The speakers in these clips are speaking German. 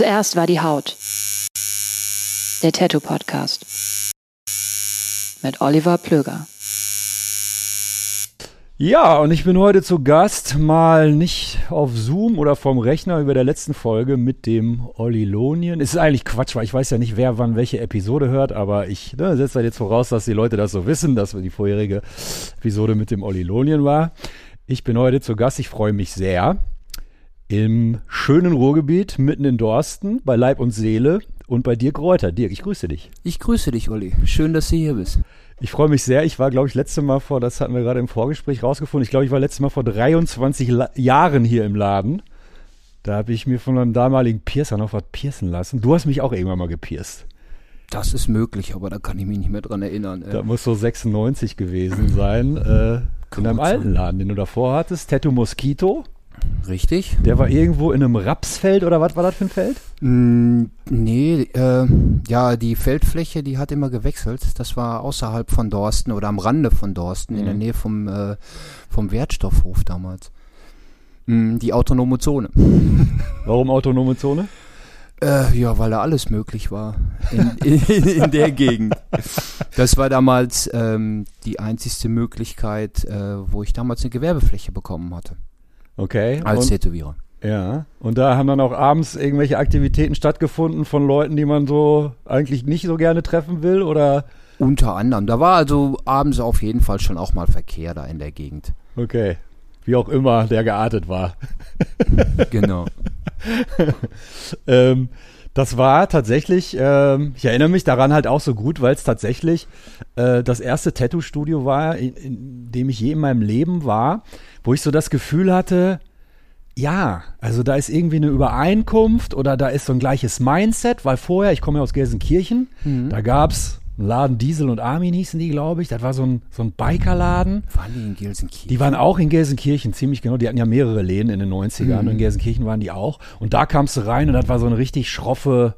Zuerst war die Haut. Der Tattoo Podcast. Mit Oliver Plöger. Ja, und ich bin heute zu Gast, mal nicht auf Zoom oder vom Rechner über der letzten Folge mit dem Olli Lonien. Es ist eigentlich Quatsch, weil ich weiß ja nicht, wer wann welche Episode hört, aber ich ne, setze halt jetzt voraus, dass die Leute das so wissen, dass die vorherige Episode mit dem Olli Lonien war. Ich bin heute zu Gast, ich freue mich sehr. Im schönen Ruhrgebiet, mitten in Dorsten, bei Leib und Seele und bei dir Kräuter. Dirk, ich grüße dich. Ich grüße dich, Olli. Schön, dass du hier bist. Ich freue mich sehr. Ich war, glaube ich, letzte Mal vor, das hatten wir gerade im Vorgespräch rausgefunden, ich glaube, ich war letztes Mal vor 23 La Jahren hier im Laden. Da habe ich mir von einem damaligen Piercer noch was piercen lassen. Du hast mich auch irgendwann mal gepierst. Das ist möglich, aber da kann ich mich nicht mehr dran erinnern. Das muss so 96 gewesen sein. Äh, in einem alten Laden, den du davor hattest. Tattoo Mosquito. Richtig. Der war irgendwo in einem Rapsfeld oder was war das für ein Feld? Mm, nee, äh, ja, die Feldfläche, die hat immer gewechselt. Das war außerhalb von Dorsten oder am Rande von Dorsten, mhm. in der Nähe vom, äh, vom Wertstoffhof damals. Mm, die autonome Zone. Warum autonome Zone? Äh, ja, weil da alles möglich war in, in, in der Gegend. Das war damals ähm, die einzigste Möglichkeit, äh, wo ich damals eine Gewerbefläche bekommen hatte. Okay. Als und, Tätowierer. Ja. Und da haben dann auch abends irgendwelche Aktivitäten stattgefunden von Leuten, die man so eigentlich nicht so gerne treffen will, oder? Unter anderem. Da war also abends auf jeden Fall schon auch mal Verkehr da in der Gegend. Okay. Wie auch immer der geartet war. genau. ähm, das war tatsächlich, ähm, ich erinnere mich daran halt auch so gut, weil es tatsächlich äh, das erste Tattoo-Studio war, in, in, dem ich je in meinem Leben war, wo ich so das Gefühl hatte, ja, also da ist irgendwie eine Übereinkunft oder da ist so ein gleiches Mindset, weil vorher, ich komme ja aus Gelsenkirchen, mhm. da gab es Laden Diesel und Armin hießen die, glaube ich. Das war so ein, so ein Bikerladen. Waren die in Gelsenkirchen? Die waren auch in Gelsenkirchen, ziemlich genau. Die hatten ja mehrere Läden in den 90ern. Mhm. Und in Gelsenkirchen waren die auch. Und da kamst du rein und das war so eine richtig schroffe,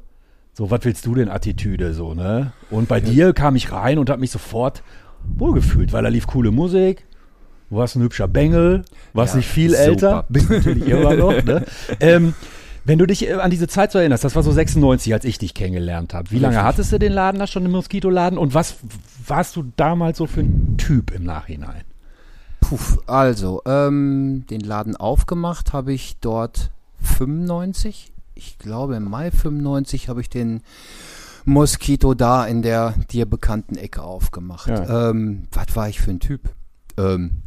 so, was willst du denn, Attitüde, so, ne? Und bei ja. dir kam ich rein und habe mich sofort wohlgefühlt, weil da lief coole Musik. Du warst ein hübscher Bengel, warst ja, nicht viel super. älter, bist natürlich immer noch, ne? ähm, wenn du dich äh, an diese Zeit so erinnerst, das war so 96, als ich dich kennengelernt habe. Wie lange Richtig. hattest du den Laden da schon, den Moskitoladen? Und was warst du damals so für ein Typ im Nachhinein? Puh, also, ähm, den Laden aufgemacht habe ich dort 95. Ich glaube, im Mai 95 habe ich den Moskito da in der dir bekannten Ecke aufgemacht. Ja. Ähm, was war ich für ein Typ? Ähm,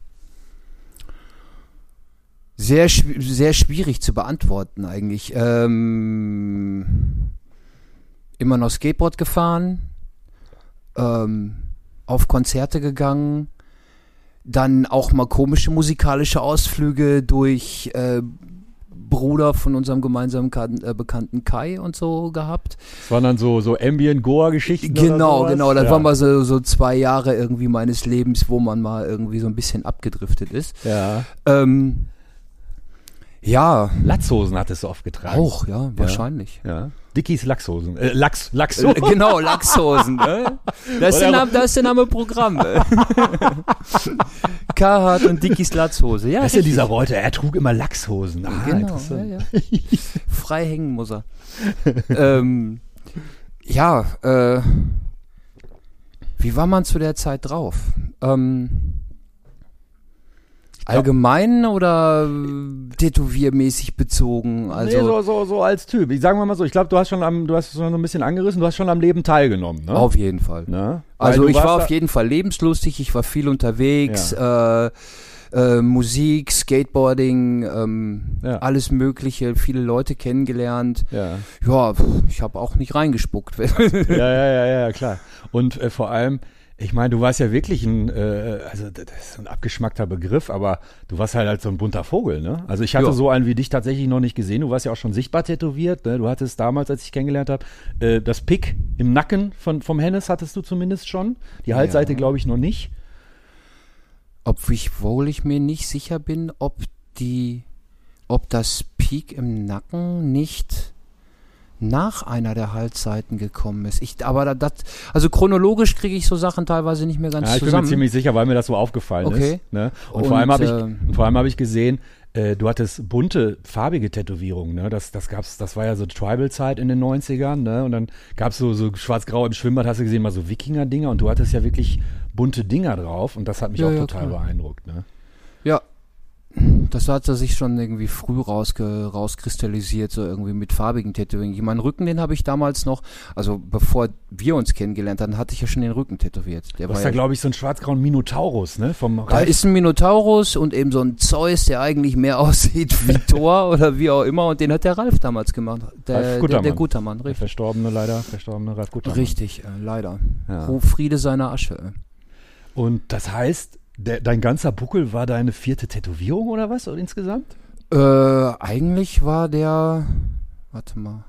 sehr, sehr schwierig zu beantworten eigentlich. Ähm, immer noch Skateboard gefahren, ähm, auf Konzerte gegangen, dann auch mal komische musikalische Ausflüge durch äh, Bruder von unserem gemeinsamen äh, Bekannten Kai und so gehabt. Das waren dann so, so Ambient-Goa-Geschichten. Genau, genau. Das ja. waren mal so, so zwei Jahre irgendwie meines Lebens, wo man mal irgendwie so ein bisschen abgedriftet ist. Ja. Ähm, ja, Latzhosen hattest du oft getragen. auch, ja, wahrscheinlich. Ja. Dickies Lachshosen. Äh, Lachs, Äh, Lachshosen. genau, Lachshosen. Ne? Da, ist der Name, da ist der Name Programm. äh. Carhartt und Dickies Latzhose. Ja, Das ist ja dieser Reuter, er trug immer Lachshosen. Ah, Genau, ja, ja. Frei hängen muss er. ähm, ja, äh, wie war man zu der Zeit drauf? Ähm, allgemein oder äh, tätowiermäßig bezogen? Also nee, so, so, so als Typ. Ich sage mal so, ich glaube, du hast schon am, du hast schon so ein bisschen angerissen, du hast schon am Leben teilgenommen, ne? auf jeden Fall. ne? Also ich war auf jeden Fall lebenslustig, ich war viel unterwegs, äh, äh, Musik, Skateboarding, ähm, Ja. alles Mögliche, viele Leute kennengelernt. Ja. Ja, ich habe auch nicht reingespuckt. ja, ja, ja, ja, klar. Und äh, vor allem, ich meine, du warst ja wirklich ein, äh, also das ist ein abgeschmackter Begriff, aber du warst halt, halt so ein bunter Vogel, ne? Also ich hatte Ja. so einen wie dich tatsächlich noch nicht gesehen. Du warst ja auch schon sichtbar tätowiert, ne? Du hattest damals, als ich kennengelernt habe, äh, das Pick im Nacken von, vom Hennes hattest du zumindest schon. Die Halsseite, Ja. glaube ich, noch nicht. Obwohl ich mir nicht sicher bin, ob die, ob das Peak im Nacken nicht nach einer der Halsseiten gekommen ist. Ich, aber da- das, also chronologisch kriege ich so Sachen teilweise nicht mehr ganz Ja, ich bin zusammen. mir ziemlich sicher, weil mir das so aufgefallen Okay. ist. Ne? Und, Und, vor allem habe ich, ähm, vor allem habe ich gesehen, äh, du hattest bunte, farbige Tätowierungen. Ne? Das, das gab's, das war ja so Tribal-Zeit in den 90ern. Ne? Und dann gab es so, so schwarz-grau im Schwimmbad, hast du gesehen, mal so Wikinger-Dinger. Und du hattest ja wirklich bunte Dinger drauf. Und das hat mich Ja, auch ja, total klar. beeindruckt. Ne? Ja. Das hat sich schon irgendwie früh rausge, rauskristallisiert, so irgendwie mit farbigen Tätowierungen. Meinen Rücken, den habe ich damals noch, also bevor wir uns kennengelernt hatten, hatte ich ja schon den Rücken tätowiert. Der Du war da, glaube ich, so einen schwarz-grauen Minotaurus, ne? Vom Da Ralf. ist ein Minotaurus und eben so ein Zeus, der eigentlich mehr aussieht wie Thor oder wie auch immer. Und den hat der Ralf damals gemacht. Der, Ralf der, Guttermann. der Der richtig. verstorbene, leider, verstorbene Ralf Guttermann. Richtig, äh, leider. Ja. Friede seiner Asche. Und das heißt, der, dein ganzer Buckel war deine vierte Tätowierung oder was oder insgesamt? Äh, eigentlich war der, warte mal.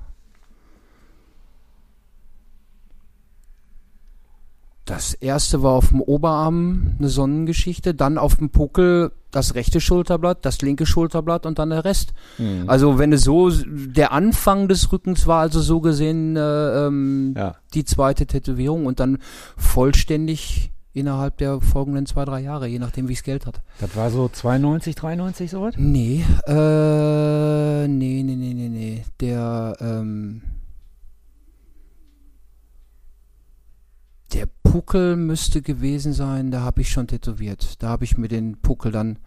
Das erste war auf dem Oberarm eine Sonnengeschichte, dann auf dem Puckel das rechte Schulterblatt, das linke Schulterblatt und dann der Rest. Mhm. Also wenn es so der Anfang des Rückens war, also so gesehen äh, ähm, Ja. die zweite Tätowierung und dann vollständig innerhalb der folgenden zwei, drei Jahre, je nachdem wie ich Geld hatte. Das war so 92, 93 sowas? Nee, äh, nee, nee, nee, nee, nee. Der, ähm, der Puckel müsste gewesen sein, da habe ich schon tätowiert. Da habe ich mir den Puckel dann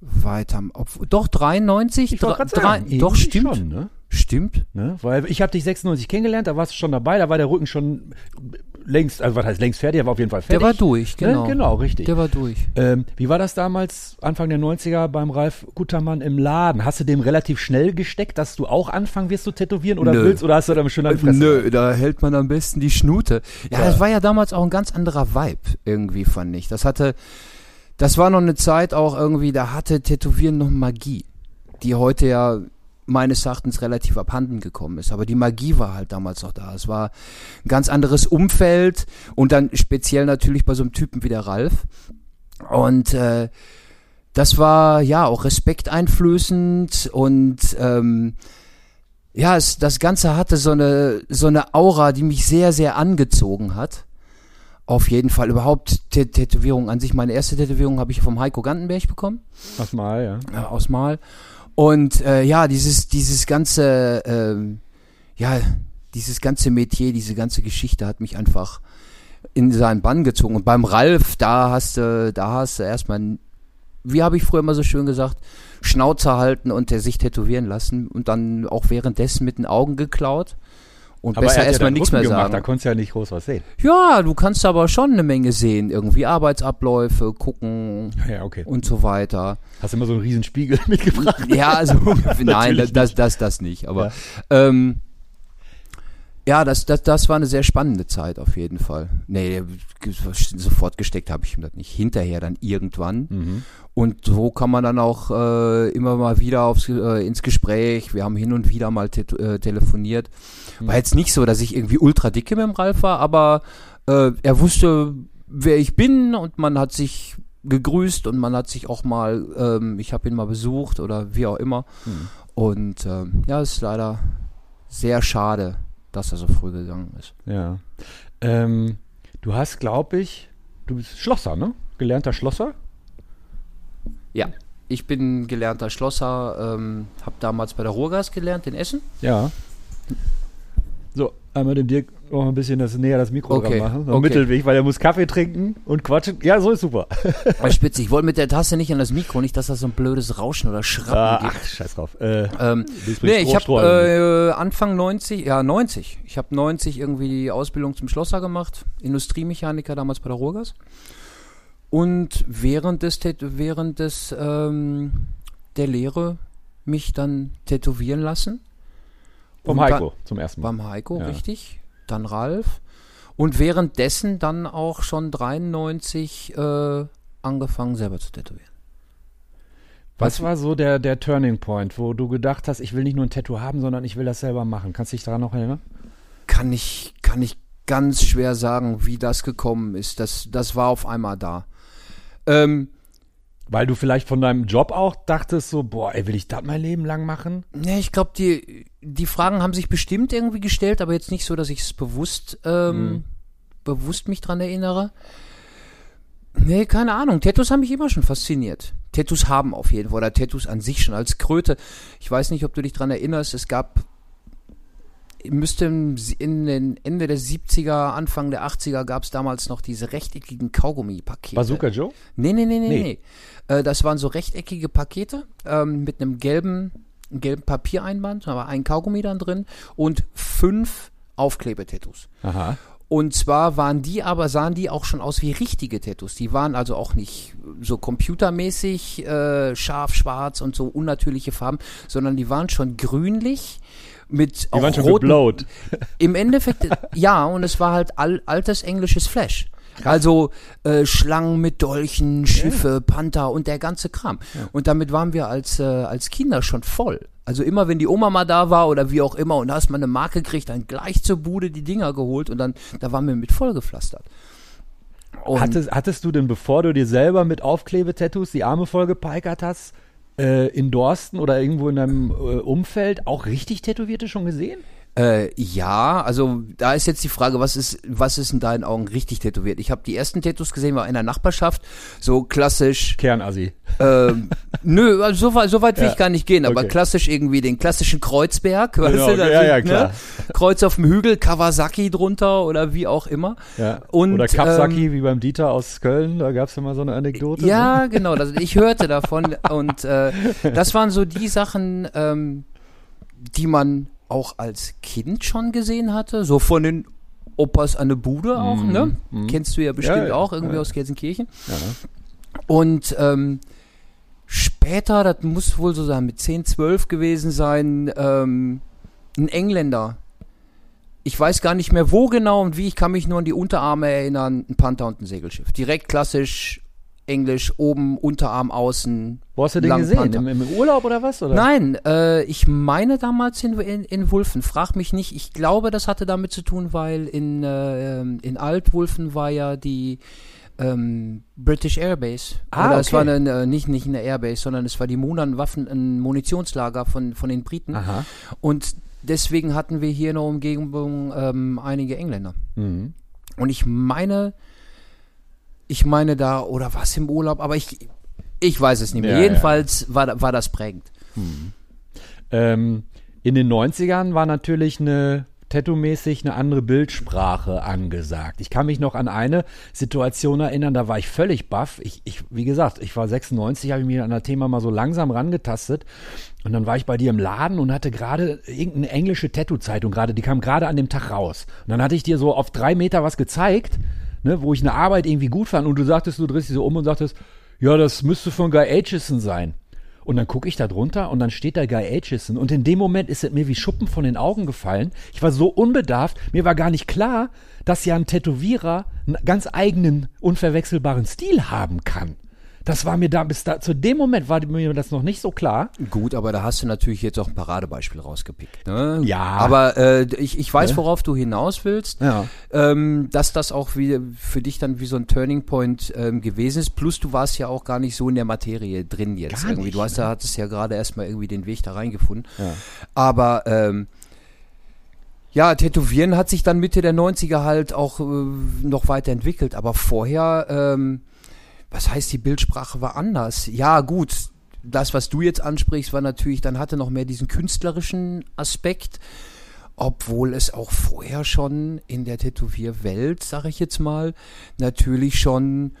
weiter, ob, doch 93, Ich gerade sagen, drei- doch stimmt, Schon, ne? stimmt. Ne? Weil ich habe dich 96 kennengelernt, da warst du schon dabei, da war der Rücken schon längst, also was heißt längst fertig, der war auf jeden Fall Der fertig. war durch, genau. Ne? Genau, richtig. Der war durch. Ähm, wie war das damals, Anfang der 90er, beim Ralf Guttermann im Laden? Hast du dem relativ schnell gesteckt, dass du auch anfangen wirst zu tätowieren oder Nö. willst, oder hast du da schon Fresse? Nö, da hält man am besten die Schnute. Ja, Ja. das war ja damals auch ein ganz anderer Vibe, irgendwie fand ich. Das hatte, das war noch eine Zeit auch irgendwie, da hatte Tätowieren noch Magie, die heute ja meines Erachtens relativ abhanden gekommen ist. Aber die Magie war halt damals noch da. Es war ein ganz anderes Umfeld und dann speziell natürlich bei so einem Typen wie der Ralf. Und äh, das war ja auch respekteinflößend und ähm, ja, es, das Ganze hatte so eine, so eine Aura, die mich sehr, sehr angezogen hat. Auf jeden Fall überhaupt Tä- Tätowierung an sich. Meine erste Tätowierung habe ich vom Heiko Gantenberg bekommen, Mach mal, ja. äh, aus Mal. Und äh, ja, dieses, dieses ganze, ähm, ja, dieses ganze Metier, diese ganze Geschichte hat mich einfach in seinen Bann gezogen. Und beim Ralf, da hast du, da hast du erstmal, wie habe ich früher immer so schön gesagt, Schnauze halten und der sich tätowieren lassen und dann auch währenddessen mit den Augen geklaut. Und Aber besser er ja erstmal deinen nichts mehr gemacht, sagen. da konntest du ja nicht groß was sehen. Ja, du kannst aber schon eine Menge sehen, irgendwie Arbeitsabläufe, gucken Ja, okay. und so weiter. Hast du immer so einen riesen Spiegel mitgebracht? Ja, also nein, Natürlich das, das, das nicht. Aber Ja. ähm, Ja, das, das, das war eine sehr spannende Zeit auf jeden Fall. Nee, sofort gesteckt habe ich ihm das nicht. Hinterher dann irgendwann. Mhm. Und so kann man dann auch äh, immer mal wieder aufs, äh, ins Gespräch. Wir haben hin und wieder mal te äh, telefoniert. War jetzt nicht so, dass ich irgendwie ultra dicke mit dem Ralf war, aber äh, er wusste, wer ich bin und man hat sich gegrüßt und man hat sich auch mal, ähm, ich habe ihn mal besucht oder wie auch immer. Mhm. Und ähm, ja, ist leider sehr schade, dass er so früh gegangen ist. Ja. Ähm, du hast, glaube ich, du bist Schlosser, ne? Gelernter Schlosser? Ja, ich bin gelernter Schlosser, ähm, habe damals bei der Ruhrgas gelernt in Essen. Ja. So, einmal dem Dirk noch ein bisschen das näher das Mikro Okay, machen. So okay. Mittelweg, weil er muss Kaffee trinken und quatschen. Ja, so ist super. Aber spitze, ich wollte mit der Tasse nicht an das Mikro, nicht, dass das so ein blödes Rauschen oder Schrappen Ah, gibt. ach, scheiß drauf. Äh, Ähm, nee, ich habe äh, Anfang 90, ja 90, ich habe 90 irgendwie die Ausbildung zum Schlosser gemacht, Industriemechaniker damals bei der Ruhrgas. Und während des, während des ähm, der Lehre mich dann tätowieren lassen. Vom Heiko zum ersten Mal. Beim Heiko, Ja. richtig. Dann Ralf. Und währenddessen dann auch schon 93 äh, angefangen selber zu tätowieren. Was war so der, der Turning Point, wo du gedacht hast, ich will nicht nur ein Tattoo haben, sondern ich will das selber machen? Kannst du dich daran noch erinnern? Kann ich, kann ich ganz schwer sagen, wie das gekommen ist. Das, das war auf einmal da. Ähm, Weil du vielleicht von deinem Job auch dachtest, so, boah, ey, will ich das mein Leben lang machen? ne, ich glaube, die, die Fragen haben sich bestimmt irgendwie gestellt, aber jetzt nicht so, dass ich es bewusst, ähm, Mhm. bewusst mich dran erinnere. Nee, keine Ahnung. Tattoos haben mich immer schon fasziniert. Tattoos haben auf jeden Fall, oder Tattoos an sich schon als Kröte. Ich weiß nicht, ob du dich dran erinnerst, es gab, müsste in den Ende der 70er, Anfang der 80er gab es damals noch diese rechteckigen Kaugummi-Pakete. Bazooka Joe? Nee, nee, nee, nee, Nee. nee. Äh, das waren so rechteckige Pakete ähm, mit einem gelben, gelben Papiereinband, da war ein Kaugummi dann drin und fünf Aufklebetattoos. Aha. Und zwar waren die aber, sahen die auch schon aus wie richtige Tattoos. Die waren also auch nicht so computermäßig äh, scharf, schwarz und so unnatürliche Farben, sondern die waren schon grünlich mit Die auch waren schon roten, geblowt. im Endeffekt, ja, und es war halt all, altes englisches Flash. Also äh, Schlangen mit Dolchen, Schiffe, Panther und der ganze Kram. Und damit waren wir als, äh, als Kinder schon voll. Also immer, wenn die Oma mal da war oder wie auch immer und da hast man eine Marke gekriegt, dann gleich zur Bude die Dinger geholt und dann, da waren wir mit vollgepflastert. Und Hattest, hattest du denn, bevor du dir selber mit Aufklebetattoos die Arme voll gepeikert hast, äh, in Dorsten oder irgendwo in deinem äh, Umfeld auch richtig Tätowierte schon gesehen? Äh, ja, also da ist jetzt die Frage, was ist, was ist in deinen Augen richtig tätowiert? Ich habe die ersten Tattoos gesehen, war in der Nachbarschaft, so klassisch, Kernassi. ähm, nö, also so, weit- so weit will Ja, ich gar nicht gehen, aber okay. klassisch irgendwie den klassischen Kreuzberg, weißt Genau, du, da ja, sind, ja, klar. Kreuz auf dem Hügel, Kawasaki drunter oder wie auch immer. Ja. Und, Oder Kapsaki, ähm, wie beim Dieter aus Köln, da gab es ja mal so eine Anekdote. ne? Ja, genau, das, ich hörte davon und äh, das waren so die Sachen, ähm, die man auch als Kind schon gesehen hatte, so von den Opas an der Bude auch, Mhm, ne? mhm. Kennst du ja bestimmt Ja, ja, auch irgendwie ja. aus Gelsenkirchen. Und ähm, später, das muss wohl so sein, mit 10, 12 gewesen sein, ähm, ein Engländer. Ich weiß gar nicht mehr wo genau und wie, ich kann mich nur an die Unterarme erinnern, ein Panther und ein Segelschiff. Direkt klassisch Englisch, oben, Unterarm, außen. Wo hast du den gesehen? Im, Im Urlaub oder was? Oder? Nein, äh, ich meine damals in, in, in Wulfen, frag mich nicht. Ich glaube, das hatte damit zu tun, weil in, äh, in Altwulfen war ja die ähm, British Airbase. Ah, Oder es okay. war eine, äh, nicht, nicht eine Airbase, sondern es war die Munan Waffen, ein Munitionslager von, von den Briten. Aha. Und deswegen hatten wir hier in der Umgebung ähm, einige Engländer. Mhm. Und ich meine, ich meine da, oder was im Urlaub, aber ich, ich weiß es nicht mehr. Ja, ja. Jedenfalls War, da- war das prägend. Ähm, in den 90ern war natürlich eine Tattoo-mäßig eine andere Bildsprache angesagt. Ich kann mich noch an eine Situation erinnern, da war ich völlig baff. Ich, ich, wie gesagt, ich war 96, habe ich mich an das Thema mal so langsam rangetastet. Und dann war ich bei dir im Laden und hatte gerade irgendeine englische Tattoo-Zeitung gerade, die kam gerade an dem Tag raus. Und dann hatte ich dir so auf drei Meter was gezeigt, ne, wo ich eine Arbeit irgendwie gut fand. Und du sagtest, du drehst dich so um und sagtest, ja, das müsste von Guy Aitchison sein. Und dann gucke ich da drunter und dann steht da Guy Aitchison. Und in dem Moment ist es mir wie Schuppen von den Augen gefallen. Ich war so unbedarft, mir war gar nicht klar, dass ja ein Tätowierer einen ganz eigenen, unverwechselbaren Stil haben kann. Das war mir da bis da, zu dem Moment war mir das noch nicht so klar. Gut, aber da hast du natürlich jetzt auch ein Paradebeispiel rausgepickt. Ne? Ja. Aber äh, ich, ich weiß, worauf du hinaus willst. Ja. Ähm, dass das auch wie, für dich dann wie so ein Turning Point ähm, gewesen ist. Plus du warst ja auch gar nicht so in der Materie drin jetzt Gar irgendwie. nicht, du hast ja, hattest ja gerade erstmal irgendwie den Weg da reingefunden. Ja. Aber ähm, ja, Tätowieren hat sich dann Mitte der 90er halt auch äh, noch weiterentwickelt. Aber vorher, ähm, was heißt, die Bildsprache war anders. Ja, gut, das, was du jetzt ansprichst, war natürlich, dann hatte noch mehr diesen künstlerischen Aspekt. Obwohl es auch vorher schon in der Tätowierwelt, sag ich jetzt mal, natürlich schon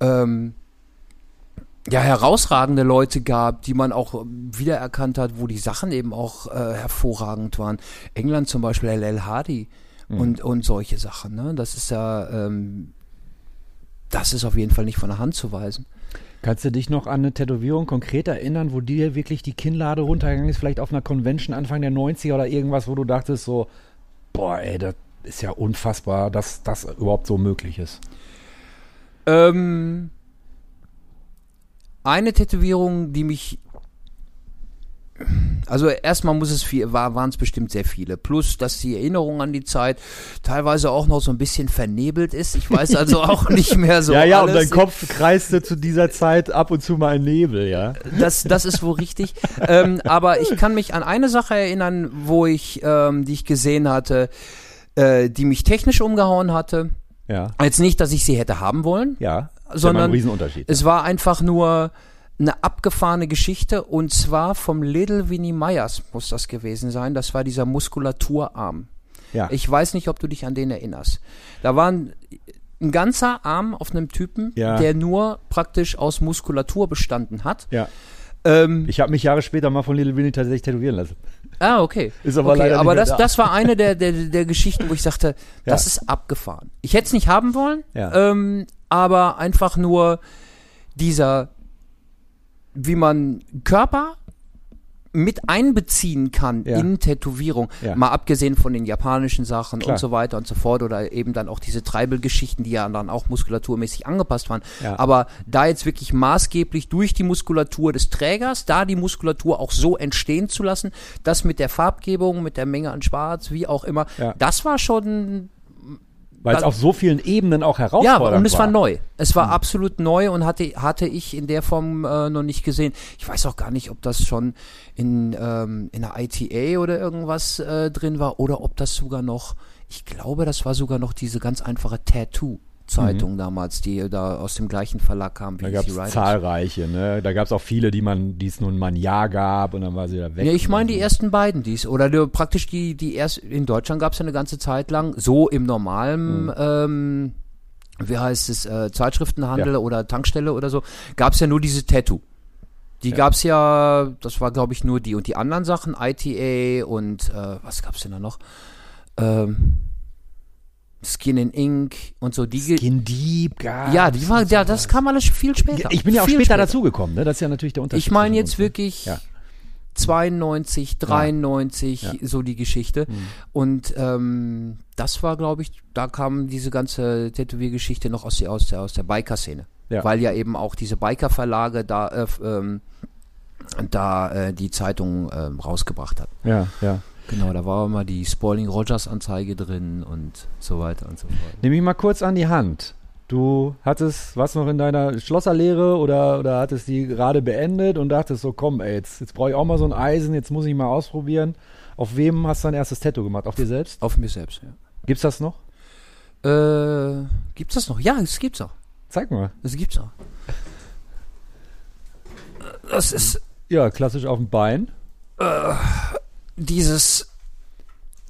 ähm, ja, herausragende Leute gab, die man auch wiedererkannt hat, wo die Sachen eben auch äh, hervorragend waren. England zum Beispiel, LL Hardy und, und solche Sachen. Ne? Das ist ja, ähm, das ist auf jeden Fall nicht von der Hand zu weisen. Kannst du dich noch an eine Tätowierung konkret erinnern, wo dir wirklich die Kinnlade runtergegangen ist, vielleicht auf einer Convention Anfang der 90er oder irgendwas, wo du dachtest so, boah, ey, das ist ja unfassbar, dass das überhaupt so möglich ist. Ähm, eine Tätowierung, die mich. Also erstmal muss es viel, war, waren es bestimmt sehr viele. Plus, dass die Erinnerung an die Zeit teilweise auch noch so ein bisschen vernebelt ist. Ich weiß also auch nicht mehr so. ja, ja, und alles. dein Kopf kreiste zu dieser Zeit ab und zu mal ein Nebel, ja. Das, das ist wohl richtig. ähm, aber ich kann mich an eine Sache erinnern, wo ich, ähm, die ich gesehen hatte, äh, die mich technisch umgehauen hatte. Ja, Jetzt nicht, dass ich sie hätte haben wollen, ja. Ist ja sondern ein Riesenunterschied. es war einfach nur eine abgefahrene Geschichte und zwar vom Little Winnie Myers muss das gewesen sein. Das war dieser Muskulaturarm. ja. Ich weiß nicht, ob du dich an den erinnerst. Da war ein, ein ganzer Arm auf einem Typen, Ja. der nur praktisch aus Muskulatur bestanden hat. ja. Ähm, Ich habe mich Jahre später mal von Little Winnie tatsächlich tätowieren lassen. ah, okay. Ist aber okay, leider nicht aber das, da. das war eine der, der, der Geschichten, wo ich sagte, das Ja. ist abgefahren. Ich hätte es nicht haben wollen, Ja. ähm, aber einfach nur dieser, wie man Körper mit einbeziehen kann Ja. in Tätowierung, Ja. mal abgesehen von den japanischen Sachen Klar. und so weiter und so fort oder eben dann auch diese Treibelgeschichten, die ja dann auch muskulaturmäßig angepasst waren. Ja. Aber da jetzt wirklich maßgeblich durch die Muskulatur des Trägers, da die Muskulatur auch so entstehen zu lassen, das mit der Farbgebung, mit der Menge an Schwarz, wie auch immer, das war schon Weil es auf so vielen Ebenen auch ja, herausfordernd und es war war. neu. Es war absolut neu und hatte, hatte ich in der Form äh, noch nicht gesehen. Ich weiß auch gar nicht, ob das schon in, ähm, in der ITA oder irgendwas äh, drin war oder ob das sogar noch, ich glaube, das war sogar noch diese ganz einfache Tattoo-Zeitung damals, die da aus dem gleichen Verlag kam wie Mhm. Da gab es zahlreiche, ne? Da gab es auch viele, die man, die es nur mal ein Jahr gab und dann war sie wieder weg. Ja, ich meine die ersten beiden dies oder die, praktisch die die erst in Deutschland gab es ja eine ganze Zeit lang so im normalen Mhm. ähm, wie heißt es äh, Zeitschriftenhandel Ja. oder Tankstelle oder so gab es ja nur diese Tattoo. Die Ja. gab's ja, das war glaube ich nur die und die anderen Sachen ITA und äh, was gab's denn da noch? Ähm, Skin in Ink und so die Skin Deep gab's ja, die war ja, das kam alles viel später. Ich bin ja auch viel später, dazugekommen, ne? Das ist ja natürlich der Unterschied. ich meine jetzt uns, ne? wirklich Ja. 92, 93, Ja. so die Geschichte. Und ähm, das war, glaube ich, da kam diese ganze Tätowiergeschichte noch aus, der- aus der, aus der Biker-Szene. Ja. Weil ja eben auch diese Biker-Verlage da, äh, ähm, da äh, die Zeitung ähm, rausgebracht hat. Ja, ja. Genau, da war immer die Spalding Rogers Anzeige drin und so weiter und so fort. Nimm mich mal kurz an die Hand. Du hattest was noch in deiner Schlosserlehre oder, oder hattest die gerade beendet und dachtest so, komm, ey, jetzt, jetzt brauche ich auch mal so ein Eisen, jetzt muss ich mal ausprobieren. Auf wem hast du dein erstes Tattoo gemacht? Auf dir selbst? Auf mir selbst, ja. Gibt's das noch? Äh, gibt's das noch? Ja, es gibt's noch. Zeig mal. Das gibt's noch. Das ist Ja, klassisch auf dem Bein. Dieses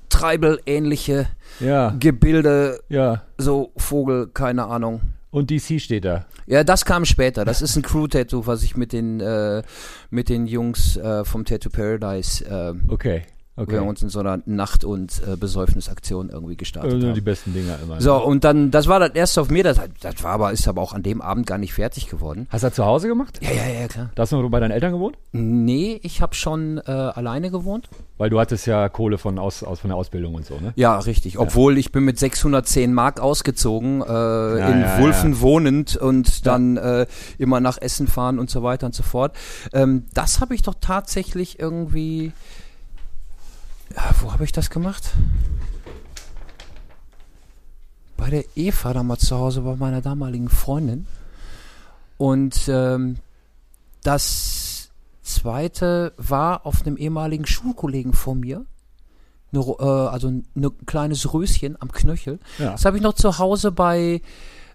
Treibel-ähnliche Ja, Gebilde, ja. so Vogel, keine Ahnung. Und DC steht da. Ja, das kam später. Das ist ein Crew-Tattoo, was ich mit den, äh, mit den Jungs äh, vom Tattoo Paradise äh, Okay. Okay. wir uns in so einer Nacht- und äh, Besäufnisaktion irgendwie gestartet Also haben. die besten Dinger immer. ne? So, und dann, das war das erste auf mir, das, das war aber, ist aber auch an dem Abend gar nicht fertig geworden. Hast du das zu Hause gemacht? Ja, ja, ja, klar. Da hast du noch bei deinen Eltern gewohnt? Nee, ich habe schon äh, alleine gewohnt. Weil du hattest ja Kohle von, aus, aus, von der Ausbildung und so, ne? Ja, richtig. Obwohl ich bin mit 610 Mark ausgezogen, äh, in ja, Wulfen ja. wohnend und dann äh, immer nach Essen fahren und so weiter und so fort. Ähm, das habe ich doch tatsächlich irgendwie. Ja, wo habe ich das gemacht? Bei der Eva damals zu Hause bei meiner damaligen Freundin. Und ähm, das zweite war auf einem ehemaligen Schulkollegen von mir. Eine, äh, also ein ne kleines Röschen am Knöchel. Ja. Das habe ich noch zu Hause bei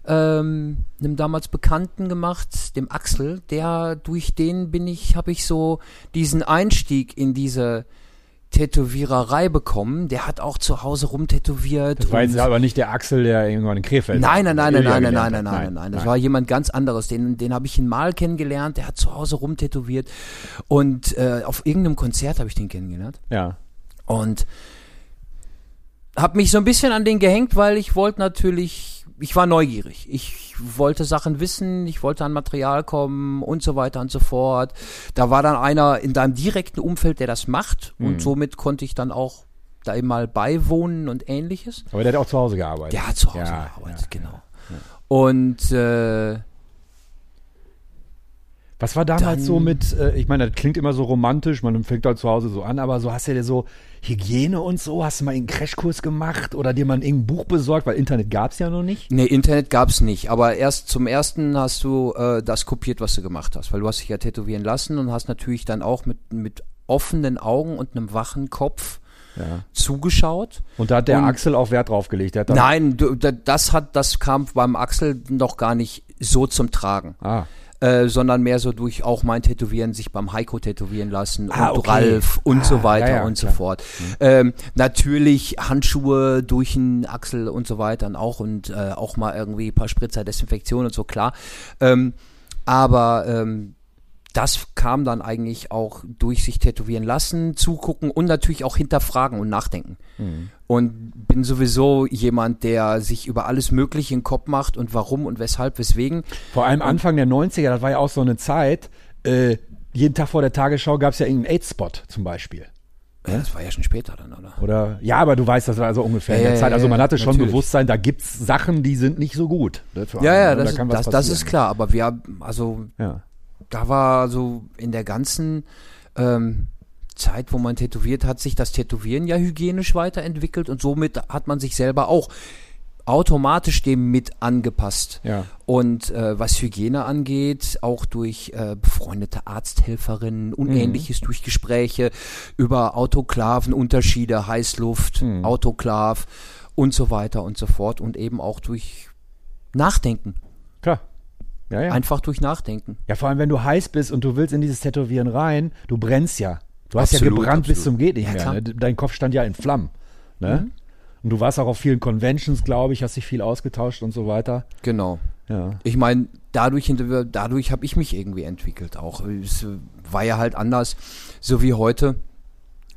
ähm, einem damals Bekannten gemacht, dem Axel. Der durch den bin ich, habe ich so diesen Einstieg in diese Tätowiererei bekommen. Der hat auch zu Hause rumtätowiert. Das war jetzt aber nicht der Axel, der irgendwann in Krefeld Nein, nein, nein, nein, nein, nein, nein, nein, nein, nein, Das war jemand ganz anderes. Den, den habe ich ihn mal kennengelernt. Der hat zu Hause rumtätowiert. Und äh, auf irgendeinem Konzert habe ich den kennengelernt. Ja. Und habe mich so ein bisschen an den gehängt, weil ich wollte natürlich, ich war neugierig. Ich wollte Sachen wissen, ich wollte an Material kommen und so weiter und so fort. Da war dann einer in deinem direkten Umfeld, der das macht. Und somit konnte ich dann auch da eben mal beiwohnen und ähnliches. Aber der hat auch zu Hause gearbeitet. Der hat zu Hause Ja, gearbeitet, ja, genau. Und äh, Was war damals Dann- so mit, äh, ich meine, das klingt immer so romantisch, man fängt halt zu Hause so an, aber so hast du dir so Hygiene und so, hast du mal einen Crashkurs gemacht oder dir mal irgendein Buch besorgt, weil Internet gab es ja noch nicht? nee, Internet gab's nicht. Aber erst zum ersten hast du äh, das kopiert, was du gemacht hast. Weil du hast dich ja tätowieren lassen und hast natürlich dann auch mit, mit offenen Augen und einem wachen Kopf Ja. zugeschaut. Und da hat der Und- Axel auch Wert drauf gelegt. Der hat Nein, du, da- das hat, das kam beim Axel noch gar nicht so zum Tragen. Ah, Äh, sondern mehr so durch auch mein Tätowieren, sich beim Heiko tätowieren lassen Ah, und okay. Ralf und Ah, so weiter ja, ja, und so klar. fort. Ähm, natürlich Handschuhe durch den Axel und so weiter und auch und äh, auch mal irgendwie ein paar Spritzer Desinfektion und so, klar. Ähm, aber ähm, das kam dann eigentlich auch durch sich tätowieren lassen, zugucken und natürlich auch hinterfragen und nachdenken. Und bin sowieso jemand, der sich über alles Mögliche in den Kopf macht und warum und weshalb, weswegen. vor allem Anfang der 90er, das war ja auch so eine Zeit, äh, jeden Tag vor der Tagesschau gab es ja irgendeinen AIDS-Spot zum Beispiel. Ja, das war ja schon später dann, oder? Oder, ja, aber du weißt, das war also ungefähr in Ja, der ja, Zeit. Also man hatte schon natürlich. Bewusstsein, da gibt's Sachen, die sind nicht so gut. ne, Ja, ja, das, Da das, das ist klar. Aber wir haben, also Ja. Da war so in der ganzen ähm, Zeit, wo man tätowiert hat, sich das Tätowieren ja hygienisch weiterentwickelt und somit hat man sich selber auch automatisch dem mit angepasst. Ja. Und äh, was Hygiene angeht, auch durch äh, befreundete Arzthelferinnen und ähnliches, durch Gespräche über Autoklaven, Unterschiede, Heißluft, Autoklav und so weiter und so fort und eben auch durch Nachdenken. Ja, ja. Einfach durch Nachdenken. Ja, vor allem, wenn du heiß bist und du willst in dieses Tätowieren rein, du brennst ja. Du hast ja Absolut, gebrannt bis absolut. zum geht nicht Ja, mehr. Ne? Dein Kopf stand ja in Flammen. Ne? Mhm. Und du warst auch auf vielen Conventions, glaube ich, hast dich viel ausgetauscht und so weiter. Genau. Ja. Ich meine, dadurch, hinter- dadurch habe ich mich irgendwie entwickelt auch. Es war ja halt anders, so wie heute.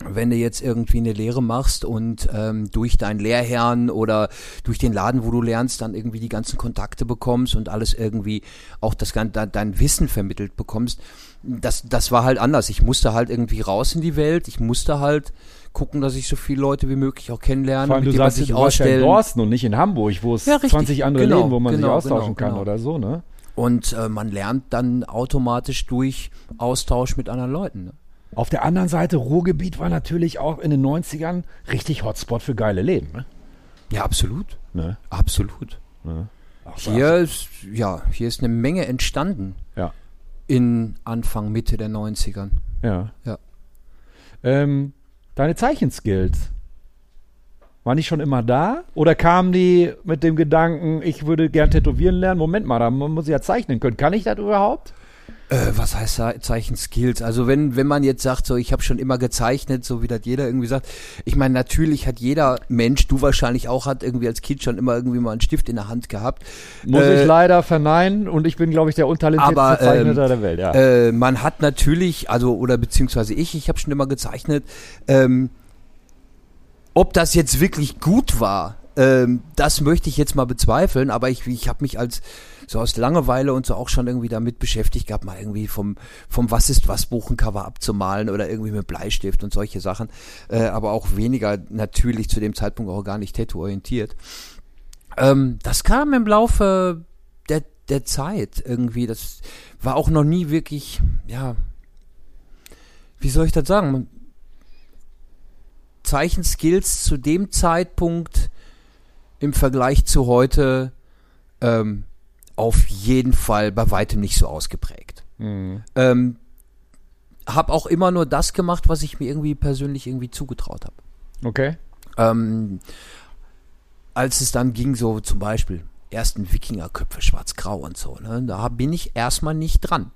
Wenn du jetzt irgendwie eine Lehre machst und ähm, durch deinen Lehrherrn oder durch den Laden, wo du lernst, dann irgendwie die ganzen Kontakte bekommst und alles irgendwie auch das dein, Wissen vermittelt bekommst, das, das war halt anders. Ich musste halt irgendwie raus in die Welt. Ich musste halt gucken, dass ich so viele Leute wie möglich auch kennenlerne, Vor allem, du mit denen man sagst, sich warst ja in ausstellen. Dorsten und nicht in Hamburg, wo es Ja, richtig. 20 andere Genau, Läden, wo man genau, sich austauschen genau, kann genau. oder so, ne? Und äh, man lernt dann automatisch durch Austausch mit anderen Leuten. Ne? Auf der anderen Seite, Ruhrgebiet war natürlich auch in den 90ern richtig Hotspot für geile Läden, ne? Ja, absolut. ne? Absolut. Auch Hier ist, ja, hier ist eine Menge entstanden Ja. in Anfang, Mitte der 90ern. Ja. Ja. Ähm, deine Zeichenskills, waren die schon immer da? Oder kamen die mit dem Gedanken, ich würde gern tätowieren lernen? Moment mal, da muss ich ja zeichnen können. Kann ich das überhaupt? Äh, was heißt da Zeichenskills? Also wenn, wenn man jetzt sagt, so ich habe schon immer gezeichnet, so wie das jeder irgendwie sagt. Ich meine, natürlich hat jeder Mensch, du wahrscheinlich auch, hat irgendwie als Kind schon immer irgendwie mal einen Stift in der Hand gehabt. Muss Äh, ich leider verneinen und ich bin, glaube ich, der untalentierteste Zeichner ähm, der Welt. Ja. Äh, man hat natürlich, also oder beziehungsweise ich, ich habe schon immer gezeichnet, ähm, ob das jetzt wirklich gut war, ähm, das möchte ich jetzt mal bezweifeln, aber ich, ich habe mich als so aus Langeweile und so auch schon irgendwie damit beschäftigt gehabt, mal irgendwie vom, vom Was ist was Buchencover abzumalen oder irgendwie mit Bleistift und solche Sachen, äh, aber auch weniger natürlich zu dem Zeitpunkt auch gar nicht tattoo-orientiert. Ähm, das kam im Laufe der, der Zeit irgendwie, das war auch noch nie wirklich, ja, wie soll ich das sagen? Zeichenskills zu dem Zeitpunkt im Vergleich zu heute ähm, auf jeden Fall bei weitem nicht so ausgeprägt. Mhm. Ähm, hab auch immer nur das gemacht, was ich mir irgendwie persönlich irgendwie zugetraut habe. Okay. Ähm, als es dann ging, so zum Beispiel ersten Wikingerköpfe, schwarz-grau und so, ne, da bin ich erstmal nicht dran.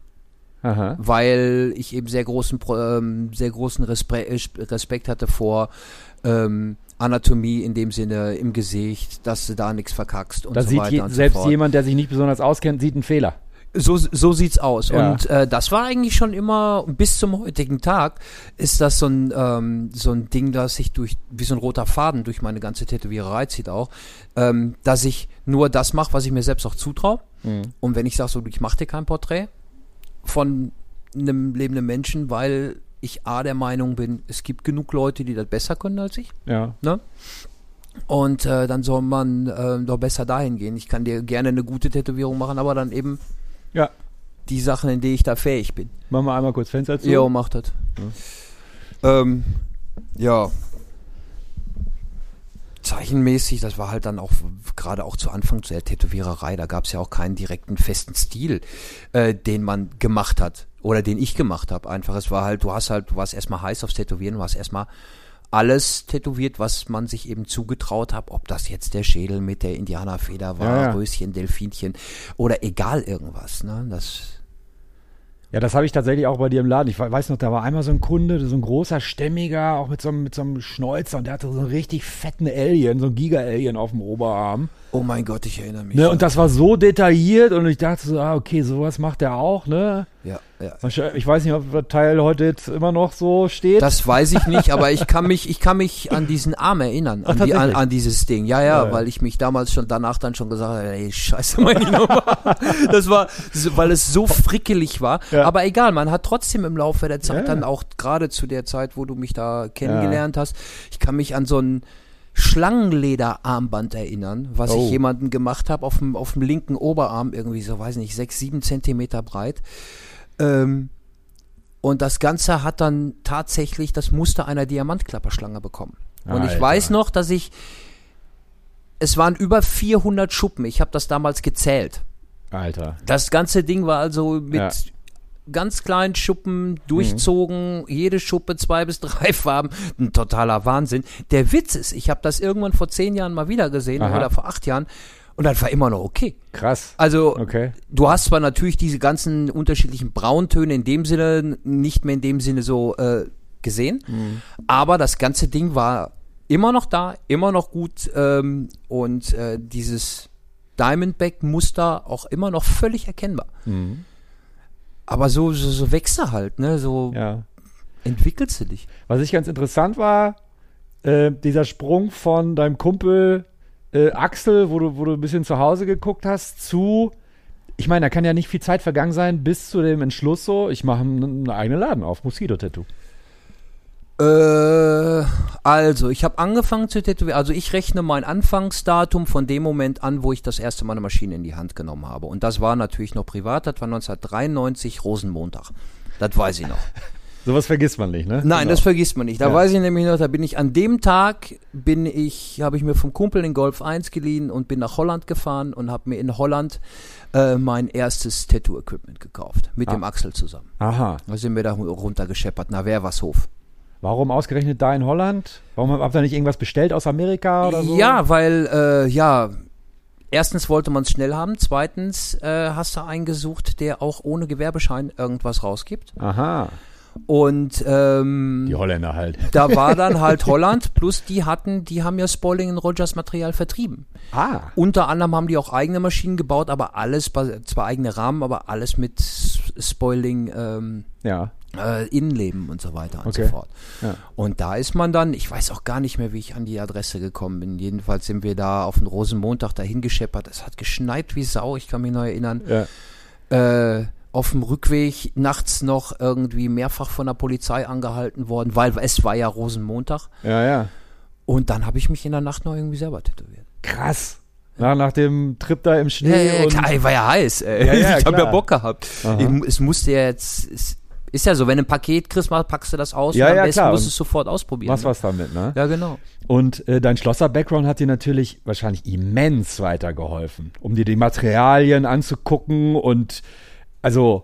Aha. weil ich eben sehr großen, ähm, sehr großen Respe äh, Respekt hatte vor ähm, Anatomie in dem Sinne im Gesicht, dass du da nichts verkackst und Da so sieht weiter je, so selbst fort. jemand, der sich nicht besonders auskennt, sieht einen Fehler. So, so sieht's aus. Ja. Und äh, das war eigentlich schon immer, bis zum heutigen Tag, ist das so ein, ähm, so ein Ding, das sich durch, wie so ein roter Faden durch meine ganze Tätowiererei zieht auch, ähm, dass ich nur das mache, was ich mir selbst auch zutraue. Und wenn ich sage, so, ich mache dir kein Porträt von einem lebenden Menschen, weil ich A der Meinung bin, es gibt genug Leute, die das besser können als ich. Ja. Ne? Und äh, dann soll man äh, doch besser dahin gehen. Ich kann dir gerne eine gute Tätowierung machen, aber dann eben Ja. die Sachen, in denen ich da fähig bin. Machen wir einmal kurz Fenster zu. Jo, macht das. Ähm, ja. Zeichenmäßig, das war halt dann auch gerade auch zu Anfang zu der Tätowiererei, da gab es ja auch keinen direkten festen Stil, äh, den man gemacht hat oder den ich gemacht habe. Einfach, es war halt, du hast halt, du warst erstmal heiß aufs Tätowieren, du hast erstmal alles tätowiert, was man sich eben zugetraut hat, ob das jetzt der Schädel mit der Indianerfeder war, Ja, ja. Röschen, Delfinchen oder egal irgendwas. Ne? Das Ja, das habe ich tatsächlich auch bei dir im Laden. Ich we- weiß noch, da war einmal so ein Kunde, so ein großer, stämmiger, auch mit so einem, mit so einem Schnäuzer und der hatte so einen richtig fetten Alien, so ein Giga-Alien auf dem Oberarm. Oh mein Gott, ich erinnere mich. Ne, und das war so detailliert und ich dachte so, ah, okay, sowas macht er auch, ne? Ja, ja. Ich weiß nicht, ob das Teil heute jetzt immer noch so steht. Das weiß ich nicht, aber ich kann mich, ich kann mich an diesen Arm erinnern, Ach, an, die, an, an dieses Ding. Ja, ja, Ja, weil ich mich damals schon danach dann schon gesagt habe, ey, scheiße, meine Nummer. Das war, weil es so frickelig war. Ja. Aber egal, man hat trotzdem im Laufe der Zeit dann auch gerade zu der Zeit, wo du mich da kennengelernt hast, ich kann mich an so ein Schlangenlederarmband erinnern, was Oh. ich jemanden gemacht habe auf dem, auf dem linken Oberarm, irgendwie so, weiß nicht, sechs, sieben Zentimeter breit. Ähm, und das Ganze hat dann tatsächlich das Muster einer Diamantklapperschlange bekommen. Und ich Alter. weiß noch, dass ich, es waren über 400 Schuppen. Ich habe das damals gezählt. Alter. Das ganze Ding war also mit Ja. ganz kleinen Schuppen durchzogen, jede Schuppe zwei bis drei Farben. Ein totaler Wahnsinn. Der Witz ist, ich habe das irgendwann vor zehn Jahren mal wieder gesehen Aha. oder vor acht Jahren und das war immer noch okay. Krass. Also Okay. du hast zwar natürlich diese ganzen unterschiedlichen Brauntöne in dem Sinne nicht mehr in dem Sinne so äh, gesehen, aber das ganze Ding war immer noch da, immer noch gut ähm, und äh, dieses Diamondback-Muster auch immer noch völlig erkennbar. Aber so, so, so wächst er halt, ne? So Ja. entwickelst du dich. Was ich ganz interessant war, äh, dieser Sprung von deinem Kumpel äh, Axel, wo du, wo du ein bisschen zu Hause geguckt hast, zu, ich meine, da kann ja nicht viel Zeit vergangen sein, bis zu dem Entschluss so, ich mache einen, eigenen Laden auf, Mosquito-Tattoo. Äh, also, ich habe angefangen zu tätowieren. Also, ich rechne mein Anfangsdatum von dem Moment an, wo ich das erste Mal eine Maschine in die Hand genommen habe. Und das war natürlich noch privat. Das war 1993, Rosenmontag. Das weiß ich noch. Sowas vergisst man nicht, ne? Nein, Genau. das vergisst man nicht. Da Ja. weiß ich nämlich noch, da bin ich an dem Tag, bin ich, habe ich mir vom Kumpel den Golf 1 geliehen und bin nach Holland gefahren und habe mir in Holland äh, mein erstes Tattoo-Equipment gekauft. Mit Ah. dem Axel zusammen. Aha. Da sind wir da runtergescheppert, nach Wervershof. Warum ausgerechnet da in Holland? Warum habt ihr nicht irgendwas bestellt aus Amerika oder so? Ja, weil, äh, ja, erstens wollte man es schnell haben, zweitens äh, hast du einen gesucht, der auch ohne Gewerbeschein irgendwas rausgibt. Aha. Und ähm, Die Holländer halt. da war dann halt Holland, plus die hatten, die haben ja Spoiling in Rogers Material vertrieben. Ah. Unter anderem haben die auch eigene Maschinen gebaut, aber alles, zwar eigene Rahmen, aber alles mit Spoiling ähm, Ja. äh, Innenleben und so weiter und Okay. so fort. Ja. Und da ist man dann, ich weiß auch gar nicht mehr, wie ich an die Adresse gekommen bin. Jedenfalls sind wir da auf den Rosenmontag dahin gescheppert. Es hat geschneit wie Sau, ich kann mich noch erinnern. Ja. Äh, auf dem Rückweg nachts noch irgendwie mehrfach von der Polizei angehalten worden, weil es war ja Rosenmontag. ja, ja. Und dann habe ich mich in der Nacht noch irgendwie selber tätowiert. Krass. Nach, nach dem Trip da im Schnee. Ja, ja, klar, war ja heiß. Ey. Ja, ja, ich habe ja. Bock gehabt. Ich, es musste ja jetzt, es ist ja so, wenn du ein Paket kriegst, packst du das aus Ja, und am ja, besten klar. musst du es sofort ausprobieren. machst ne? was damit, ne? Ja, genau. Und äh, dein Schlosser-Background hat dir natürlich wahrscheinlich immens weitergeholfen, um dir die Materialien anzugucken und also,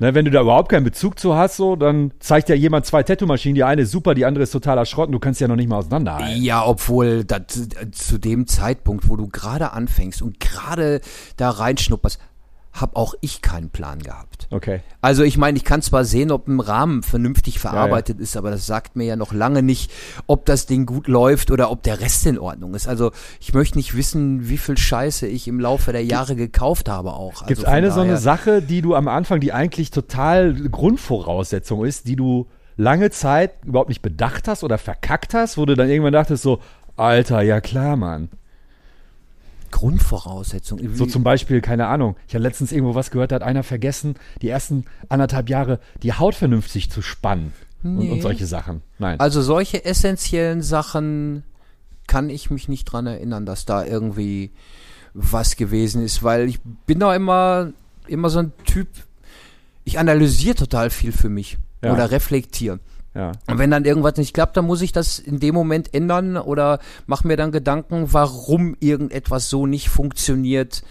ne, wenn du da überhaupt keinen Bezug zu hast, so, dann zeigt ja jemand zwei Tattoo-Maschinen, die eine ist super, die andere ist totaler Schrott und du kannst ja noch nicht mal auseinanderhalten. Ja, obwohl das, zu dem Zeitpunkt, wo du gerade anfängst und gerade da reinschnupperst, hab auch ich keinen Plan gehabt. Okay. Also ich meine, ich kann zwar sehen, ob ein Rahmen vernünftig verarbeitet ist, aber das sagt mir ja noch lange nicht, ob das Ding gut läuft oder ob der Rest in Ordnung ist. Also ich möchte nicht wissen, wie viel Scheiße ich im Laufe der Jahre gekauft habe auch. Gibt es also eine so eine Sache, die du am Anfang, die eigentlich total Grundvoraussetzung ist, die du lange Zeit überhaupt nicht bedacht hast oder verkackt hast, wo du dann irgendwann dachtest so, Alter, ja klar, Mann. Grundvoraussetzung. So zum Beispiel, keine Ahnung, ich habe letztens irgendwo was gehört, da hat einer vergessen, die ersten anderthalb Jahre die Haut vernünftig zu spannen und, Nee. und solche Sachen. Nein. Also solche essentiellen Sachen kann ich mich nicht dran erinnern, dass da irgendwie was gewesen ist, weil ich bin da immer, immer so ein Typ, ich analysiere total viel für mich Ja. oder reflektiere. Ja. Und wenn dann irgendwas nicht klappt, dann muss ich das in dem Moment ändern oder mache mir dann Gedanken, warum irgendetwas so nicht funktioniert,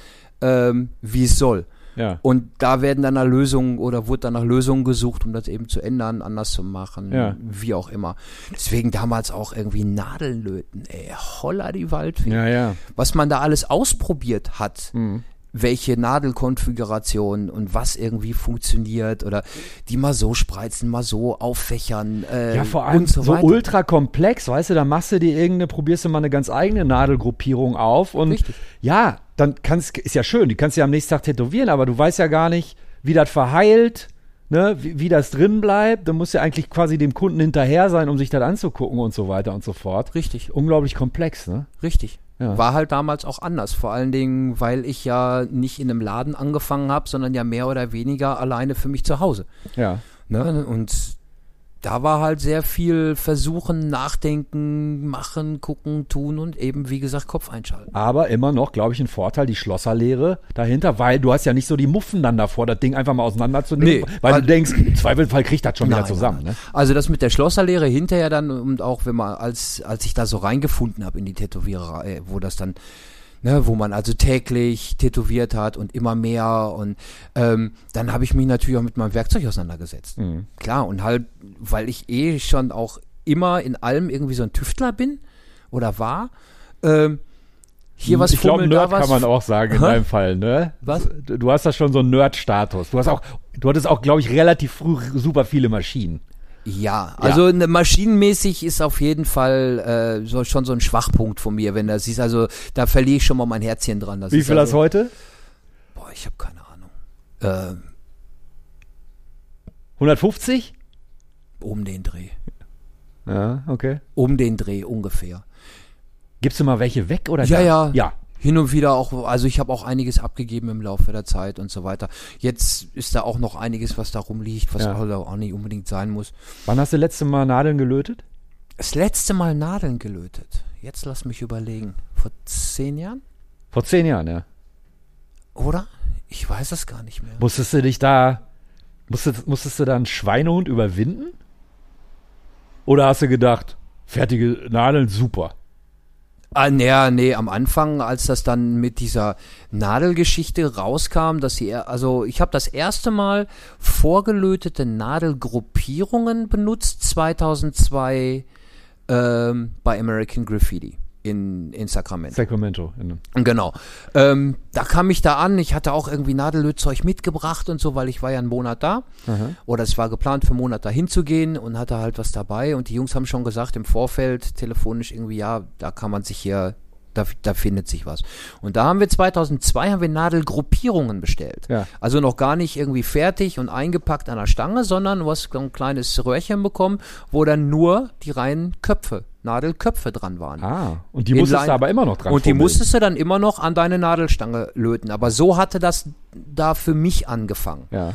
ähm, wie es soll. Ja. Und da werden dann nach Lösungen oder wurde dann nach Lösungen gesucht, um das eben zu ändern, anders zu machen, Ja. wie auch immer. Deswegen damals auch irgendwie Nadeln löten, ey, holla die Waldfee. Ja. Was man da alles ausprobiert hat, Mhm. Welche Nadelkonfiguration und was irgendwie funktioniert oder die mal so spreizen, mal so auffächern äh, Ja, vor allem und so, so, ultra komplex, weißt du, da machst du dir irgendeine, probierst du mal eine ganz eigene Nadelgruppierung auf und Richtig. ja, dann kannst, ist ja schön, die kannst du ja am nächsten Tag tätowieren, aber du weißt ja gar nicht, wie das verheilt, ne, wie, wie das drin bleibt. Dann musst du ja eigentlich quasi dem Kunden hinterher sein, um sich das anzugucken und so weiter und so fort. Richtig, Unglaublich komplex, ne? richtig. Ja. War halt damals auch anders, vor allen Dingen, weil ich ja nicht in einem Laden angefangen habe, sondern ja mehr oder weniger alleine für mich zu Hause. Ja. Ne? Und da war halt sehr viel Versuchen, Nachdenken, Machen, Gucken, Tun und eben, wie gesagt, Kopf einschalten. Aber immer noch, glaube ich, ein Vorteil, die Schlosserlehre dahinter, weil du hast ja nicht so die Muffen dann davor, das Ding einfach mal auseinanderzunehmen, Nee, weil weil- du denkst, im Zweifelsfall kriegt das schon wieder Nein, zusammen, nein. ne? Also das mit der Schlosserlehre hinterher dann und auch wenn man als als ich da so reingefunden habe in die Tätowiererei, wo das dann ne, wo man also täglich tätowiert hat und immer mehr und ähm, dann habe ich mich natürlich auch mit meinem Werkzeug auseinandergesetzt. Mhm. Klar und halt, weil ich eh schon auch immer in allem irgendwie so ein Tüftler bin oder war. Ähm, hier was ich glaube, Nerd was kann man auch sagen in deinem Fall, ne? Was? Du du hast da schon so einen Nerd-Status. Du hast auch, du hattest auch, glaube ich, relativ früh super viele Maschinen. Ja, also ne, maschinenmäßig ist auf jeden Fall äh, so, schon so ein Schwachpunkt von mir, wenn das ist. Also da verliere ich schon mal mein Herzchen dran. Das Wie viel hast also, du heute? Boah, ich habe keine Ahnung. Äh, 150? um den Dreh. Ja, okay. Um den Dreh ungefähr. Gibst du mal welche weg oder Ja, gar- ja. Ja. Hin und wieder auch, also ich habe auch einiges abgegeben im Laufe der Zeit und so weiter. Jetzt ist da auch noch einiges, was da rumliegt, was Ja. auch nicht unbedingt sein muss. Wann hast du letzte Mal Nadeln gelötet? Das letzte Mal Nadeln gelötet. Jetzt lass mich überlegen. Vor zehn Jahren? Vor zehn Jahren, ja. Oder? Ich weiß es gar nicht mehr. Musstest du dich da, musstest, musstest du da einen Schweinehund überwinden? Oder hast du gedacht, fertige Nadeln, super? Ah, nee, nee, am Anfang, als das dann mit dieser Nadelgeschichte rauskam, dass sie, also ich habe das erste Mal vorgelötete Nadelgruppierungen benutzt, 2002 ähm, bei American Graffiti in, in Sacramento. Sacramento. In, Genau. Ähm, da kam ich da an, ich hatte auch irgendwie Nadellötzeug mitgebracht und so, weil ich war ja einen Monat da. Aha. Oder es war geplant, für einen Monat da hinzugehen und hatte halt was dabei. Und die Jungs haben schon gesagt im Vorfeld telefonisch irgendwie, ja, da kann man sich hier da, da findet sich was. Und da haben wir 2002 haben wir Nadelgruppierungen bestellt. Ja. Also noch gar nicht irgendwie fertig und eingepackt an der Stange, sondern du hast so ein kleines Röhrchen bekommen, wo dann nur die reinen Köpfe, Nadelköpfe dran waren. Ah, und die In musstest du aber immer noch dran Und die musstest du dann immer noch an deine Nadelstange löten. Aber so hatte das da für mich angefangen. Ja.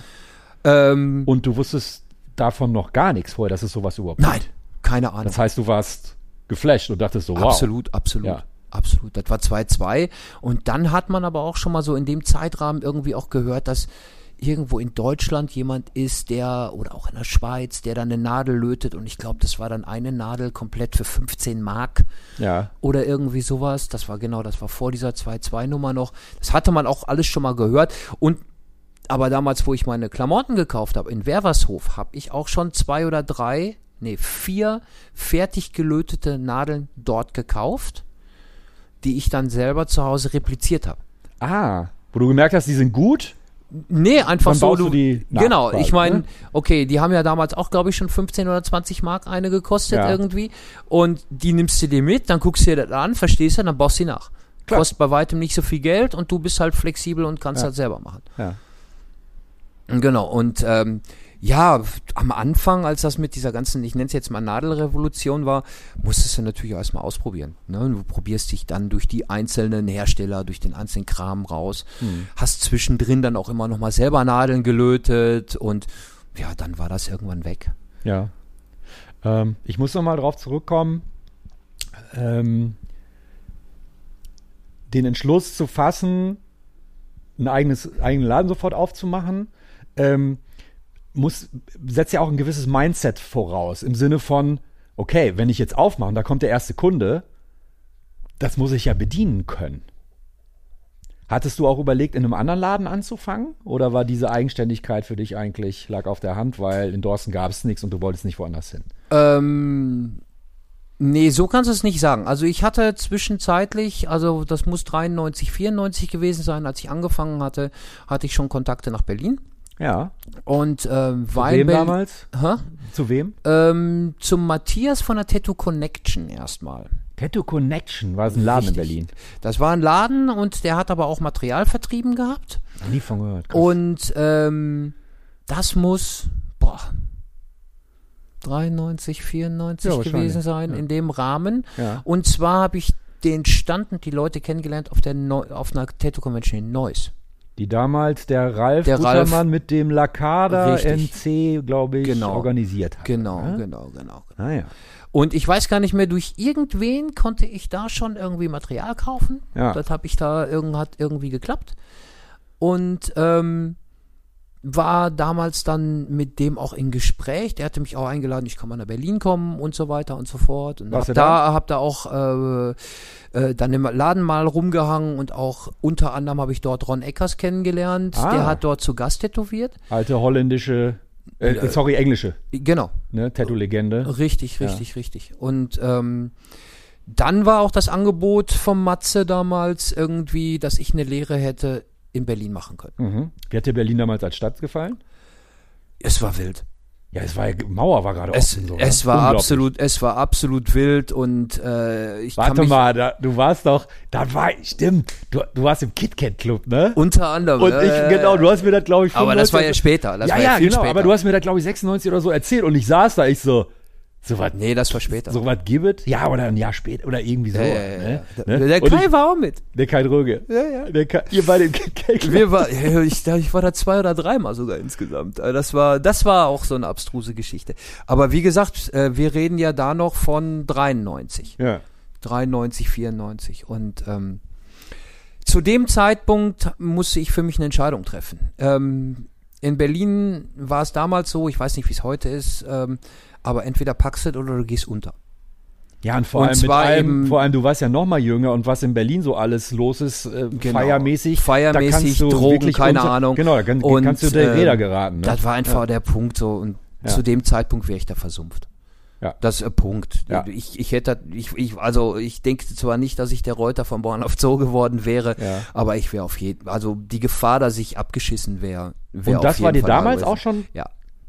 Ähm, Und du wusstest davon noch gar nichts vorher, dass es sowas überhaupt nein, gibt. keine Ahnung. Das heißt, du warst geflasht und dachtest so, wow. Absolut, absolut. Ja. Absolut. Das war 2-2. Und dann hat man aber auch schon mal so in dem Zeitrahmen irgendwie auch gehört, dass irgendwo in Deutschland jemand ist, der, oder auch in der Schweiz, der dann eine Nadel lötet. Und ich glaube, das war dann eine Nadel komplett für 15 Mark Ja. oder irgendwie sowas. Das war genau, das war vor dieser 2-2-Nummer noch. Das hatte man auch alles schon mal gehört. Und aber damals, wo ich meine Klamotten gekauft habe, in Wervershof, habe ich auch schon zwei oder drei, nee, vier fertig gelötete Nadeln dort gekauft, die ich dann selber zu Hause repliziert habe. Ah, wo du gemerkt hast, die sind gut. Nee, einfach Dann so. du die genau, quasi, ich meine, ne? okay, die haben ja damals auch, glaube ich, schon 15 oder 20 Mark eine gekostet Ja. irgendwie. Und die nimmst du dir mit, dann guckst du dir das an, verstehst du, dann baust du sie nach. Klar. Kostet bei weitem nicht so viel Geld und du bist halt flexibel und kannst Ja. halt selber machen. Ja. Genau, und ähm, ja, am Anfang, als das mit dieser ganzen, ich nenne es jetzt mal Nadelrevolution war, musstest du natürlich auch erstmal ausprobieren. Ne? Du probierst dich dann durch die einzelnen Hersteller, durch den einzelnen Kram raus, Hm. hast zwischendrin dann auch immer nochmal selber Nadeln gelötet und ja, dann war das irgendwann weg. Ja. Ähm, ich muss noch mal drauf zurückkommen, ähm, den Entschluss zu fassen, ein eigenes, eigenen Laden sofort aufzumachen, ähm, muss, setzt ja auch ein gewisses Mindset voraus. Im Sinne von, okay, wenn ich jetzt aufmache, und da kommt der erste Kunde, das muss ich ja bedienen können. Hattest du auch überlegt, in einem anderen Laden anzufangen? Oder war diese Eigenständigkeit für dich eigentlich, lag auf der Hand, weil in Dorsten gab es nichts und du wolltest nicht woanders hin? Ähm, nee, so kannst du es nicht sagen. Also ich hatte zwischenzeitlich, also das muss 93, 94 gewesen sein, als ich angefangen hatte, hatte ich schon Kontakte nach Berlin. Ja. Und ähm, Zu weil wem damals? Hä? Zu wem? Ähm, zum Matthias von der Tattoo Connection erstmal. Tattoo Connection war es ein Laden in Richtig. Berlin. Das war ein Laden und der hat aber auch Material vertrieben gehabt. Nie von gehört. krass. Und ähm, das muss, boah, 93, 94 Ja, gewesen sein, Ja. in dem Rahmen. ja. Und zwar habe ich den Stand und die Leute kennengelernt auf, der Neu auf einer Tattoo Convention in Neuss. Die damals der Ralf Der Ralf- Gutermann mit dem Richtig. NC, glaube ich, Genau. organisiert hat. Genau, ne? genau, genau. Ah, ja. Und ich weiß gar nicht mehr, durch irgendwen konnte ich da schon irgendwie Material kaufen. Ja. Das habe ich da irgend, hat irgendwie geklappt. Und ähm, war damals dann mit dem auch in Gespräch. Der hatte mich auch eingeladen, ich kann mal nach Berlin kommen und so weiter und so fort. Und hab du da, hab da auch äh, äh, dann im Laden mal rumgehangen und auch unter anderem habe ich dort Ron Eckers kennengelernt. Ah. Der hat dort zu Gast tätowiert. Alte holländische, äh, sorry, englische, Genau. ne? Tattoo-Legende. Richtig, richtig, richtig. Und ähm, dann war auch das Angebot vom Matze damals irgendwie, dass ich eine Lehre hätte in Berlin machen können. Mhm. Wie hat dir Berlin damals als Stadt gefallen? Es war wild. Ja, es war ja, Mauer war gerade Es, offen. So, es ne? war absolut, es war absolut wild und äh, ich kann Warte mal, da, du warst doch, da war, stimmt, du, du warst im KitKat Club, ne? unter anderem. Und ich, äh, genau, du hast mir das, glaube ich, Aber das war ja 95 später. Das ja, war ja, viel genau, später. aber du hast mir das, glaube ich, 96 oder so erzählt und ich saß da, ich so, so was, Nee, das war später. so was gibt Ja, oder ein Jahr später oder irgendwie so. ja, ja, ne? ja. Ne? Der, Kai ich, war auch mit. der Kai Dröge. Ja, ja. Der Kai, ihr beide im. Wir war, ich, ich war da zwei oder dreimal sogar insgesamt. Also Das war, das war auch so eine abstruse Geschichte. Aber wie gesagt, äh, wir reden ja da noch von 93. Ja. 93, 94. Und ähm, zu dem Zeitpunkt musste ich für mich eine Entscheidung treffen. Ähm, in Berlin war es damals so, ich weiß nicht, wie es heute ist, ähm, aber entweder packst du es oder du gehst unter. Ja, und vor Und allem zwar allem, vor allem, du warst ja noch mal jünger und was in Berlin so alles los ist, äh, Genau. feiermäßig. Feiermäßig, Drogen, keine unter, Ahnung. Genau, da kann, Und, kannst du der äh, Räder geraten. Ne? Das war einfach der Punkt so und Ja. zu dem Zeitpunkt wäre ich da versumpft. Ja. Das ist äh, Punkt. Ja. Ich, ich hätte, ich, ich, also ich denke zwar nicht, dass ich der Reuter vom Bauernhof Zoo geworden wäre, Ja. aber ich wäre auf jeden, also die Gefahr, dass ich abgeschissen wäre, wäre und das auf jeden war dir Fall damals da auch schon Ja.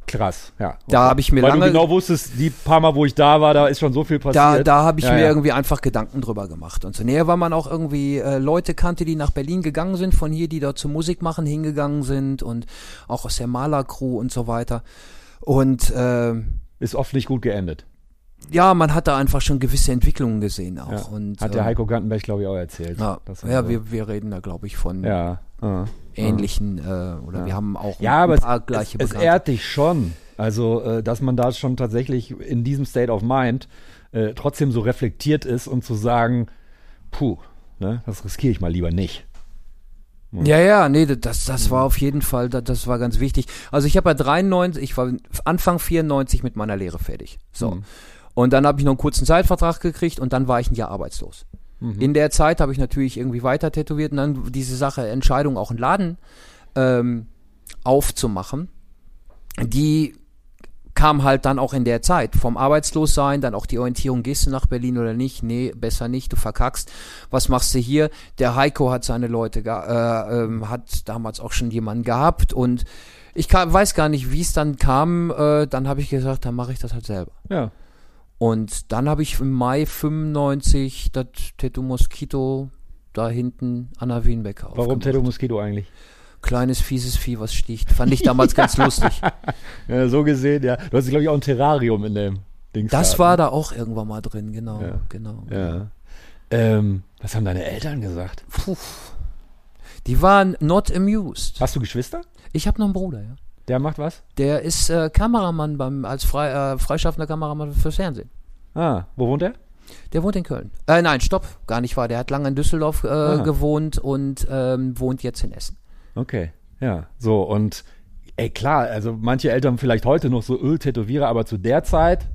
Krass, ja. Da habe ich mir Weil lange du genau wusstest, die paar Mal, wo ich da war, da ist schon so viel da, passiert. da habe ich Ja, mir ja. irgendwie einfach Gedanken drüber gemacht. Und so näher, weil man auch irgendwie äh, Leute kannte, die nach Berlin gegangen sind, von hier, die dort zu Musik machen hingegangen sind und auch aus der Malercrew und so weiter. Und äh, Ist oft nicht gut geendet. Ja, man hat da einfach schon gewisse Entwicklungen gesehen auch. Ja. Und, Hat der ähm, Heiko Gantenberg, glaube ich, auch erzählt. Ja, ja wir, wir reden da, glaube ich, von ja. ähnlichen, äh, oder Ja. wir haben auch Ja, ein aber paar es, gleiche es, es ehrt dich schon. Also, äh, dass man da schon tatsächlich in diesem State of Mind äh, trotzdem so reflektiert ist und zu sagen, puh, ne, das riskiere ich mal lieber nicht. Ja, ja, nee, das, das war auf jeden Fall, das, das war ganz wichtig. Also ich habe ja 93, ich war Anfang 94 mit meiner Lehre fertig. So. Mhm. Und dann habe ich noch einen kurzen Zeitvertrag gekriegt und dann war ich ein Jahr arbeitslos. Mhm. In der Zeit habe ich natürlich irgendwie weiter tätowiert und dann diese Sache, Entscheidung, auch einen Laden ähm, aufzumachen, die kam halt dann auch in der Zeit vom Arbeitslossein, dann auch die Orientierung, gehst du nach Berlin oder nicht? Nee, besser nicht, du verkackst. Was machst du hier? Der Heiko hat seine Leute, äh, ähm, hat damals auch schon jemanden gehabt und ich ka- weiß gar nicht, wie es dann kam. Äh, dann habe ich gesagt, dann mache ich das halt selber. Ja. Und dann habe ich im Mai 95 das Tattoo Mosquito da hinten an der Wienbecker Warum. Tattoo Mosquito eigentlich? Kleines, fieses Vieh, was sticht. Fand ich damals ganz lustig. Ja, so gesehen, ja. Du hast, glaube ich, auch ein Terrarium in dem Dings. Das war da auch irgendwann mal drin, genau, Ja. genau. Ja. Ähm, was haben deine Eltern gesagt? Puh. Die waren not amused. Hast du Geschwister? Ich habe noch einen Bruder, ja. Der macht was? Der ist äh, Kameramann beim, als frei, äh, freischaffender Kameramann fürs Fernsehen. Ah, wo wohnt er? Der wohnt in Köln. Äh, nein, stopp, gar nicht wahr. Der hat lange in Düsseldorf äh, Ah. gewohnt und ähm, wohnt jetzt in Essen. Okay, ja. So, und ey, klar, also manche Eltern vielleicht heute noch so Öltätowierer, aber zu der Zeit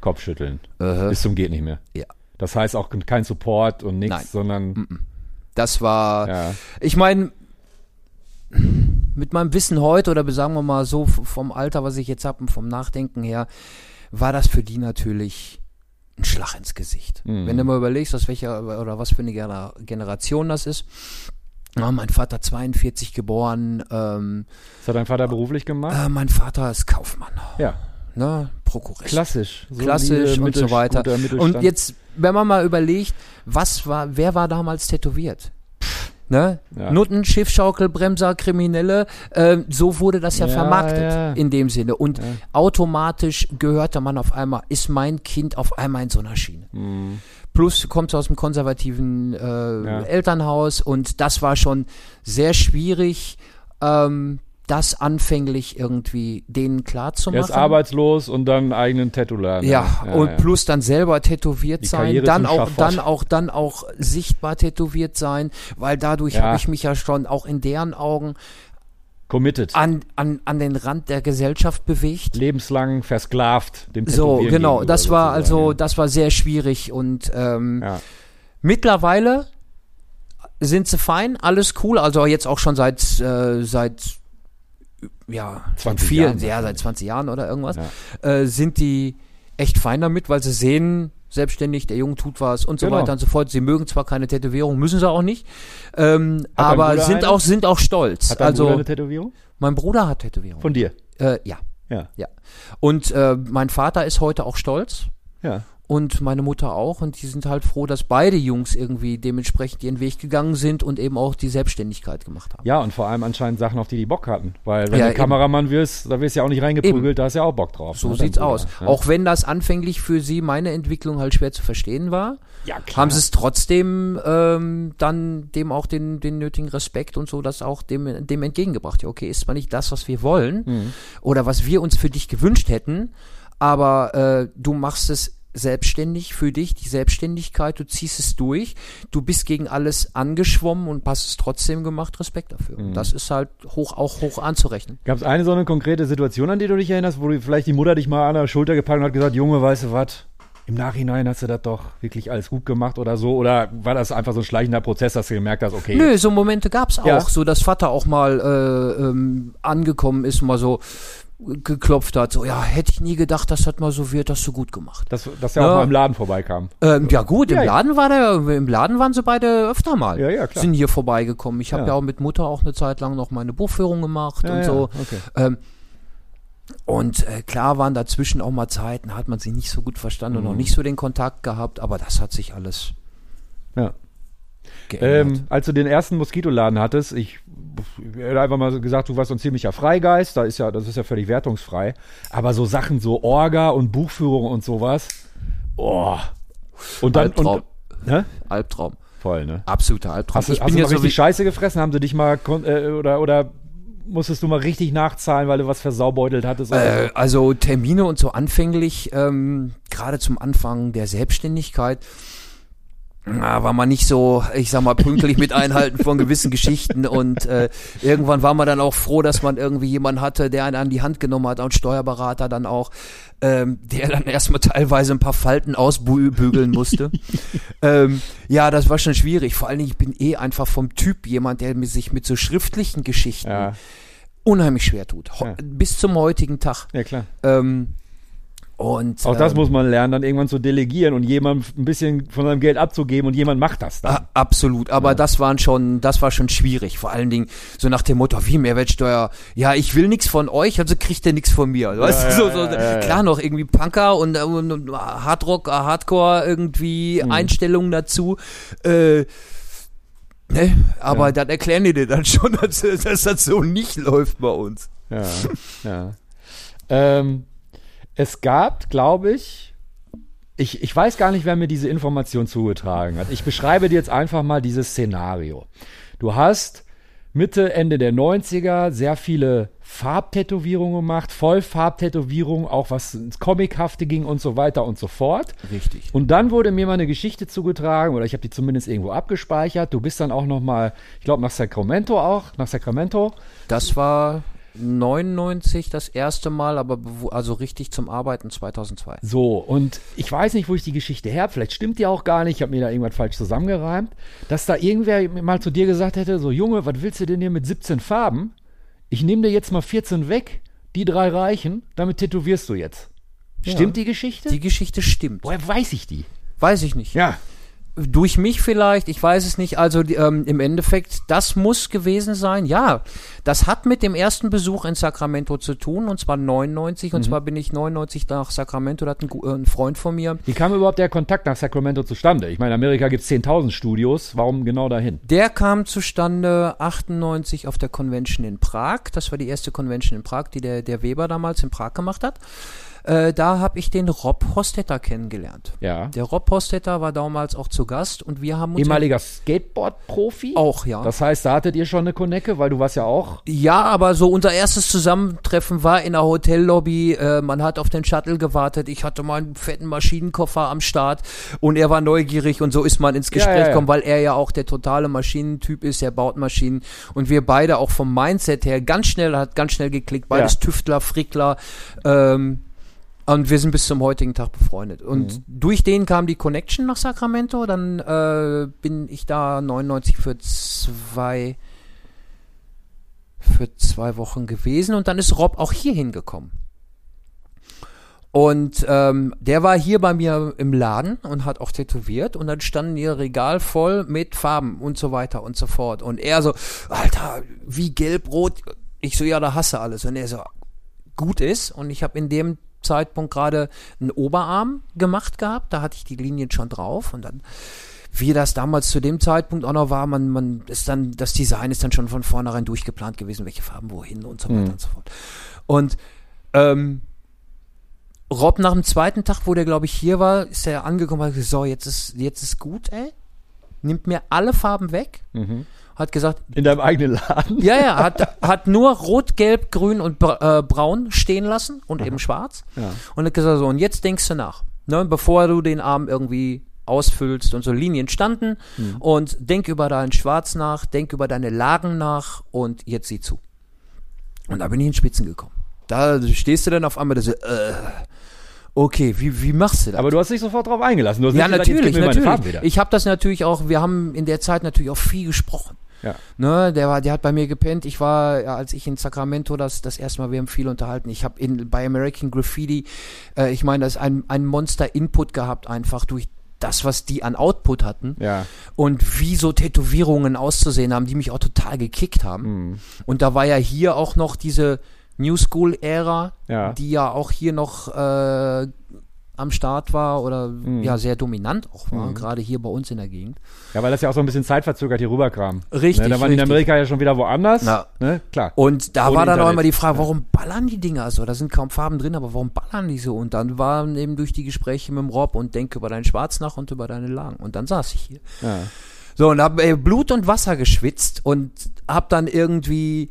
Kopfschütteln. Bis zum geht nicht mehr. Ja. Das heißt auch kein Support und nichts, sondern Das war, ja. ich meine, mit meinem Wissen heute oder sagen wir mal so vom Alter, was ich jetzt habe und vom Nachdenken her, war das für die natürlich ein Schlag ins Gesicht. Mhm. Wenn du mal überlegst, aus welcher oder was für eine Gener- Generation das ist. Ja, mein Vater 42 geboren, ähm, Was hat dein Vater beruflich gemacht? äh, mein Vater ist Kaufmann, ja, ne, Prokurist. klassisch. So klassisch die und so weiter. Und jetzt, wenn man mal überlegt, was war, wer war damals tätowiert? Ne? Ja. Nutten, Schiffschaukel, Bremser, Kriminelle, ähm, so wurde das ja, Ja, vermarktet ja. in dem Sinne. Und automatisch gehörte man auf einmal, ist mein Kind auf einmal in so einer Schiene. Mhm. Plus kommt aus einem konservativen äh. Elternhaus und das war schon sehr schwierig, ähm, das anfänglich irgendwie denen klar zu Er machen. ist arbeitslos und dann einen eigenen Tattoo-Laden. Ja, und ja. plus dann selber tätowiert Die sein, Karriere dann auch, dann auch, dann auch sichtbar tätowiert sein, weil dadurch Ja. habe ich mich ja schon auch in deren Augen Committed. an, an, an den Rand der Gesellschaft bewegt. Lebenslang versklavt dem So, genau, das war also, das war sehr schwierig und ähm, Ja. mittlerweile sind sie fein, alles cool, also jetzt auch schon seit, äh, seit ja, 20 vier, Jahren ja, seit 20 Jahren oder irgendwas, Ja. äh, sind die echt fein damit, weil sie sehen, selbstständig, der Junge tut was und so Genau. weiter und so fort. Sie mögen zwar keine Tätowierung, müssen sie auch nicht, ähm, aber sind eine? auch, sind auch stolz. Hat dein also, Bruder eine Tätowierung? mein Bruder hat Tätowierung. Von dir? äh, ja, Ja. ja. Und äh, mein Vater ist heute auch stolz Ja. Und meine Mutter auch und die sind halt froh, dass beide Jungs irgendwie dementsprechend ihren Weg gegangen sind und eben auch die Selbstständigkeit gemacht haben. Ja, und vor allem anscheinend Sachen, auf die die Bock hatten. Weil wenn Ja, du eben. Kameramann wirst, da wirst du ja auch nicht reingeprügelt, da hast du ja auch Bock drauf. So ne, sieht's Bruder, aus. Ja. Auch wenn das anfänglich für sie meine Entwicklung halt schwer zu verstehen war, ja, klar. haben sie es trotzdem ähm, dann dem auch den, den nötigen Respekt und so das auch dem, dem entgegengebracht. Ja, okay, ist zwar nicht das, was wir wollen Mhm. oder was wir uns für dich gewünscht hätten, aber äh, du machst es selbstständig für dich, die Selbstständigkeit, du ziehst es durch, du bist gegen alles angeschwommen und hast es trotzdem gemacht, Respekt dafür. Mhm. Und das ist halt hoch, auch hoch anzurechnen. Gab es eine so eine konkrete Situation, an die du dich erinnerst, wo du vielleicht die Mutter dich mal an der Schulter gepackt und hat gesagt, Junge, weißt du was? Im Nachhinein hast du das doch wirklich alles gut gemacht oder so? Oder war das einfach so ein schleichender Prozess, dass du gemerkt hast, okay, Nö, so Momente gab's auch, Ja. so dass Vater auch mal äh, ähm, angekommen ist, mal so geklopft hat, so ja, hätte ich nie gedacht, dass das mal so wird, hast du gut gemacht. dass, dass er Ja. auch mal im Laden vorbeikam? Ähm, ja gut, im Ja, ja. Laden war der, im Laden waren sie beide öfter mal. Ja, ja, klar. Sind hier vorbeigekommen. Ich habe Ja. auch mit Mutter auch eine Zeit lang noch meine Buchführung gemacht und ja, so. okay. Ähm, Und äh, klar waren dazwischen auch mal Zeiten, hat man sich nicht so gut verstanden und Mhm. noch nicht so den Kontakt gehabt, aber das hat sich alles Ja. Ähm, als du den ersten Moskitoladen hattest, ich, ich hätte einfach mal gesagt, du warst so ein ziemlicher Freigeist, da ist ja, das ist ja völlig wertungsfrei. Aber so Sachen, so Orga und Buchführung und sowas, oh. Und dann, Albtraum. und, ne? Albtraum. Voll, ne? Absoluter Albtraum. Hast du, hast du ja mal so richtig Scheiße gefressen? Haben sie dich mal, äh, oder, oder musstest du mal richtig nachzahlen, weil du was versaubeutelt hattest? Äh, also Termine und so anfänglich, ähm, gerade zum Anfang der Selbstständigkeit, na, war man nicht so, ich sag mal, pünktlich mit Einhalten von gewissen Geschichten und äh, irgendwann war man dann auch froh, dass man irgendwie jemanden hatte, der einen an die Hand genommen hat, ein Steuerberater dann auch, ähm, der dann erstmal teilweise ein paar Falten ausbügeln musste. ähm, ja, das war schon schwierig. Vor allen Dingen, ich bin eh einfach vom Typ jemand, der sich mit so schriftlichen Geschichten Ja, unheimlich schwer tut. Ho Ja. Bis zum heutigen Tag. ja klar. Ähm, und Auch das ähm, muss man lernen, dann irgendwann zu delegieren und jemandem ein bisschen von seinem Geld abzugeben und jemand macht das dann. a- absolut, aber Ja. das waren schon, das war schon schwierig. Vor allen Dingen so nach dem Motto, wie Mehrwertsteuer, ja, ich will nichts von euch, also kriegt ihr nichts von mir. Weißt du, so, so, ja, ja, ja. klar noch irgendwie Punker und, und, und Hardrock, äh, Hardcore irgendwie Mhm. Einstellungen dazu. Äh, ne? Aber Ja. dann erklären die dir dann schon, dass, dass das so nicht läuft bei uns. Ja, ja. Ähm, es gab, glaube ich, ich, ich weiß gar nicht, wer mir diese Information zugetragen hat. Ich beschreibe dir jetzt einfach mal dieses Szenario. Du hast Mitte, Ende der 90er sehr viele Farbtätowierungen gemacht, Vollfarbtätowierungen, auch was ins Comichafte ging und so weiter und so fort. Richtig. Und dann wurde mir mal eine Geschichte zugetragen, oder ich habe die zumindest irgendwo abgespeichert. Du bist dann auch noch mal, ich glaube, nach Sacramento auch, nach Sacramento. Das war 99 das erste Mal, aber also richtig zum Arbeiten 2002. So, und ich weiß nicht, wo ich die Geschichte her, vielleicht stimmt die auch gar nicht, ich habe mir da irgendwas falsch zusammengereimt, dass da irgendwer mal zu dir gesagt hätte, so Junge, was willst du denn hier mit 17 Farben? Ich nehme dir jetzt mal 14 weg, die drei reichen, damit tätowierst du jetzt. Ja. Stimmt die Geschichte? Die Geschichte stimmt. Woher weiß ich die? Weiß ich nicht. Ja. Durch mich vielleicht, ich weiß es nicht. Also ähm, im Endeffekt, das muss gewesen sein. Ja, das hat mit dem ersten Besuch in Sacramento zu tun, und zwar 99. Und zwar bin ich 99 nach Sacramento, da hat ein, äh, ein Freund von mir. Wie kam überhaupt der Kontakt nach Sacramento zustande? Ich meine, in Amerika gibt es 10.000 Studios, warum genau dahin? Der kam zustande 98 auf der Convention in Prag. Das war die erste Convention in Prag, die der, der Weber damals in Prag gemacht hat. Äh, da habe ich den Rob Hostetter kennengelernt. Ja. Der Rob Hostetter war damals auch zu Gast und wir haben uns Ehemaliger Skateboard-Profi? auch, ja. Das heißt, da hattet ihr schon eine Konecke, weil du warst ja auch. Ja, aber so unser erstes Zusammentreffen war in der Hotellobby. Äh, man hat auf den Shuttle gewartet. Ich hatte meinen fetten Maschinenkoffer am Start und er war neugierig und so ist man ins Gespräch ja, ja. gekommen, weil er ja auch der totale Maschinentyp ist. Er baut Maschinen und wir beide auch vom Mindset her ganz schnell, hat ganz schnell geklickt. Beides Ja. Tüftler, Frickler. Ähm, und wir sind bis zum heutigen Tag befreundet. Und Mhm. durch den kam die Connection nach Sacramento. Dann äh, bin ich da 99 für zwei für zwei Wochen gewesen und dann ist Rob auch hier hingekommen. Und ähm, der war hier bei mir im Laden und hat auch tätowiert und dann standen ihr Regal voll mit Farben und so weiter und so fort. Und er so, Alter, wie gelb-rot. Ich so, ja, da hasse alles. Und er so, gut ist. Und ich habe in dem Zeitpunkt gerade einen Oberarm gemacht gehabt. Da hatte ich die Linien schon drauf und dann wie das damals zu dem Zeitpunkt auch noch war, man, man ist dann, das Design ist dann schon von vornherein durchgeplant gewesen, welche Farben wohin und so weiter Mhm. und so fort. Und ähm, Rob nach dem zweiten Tag, wo der glaube ich hier war, ist er angekommen und hat gesagt, so, jetzt ist, jetzt ist gut, ey. Nimmt mir alle Farben weg. Hat gesagt, In deinem eigenen Laden? ja, ja, hat, hat nur Rot, Gelb, Grün und äh, Braun stehen lassen und eben Schwarz. Ja. Und hat gesagt, so, und jetzt denkst du nach. Ne, bevor du den Arm irgendwie ausfüllst und so Linien standen und denk über deinen Schwarz nach, denk über deine Lagen nach und jetzt sieh zu. Und da bin ich in Spitzen gekommen. Da stehst du dann auf einmal so, äh, okay, wie, wie machst du das? Aber du hast dich sofort drauf eingelassen. Du hast ja, nicht gesagt, natürlich, natürlich. Ich habe das natürlich auch, wir haben in der Zeit natürlich auch viel gesprochen. Ja. Ne, der war, der hat bei mir gepennt. Ich war, als ich in Sacramento das, das erste Mal, wir haben viel unterhalten. Ich habe in bei American Graffiti, äh, ich meine, das ist ein, ein Monster-Input gehabt, einfach durch das, was die an Output hatten Ja. und wie so Tätowierungen auszusehen haben, die mich auch total gekickt haben. Mhm. Und da war ja hier auch noch diese New School-Ära, Ja. die ja auch hier noch äh, am Start war oder Mhm. ja sehr dominant auch war, gerade hier bei uns in der Gegend. Ja, weil das ja auch so ein bisschen zeitverzögert hier rüberkam. Richtig, Ne, da waren die in richtig. Amerika ja schon wieder woanders. Ja. Ne? Klar. Und da Ohne war dann auch immer die Frage, warum ballern die Dinger so? Da sind kaum Farben drin, aber warum ballern die so? Und dann waren eben durch die Gespräche mit dem Rob und denke über deinen Schwarz nach und über deine Lagen. Und dann saß ich hier. Ja. So, und hab äh, Blut und Wasser geschwitzt und hab dann irgendwie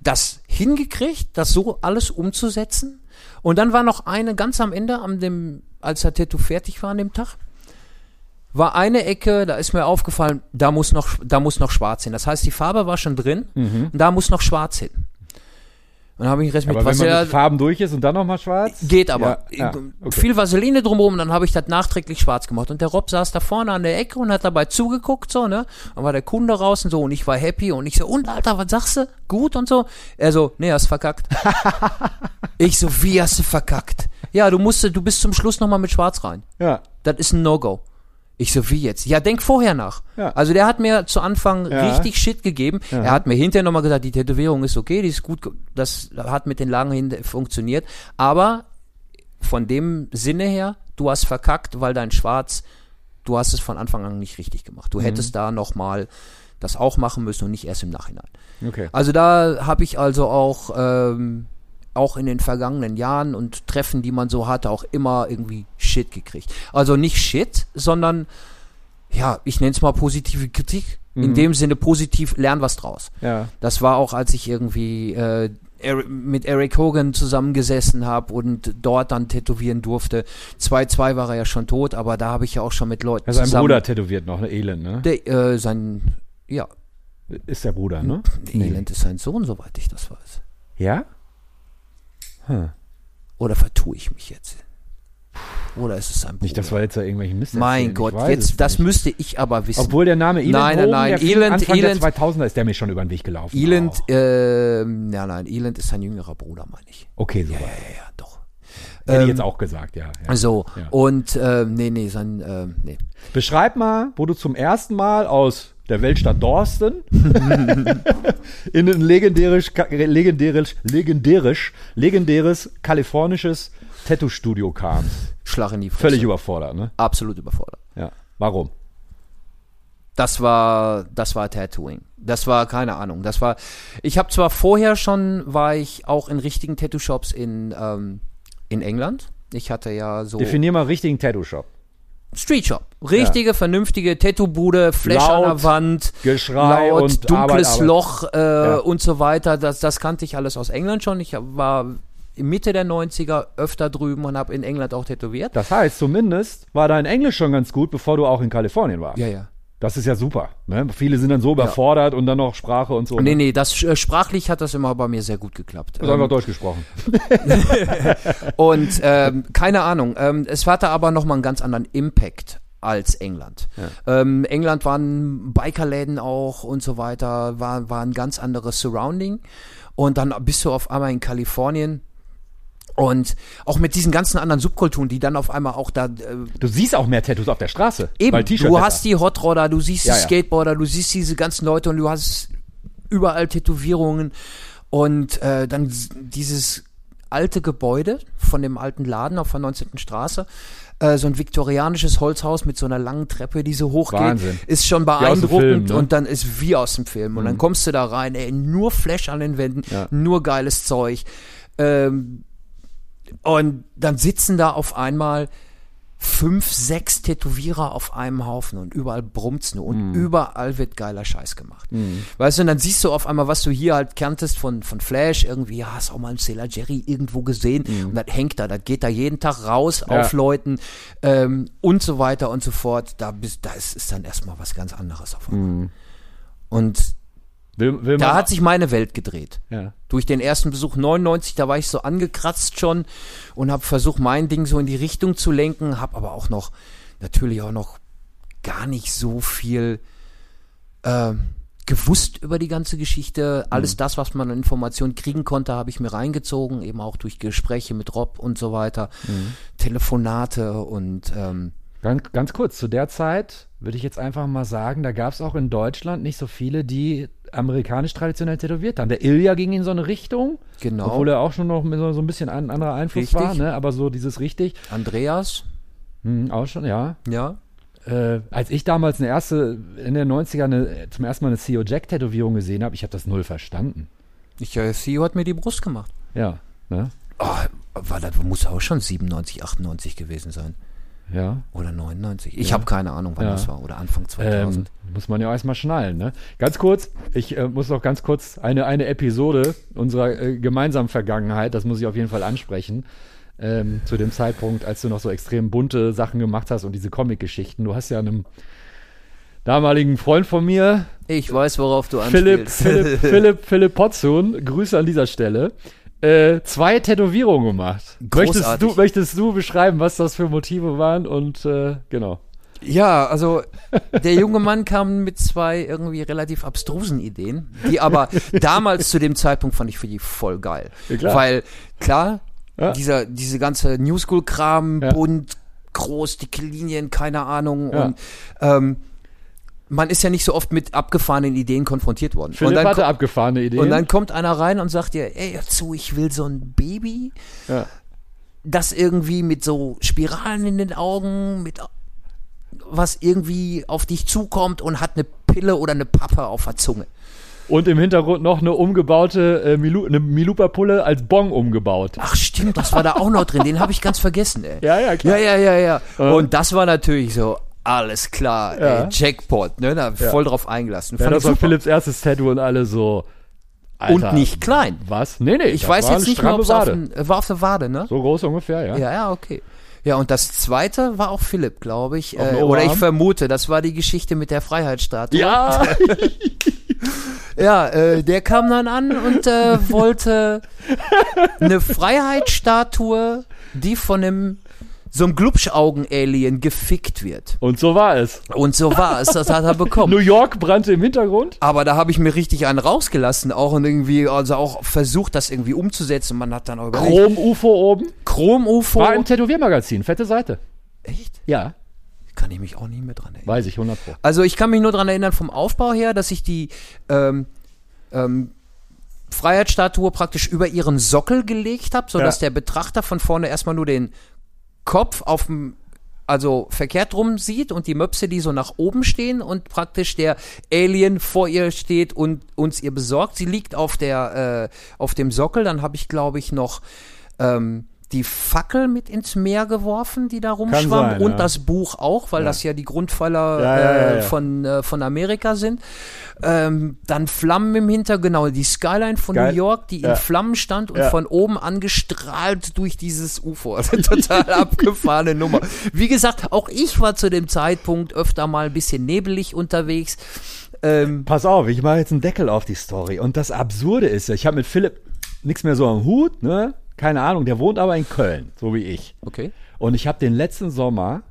das hingekriegt, das so alles umzusetzen. Und dann war noch eine ganz am Ende, an dem, als der Tattoo fertig war an dem Tag, war eine Ecke, da ist mir aufgefallen, da muss noch, da muss noch schwarz hin. Das heißt, die Farbe war schon drin und da muss noch schwarz hin. Und dann habe ich den Rest mit Aber wenn man Vaseline- mit Farben durch ist und dann nochmal schwarz? Geht aber. Ja, ja, okay. Viel Vaseline drumherum, dann habe ich das nachträglich schwarz gemacht. Und der Rob saß da vorne an der Ecke und hat dabei zugeguckt, so, ne? Dann war der Kunde raus und so und ich war happy und ich so, und Alter, was sagst du? Gut und so. Er so, nee, hast verkackt. ich so, wie hast du verkackt? Ja, du musst, du bist zum Schluss nochmal mit schwarz rein. Ja. Das ist ein No-Go. Ich so, wie jetzt? Ja, denk vorher nach. Ja. Also der hat mir zu Anfang Ja. richtig Shit gegeben. Er hat mir hinterher nochmal gesagt, die Tätowierung ist okay, die ist gut, das hat mit den Lagen hin funktioniert. Aber von dem Sinne her, du hast verkackt, weil dein Schwarz, du hast es von Anfang an nicht richtig gemacht. Mhm. Du hättest da nochmal das auch machen müssen und nicht erst im Nachhinein. Okay. Also da habe ich also auch, ähm, auch in den vergangenen Jahren und Treffen, die man so hatte, auch immer irgendwie Shit gekriegt. Also nicht Shit, sondern ja, ich nenne es mal positive Kritik. In dem Sinne positiv, lern was draus. Ja. Das war auch, als ich irgendwie äh, mit Eric Hogan zusammengesessen habe und dort dann tätowieren durfte. 2-2 war er ja schon tot, aber da habe ich ja auch schon mit Leuten Also ein zusammen... Bruder tätowiert noch, ne? Elend, ne? Der, äh, sein, ja, Ist der Bruder, ne? Elend ist sein Sohn, soweit ich das weiß. Ja? Oder vertue ich mich jetzt? Oder ist es sein Bruder? Nicht, dass wir jetzt da irgendwelchen Mist mein ich Gott, jetzt, das nicht. müsste ich aber wissen. Obwohl der Name Elend Nein, nein, nein, fing Elend- Anfang Elend- der 2000er ist der mir schon über den Weg gelaufen. Elend, auch. ähm, ja, nein, Elend ist sein jüngerer Bruder, meine ich. Okay, so Ja, ja, ja, ja, doch. Hätte ich Ähm, jetzt auch gesagt, ja. ja. So, Ja. und, ähm, nee, nee, sein, ähm, nee. Beschreib mal, wo du zum ersten Mal aus der Weltstadt Dorsten in ein legendärisch, legendärisch, legendärisch, legendäres kalifornisches Tattoo-Studio kamst. Schlag in die Fresse. Völlig überfordert, ne? Absolut überfordert. Ja. Warum? Das war, das war Tattooing. Das war keine Ahnung. Das war. Ich habe zwar vorher schon, war ich auch in richtigen Tattoo-Shops in ähm, in England. Ich hatte ja so Definier mal richtigen Tattoo-Shop. Street Shop, richtige, vernünftige Tattoo-Bude, Flash an Laut, der Wand, Geschrei laut, und dunkles Arbeit. Loch äh, Ja. und so weiter. Das, das kannte ich alles aus England schon. Ich war Mitte der 90er öfter drüben und habe in England auch tätowiert. Das heißt, zumindest war dein Englisch schon ganz gut, bevor du auch in Kalifornien warst. Ja, ja. Das ist ja super. Ne? Viele sind dann so überfordert und dann noch Sprache und so. Nee, ne? nee, das äh, sprachlich hat das immer bei mir sehr gut geklappt. Du hast einfach Ähm, Deutsch gesprochen. und ähm, keine Ahnung, ähm, es hatte aber nochmal einen ganz anderen Impact als England. Ähm, England waren Bikerläden auch und so weiter, war, war ein ganz anderes Surrounding. Und dann bist du auf einmal in Kalifornien und auch mit diesen ganzen anderen Subkulturen, die dann auf einmal auch da äh, Du siehst auch mehr Tattoos auf der Straße. Eben, du hast die Hotrodder, du siehst Ja, die. Skateboarder, du siehst diese ganzen Leute und du hast überall Tätowierungen und äh, dann dieses alte Gebäude von dem alten Laden auf der 19. Straße, äh, so ein viktorianisches Holzhaus mit so einer langen Treppe, die so hochgeht, Wahnsinn. ist schon beeindruckend Film, ne? und dann ist wie aus dem Film und dann kommst du da rein, ey, nur Flash an den Wänden, Ja. nur geiles Zeug ähm, und dann sitzen da auf einmal fünf, sechs Tätowierer auf einem Haufen und überall brummt's nur und überall wird geiler Scheiß gemacht. Weißt du, und dann siehst du auf einmal, was du hier halt kanntest von, von Flash, irgendwie, ja, hast auch mal einen Sailor Jerry irgendwo gesehen und das hängt da, das geht da jeden Tag raus Ja. auf Leuten ähm, und so weiter und so fort. Da, bist, da ist, ist dann erstmal was ganz anderes auf einmal. Und Will, will da hat sich meine Welt gedreht ja. durch den ersten Besuch 99, da war ich so angekratzt schon und habe versucht, mein Ding so in die Richtung zu lenken, habe aber auch noch, natürlich auch noch gar nicht so viel äh, gewusst über die ganze Geschichte. Alles das, was man an Informationen kriegen konnte, habe ich mir reingezogen, eben auch durch Gespräche mit Rob und so weiter, Telefonate und ähm, Ganz, ganz kurz, zu der Zeit würde ich jetzt einfach mal sagen, da gab es auch in Deutschland nicht so viele, die amerikanisch traditionell tätowiert haben. Der Ilya ging in so eine Richtung, Genau. obwohl er auch schon noch so, ein bisschen ein anderer Einfluss Richtig. war, ne? aber so dieses richtig, Andreas, hm, auch schon, ja. ja. Äh, als ich damals eine erste, in den 90ern eine, zum ersten Mal eine CEO Jack-Tätowierung gesehen habe, ich habe das null verstanden. Ich, äh, CEO hat mir die Brust gemacht. Ja, ne? Ah, war das muss auch schon 97, 98 gewesen sein. Ja. Oder 99. Ich Ja. habe keine Ahnung, wann Ja. das war. Oder Anfang Ähm, 2000. muss man ja erstmal schnallen, ne? Ganz kurz, ich äh, muss noch ganz kurz eine, eine Episode unserer äh, gemeinsamen Vergangenheit, das muss ich auf jeden Fall ansprechen. Ähm, zu dem Zeitpunkt, als du noch so extrem bunte Sachen gemacht hast und diese Comic-Geschichten. Du hast ja einem damaligen Freund von mir, ich weiß, worauf du Philipp, anspielst. Philipp, Philipp, Philipp Potzun, Grüße an dieser Stelle, äh, zwei Tätowierungen gemacht. Möchtest Großartig. du, möchtest du beschreiben, was das für Motive waren und äh, genau. Ja, also der junge Mann kam mit zwei irgendwie relativ abstrusen Ideen, die aber damals zu dem Zeitpunkt fand ich für die voll geil. Ja, klar. Weil, klar, Ja. dieser, diese ganze New School-Kram, Ja. bunt, groß, dicke Linien, keine Ahnung. Ja. Und ähm, man ist ja nicht so oft mit abgefahrenen Ideen konfrontiert worden. Philipp und, dann hatte abgefahrene Ideen. und dann kommt einer rein und sagt dir, ey, zu, ich will so ein Baby, ja. das irgendwie mit so Spiralen in den Augen, mit was irgendwie auf dich zukommt und hat eine Pille oder eine Pappe auf der Zunge. Und im Hintergrund noch eine umgebaute äh, Milu eine Milupa-Pulle als Bong umgebaut. Ach stimmt, das war da auch noch drin, den habe ich ganz vergessen, ey. Ja, ja, klar. Ja, ja, ja, ja. Ja. Und das war natürlich so, alles klar, Ja. ey, Jackpot, ne, da voll drauf eingelassen. Ja, das war super. Philipps erstes Tattoo und alle so. Alter, Und nicht klein. Was? Nee, nee. Ich weiß jetzt nicht mehr, ob es auf, den- war auf der Wade, ne? So groß ungefähr, ja. Ja, ja, okay. Ja, und das zweite war auch Philipp, glaube ich. Äh, oder ich vermute, das war die Geschichte mit der Freiheitsstatue. Ja. Ja, äh, der kam dann an und äh, wollte eine Freiheitsstatue, die von einem so einem Glubschaugen-Alien gefickt wird. Und so war es. Und so war es, das hat er bekommen. New York brannte im Hintergrund. Aber da habe ich mir richtig einen rausgelassen, auch und irgendwie, also auch versucht, das irgendwie umzusetzen. Man hat dann auch überlegt, Chrom-UFO oben. Chrom-UFO. War im Tätowiermagazin. Fette Seite. Echt? Ja. Kann ich mich auch nicht mehr dran erinnern. Weiß ich, 100 Pro. Also ich kann mich nur dran erinnern vom Aufbau her, dass ich die ähm, ähm, Freiheitsstatue praktisch über ihren Sockel gelegt habe, sodass Ja. der Betrachter von vorne erstmal nur den Kopf auf dem also verkehrt rum sieht und die Möpse, die so nach oben stehen und praktisch der Alien vor ihr steht und uns ihr besorgt. Sie liegt auf der äh, auf dem Sockel. Dann habe ich glaube ich noch ähm, die Fackel mit ins Meer geworfen, die da rumschwamm sein, und ja. das Buch auch, weil das ja die Grundpfeiler Ja, ja, ja, äh, ja. von äh, von Amerika sind. Ähm, dann Flammen im Hintergrund, genau, die Skyline von Geil. New York, die Ja. in Flammen stand und Ja. von oben angestrahlt durch dieses UFO. Also total abgefahrene Nummer. Wie gesagt, auch ich war zu dem Zeitpunkt öfter mal ein bisschen nebelig unterwegs. Ähm, Pass auf, ich mache jetzt einen Deckel auf die Story. Und das Absurde ist ja, ich habe mit Philipp nichts mehr so am Hut, ne? Keine Ahnung, der wohnt aber in Köln, so wie ich. okay. Und ich habe den letzten Sommer,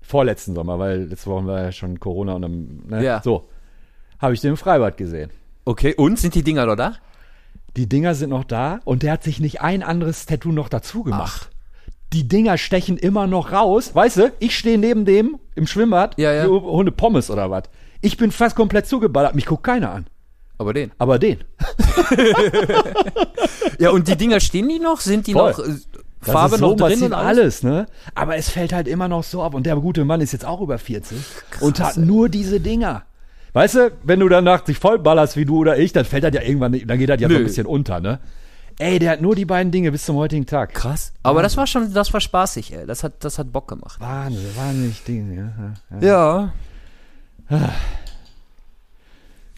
vorletzten Sommer, weil letzte Woche war ja schon Corona und dann, ne? Ja. So, habe ich den im Freibad gesehen. Okay, und sind die Dinger noch da? Die Dinger sind noch da und der hat sich nicht ein anderes Tattoo noch dazu gemacht. Die Dinger stechen immer noch raus. Weißt du, ich stehe neben dem im Schwimmbad, Ja, ja. eine Pommes oder was. Ich bin fast komplett zugeballert, mich guckt keiner an. Aber den. Aber den. Ja, und die Dinger stehen die noch? Sind die Voll. noch äh, Das Farbe ist noch so drin und alles? alles, ne? Aber es fällt halt immer noch so ab. Und der gute Mann ist jetzt auch über 40 und hat nur diese Dinger. Weißt du, wenn du danach dich vollballerst wie du oder ich, dann fällt das ja irgendwann, dann geht das ja so ein bisschen unter, ne? Ey, der hat nur die beiden Dinge bis zum heutigen Tag. Krass. Aber das war schon, das war spaßig, ey. Das hat, das hat Bock gemacht. Wahnsinn, wahnsinnig Dinge, ja. ja. Ja.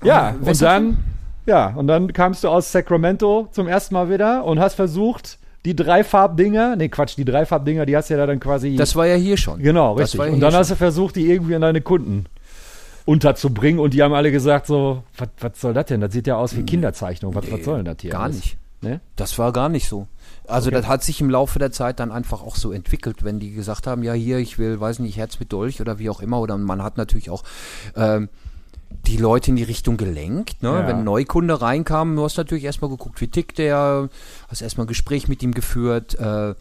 Ja, Und und dann, ja, und dann kamst du aus Sacramento zum ersten Mal wieder und hast versucht, die Dreifarbdinger, nee, Quatsch, die Dreifarbdinger, die hast du ja dann quasi. Das war ja hier schon. genau, das richtig. ja Und dann hast du versucht, die irgendwie an deine Kunden unterzubringen und die haben alle gesagt so, was soll das denn? Das sieht ja aus wie Kinderzeichnung. Was, was soll denn das hier? Gar alles? nicht. Ne? Das war gar nicht so. Also das hat sich im Laufe der Zeit dann einfach auch so entwickelt, wenn die gesagt haben, ja hier, ich will, weiß nicht, Herz mit Dolch oder wie auch immer. Oder man hat natürlich auch ähm, die Leute in die Richtung gelenkt. Ne? Ja. Wenn ein Neukunde reinkam, du hast natürlich erstmal geguckt, wie tickt der, hast erstmal ein Gespräch mit ihm geführt äh,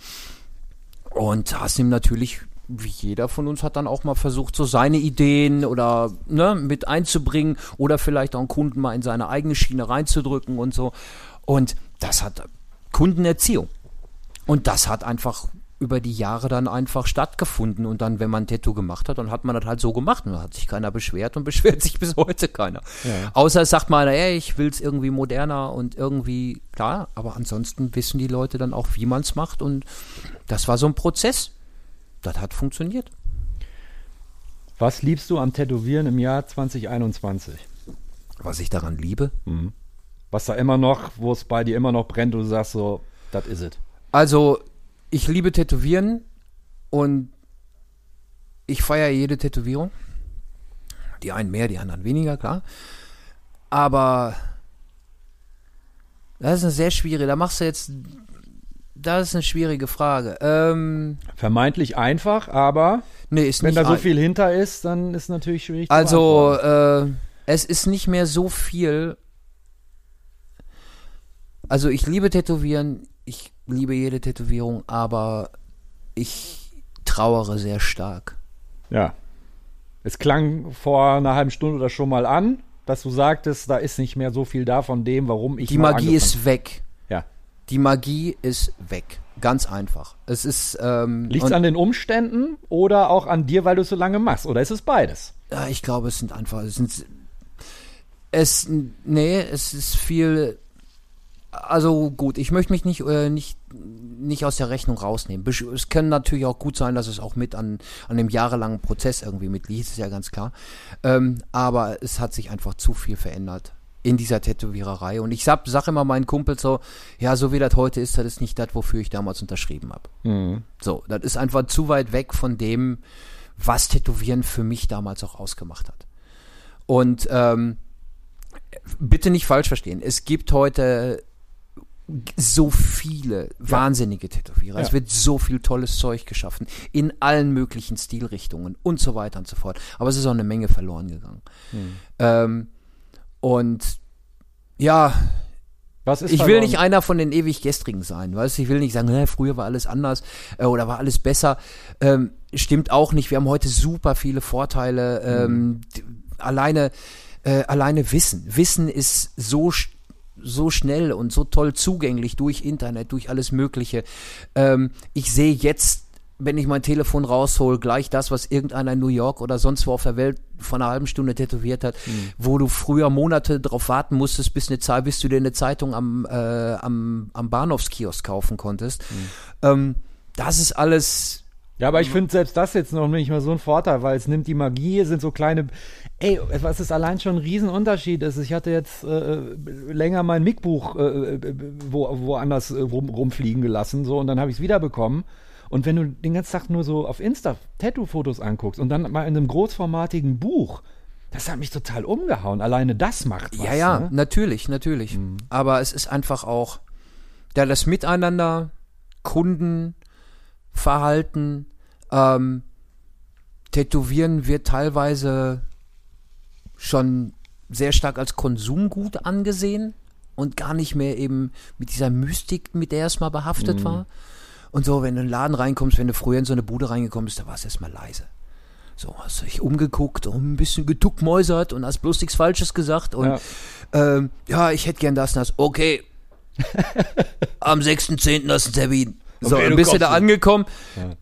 und hast ihm natürlich wie jeder von uns hat dann auch mal versucht, so seine Ideen oder ne, mit einzubringen oder vielleicht auch einen Kunden mal in seine eigene Schiene reinzudrücken und so. Und das hat Kundenerziehung. Und das hat einfach über die Jahre dann einfach stattgefunden. Und dann, wenn man ein Tattoo gemacht hat, dann hat man das halt so gemacht. Und da hat sich keiner beschwert und beschwert sich bis heute keiner. Ja. Außer es sagt mal, ey, ich will es irgendwie moderner und irgendwie, klar, aber ansonsten wissen die Leute dann auch, wie man es macht. Und das war so ein Prozess. Das hat funktioniert. Was liebst du am Tätowieren im Jahr 2021? Was ich daran liebe. Was da immer noch, wo es bei dir immer noch brennt, und du sagst so, das is it. Also, ich liebe Tätowieren und ich feiere jede Tätowierung. Die einen mehr, die anderen weniger, klar. Aber das ist eine sehr schwierige, da machst du jetzt, das ist eine schwierige Frage. Ähm, Vermeintlich einfach, aber nee, wenn da so viel hinter ist, dann ist natürlich schwierig. Also, äh, es ist nicht mehr so viel. Also, ich liebe Tätowieren, ich liebe jede Tätowierung, aber ich trauere sehr stark. ja. Es klang vor einer halben Stunde oder schon mal an, dass du sagtest, da ist nicht mehr so viel da von dem, warum ich Die Magie ist weg. Ja. Die Magie ist weg. Ganz einfach. Es ist. Ähm, Liegt es an den Umständen oder auch an dir, weil du es so lange machst? Oder ist es beides? Ja, ich glaube, es sind einfach, es sind, es, nee, es ist viel, also gut, ich möchte mich nicht, äh, nicht, nicht aus der Rechnung rausnehmen. Es kann natürlich auch gut sein, dass es auch mit an, an dem jahrelangen Prozess irgendwie mitliegt, ist ja ganz klar. Ähm, aber es hat sich einfach zu viel verändert in dieser Tätowiererei. Und ich sag, sag immer meinen Kumpels so, ja, so wie das heute ist, das ist nicht das, wofür ich damals unterschrieben habe. So, das ist einfach zu weit weg von dem, was Tätowieren für mich damals auch ausgemacht hat. Und ähm, bitte nicht falsch verstehen, es gibt heute so viele wahnsinnige Tätowierer. Es Ja. wird so viel tolles Zeug geschaffen in allen möglichen Stilrichtungen und so weiter und so fort. Aber es ist auch eine Menge verloren gegangen. Ähm, und ja, ich will nicht einer von den ewig gestrigen sein, weißt? Ich will nicht sagen, "Hä, früher war alles anders äh, oder war alles besser. Ähm, stimmt auch nicht. Wir haben heute super viele Vorteile. Ähm, d- alleine, äh, alleine Wissen. Wissen ist so sch- so schnell und so toll zugänglich durch Internet, durch alles Mögliche. Ähm, ich sehe jetzt wenn ich mein Telefon raushol, gleich das, was irgendeiner in New York oder sonst wo auf der Welt vor einer halben Stunde tätowiert hat, wo du früher Monate drauf warten musstest, bis eine Zahl, bis du dir eine Zeitung am, äh, am, am Bahnhofskiosk kaufen konntest. Ähm, das ist alles, Ja, aber ich finde selbst das jetzt noch nicht mal so ein Vorteil, weil es nimmt die Magie, es sind so kleine. Ey, was ist allein schon ein Riesenunterschied ist. Ich hatte jetzt äh, länger mein Mic-Buch äh, äh, wo, woanders äh, rum, rumfliegen gelassen, so und dann habe ich es wiederbekommen. Und wenn du den ganzen Tag nur so auf Insta Tattoo-Fotos anguckst und dann mal in einem großformatigen Buch, das hat mich total umgehauen. Alleine das macht was. ja, ja, Ne? natürlich, natürlich. Aber es ist einfach auch, ja, das Miteinander, Kunden, Verhalten, ähm, Tätowieren wird teilweise schon sehr stark als Konsumgut angesehen und gar nicht mehr eben mit dieser Mystik, mit der es mal behaftet war. Und so, wenn du in den Laden reinkommst, wenn du früher in so eine Bude reingekommen bist, da war es erstmal leise. So, hast du dich umgeguckt und ein bisschen getuckmäusert und hast bloß nichts Falsches gesagt und Ja. ähm, ja, ich hätte gern das und das. Okay. Am 6.10. hast du einen Termin. So, Okay, dann bist du da angekommen.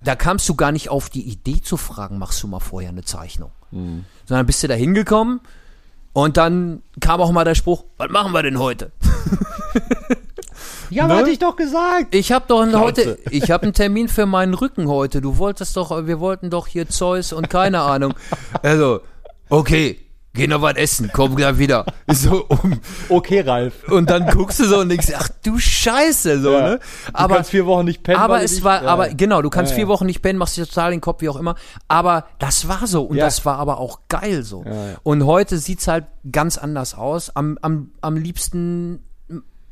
Da kamst du gar nicht auf die Idee zu fragen, machst du mal vorher eine Zeichnung. Mhm. Sondern bist du da hingekommen und dann kam auch mal der Spruch, was machen wir denn heute? Ja, Ne? hatte ich doch gesagt. Ich habe doch einen Schnauze. heute, ich habe einen Termin für meinen Rücken heute. Du wolltest doch, wir wollten doch hier Zeus und keine Ahnung. Also, okay, geh noch was essen, komm gleich wieder. So, um, Okay, Ralf. und dann guckst du so und denkst, ach du Scheiße, so, Ja. ne? du Aber, kannst vier Wochen nicht pennen. aber weil du es dich- war, ja. aber genau, du kannst Ja, vier. Wochen nicht pennen, machst dir total den Kopf, wie auch immer. Aber das war so und Ja. das war aber auch geil so. Ja, ja. Und heute sieht's halt ganz anders aus. Am, am, am liebsten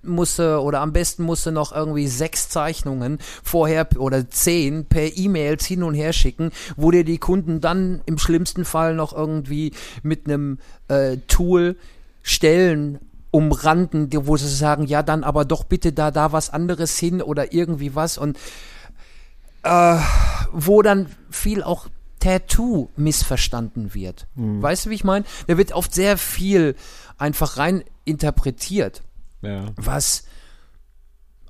musste oder am besten musste noch irgendwie sechs Zeichnungen vorher oder zehn per E-Mails hin und her schicken, wo dir die Kunden dann im schlimmsten Fall noch irgendwie mit einem äh, Tool Stellen umranden, wo sie sagen, ja, dann aber doch bitte da, da was anderes hin oder irgendwie was und äh, wo dann viel auch Tattoo missverstanden wird. Weißt du, wie ich meine? Da wird oft sehr viel einfach rein interpretiert, Ja. was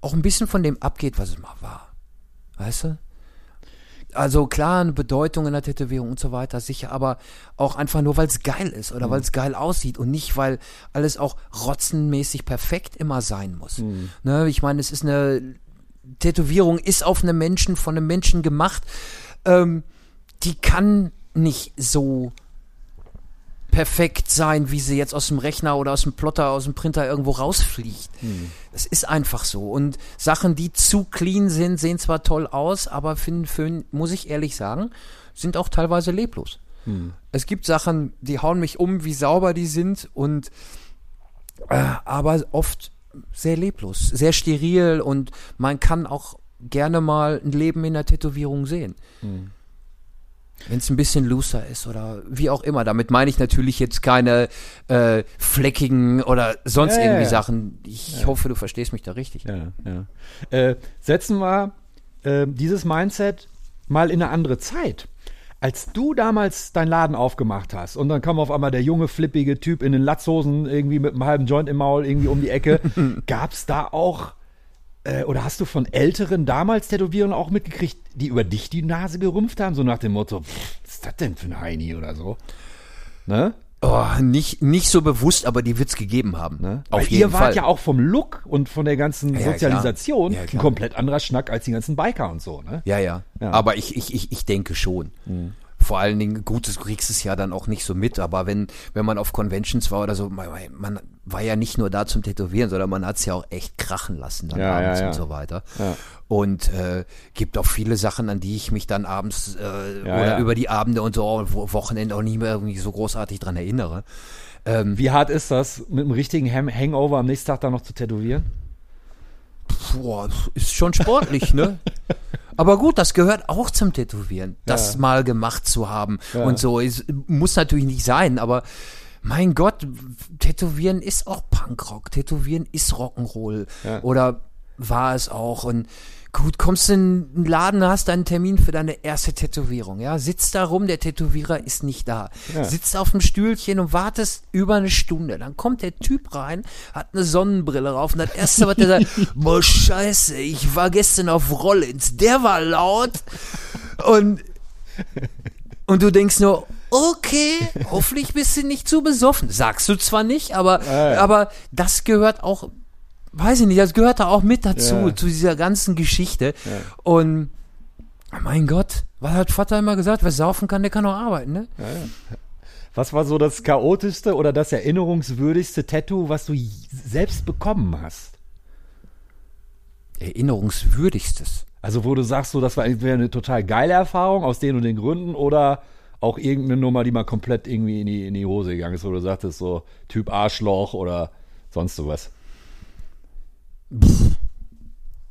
auch ein bisschen von dem abgeht, was es mal war. Weißt du? Also klar, eine Bedeutung in der Tätowierung und so weiter, sicher, aber auch einfach nur, weil es geil ist oder weil es geil aussieht und nicht, weil alles auch rotzenmäßig perfekt immer sein muss. Ne, ich meine, es ist eine Tätowierung, ist auf einem Menschen, von einem Menschen gemacht. Ähm, die kann nicht so perfekt sein, wie sie jetzt aus dem Rechner oder aus dem Plotter, aus dem Printer irgendwo rausfliegt. Das ist einfach so. Und Sachen, die zu clean sind, sehen zwar toll aus, aber für, für, muss ich ehrlich sagen, sind auch teilweise leblos. Es gibt Sachen, die hauen mich um, wie sauber die sind und äh, aber oft sehr leblos, sehr steril und man kann auch gerne mal ein Leben in der Tätowierung sehen. Wenn es ein bisschen looser ist oder wie auch immer. Damit meine ich natürlich jetzt keine äh, fleckigen oder sonst Ja, ja, irgendwie ja. Sachen. Ich hoffe, du verstehst mich da richtig. Ja, ja. Äh, setzen wir äh, dieses Mindset mal in eine andere Zeit. Als du damals deinen Laden aufgemacht hast und dann kam auf einmal der junge, flippige Typ in den Latzhosen irgendwie mit einem halben Joint im Maul irgendwie um die Ecke, gab's da auch äh, oder hast du von Älteren damals Tätowierern auch mitgekriegt, die über dich die Nase gerümpft haben, so nach dem Motto, "Pff, was ist das denn für ein Heini oder so? Ne? Oh, nicht, nicht so bewusst, aber die wird's gegeben haben. Ne? Auf Weil jeden ihr wart Fall. ja auch vom Look und von der ganzen Ja, Sozialisation. Ja, ein komplett anderer Schnack als die ganzen Biker und so, ne? Ja, ja. Ja. Mhm. Aber ich, ich, ich, ich denke schon. Vor allen Dingen, gut, du kriegst es ja dann auch nicht so mit, aber wenn, wenn man auf Conventions war oder so, man, man war ja nicht nur da zum Tätowieren, sondern man hat es ja auch echt krachen lassen dann Ja, ja, abends ja. und so weiter. Ja. Und äh, gibt auch viele Sachen, an die ich mich dann abends äh, Ja, oder ja. über die Abende und so Wo- Wochenende auch nicht mehr irgendwie so großartig dran erinnere. Wie hart ist das, mit einem richtigen Hangover am nächsten Tag dann noch zu tätowieren? Boah, ist schon sportlich, ne? Aber gut, das gehört auch zum Tätowieren, das Ja. mal gemacht zu haben Ja. und so. Es muss natürlich nicht sein, aber mein Gott, Tätowieren ist auch Punkrock, Tätowieren ist Rock'n'Roll Ja. oder war es auch und gut, kommst du in einen Laden, hast einen Termin für deine erste Tätowierung, ja, sitzt da rum, der Tätowierer ist nicht da, Ja. sitzt auf dem Stühlchen und wartest über eine Stunde, dann kommt der Typ rein, hat eine Sonnenbrille drauf und das erste, was der sagt, boah, scheiße, ich war gestern auf Rollins, der war laut und und du denkst nur, okay, hoffentlich bist du nicht zu besoffen. Sagst du zwar nicht, aber, ja. aber das gehört auch, weiß ich nicht, das gehört da auch mit dazu, Ja. zu dieser ganzen Geschichte. Und mein Gott, was hat Vater immer gesagt? Wer saufen kann, der kann auch arbeiten, ne? Was war so das chaotischste oder das erinnerungswürdigste Tattoo, was du selbst bekommen hast? Erinnerungswürdigstes. Also wo du sagst, so, das war eine total geile Erfahrung aus den und den Gründen oder auch irgendeine Nummer, die mal komplett irgendwie in die, in die Hose gegangen ist, wo du sagtest, so Typ Arschloch oder sonst sowas.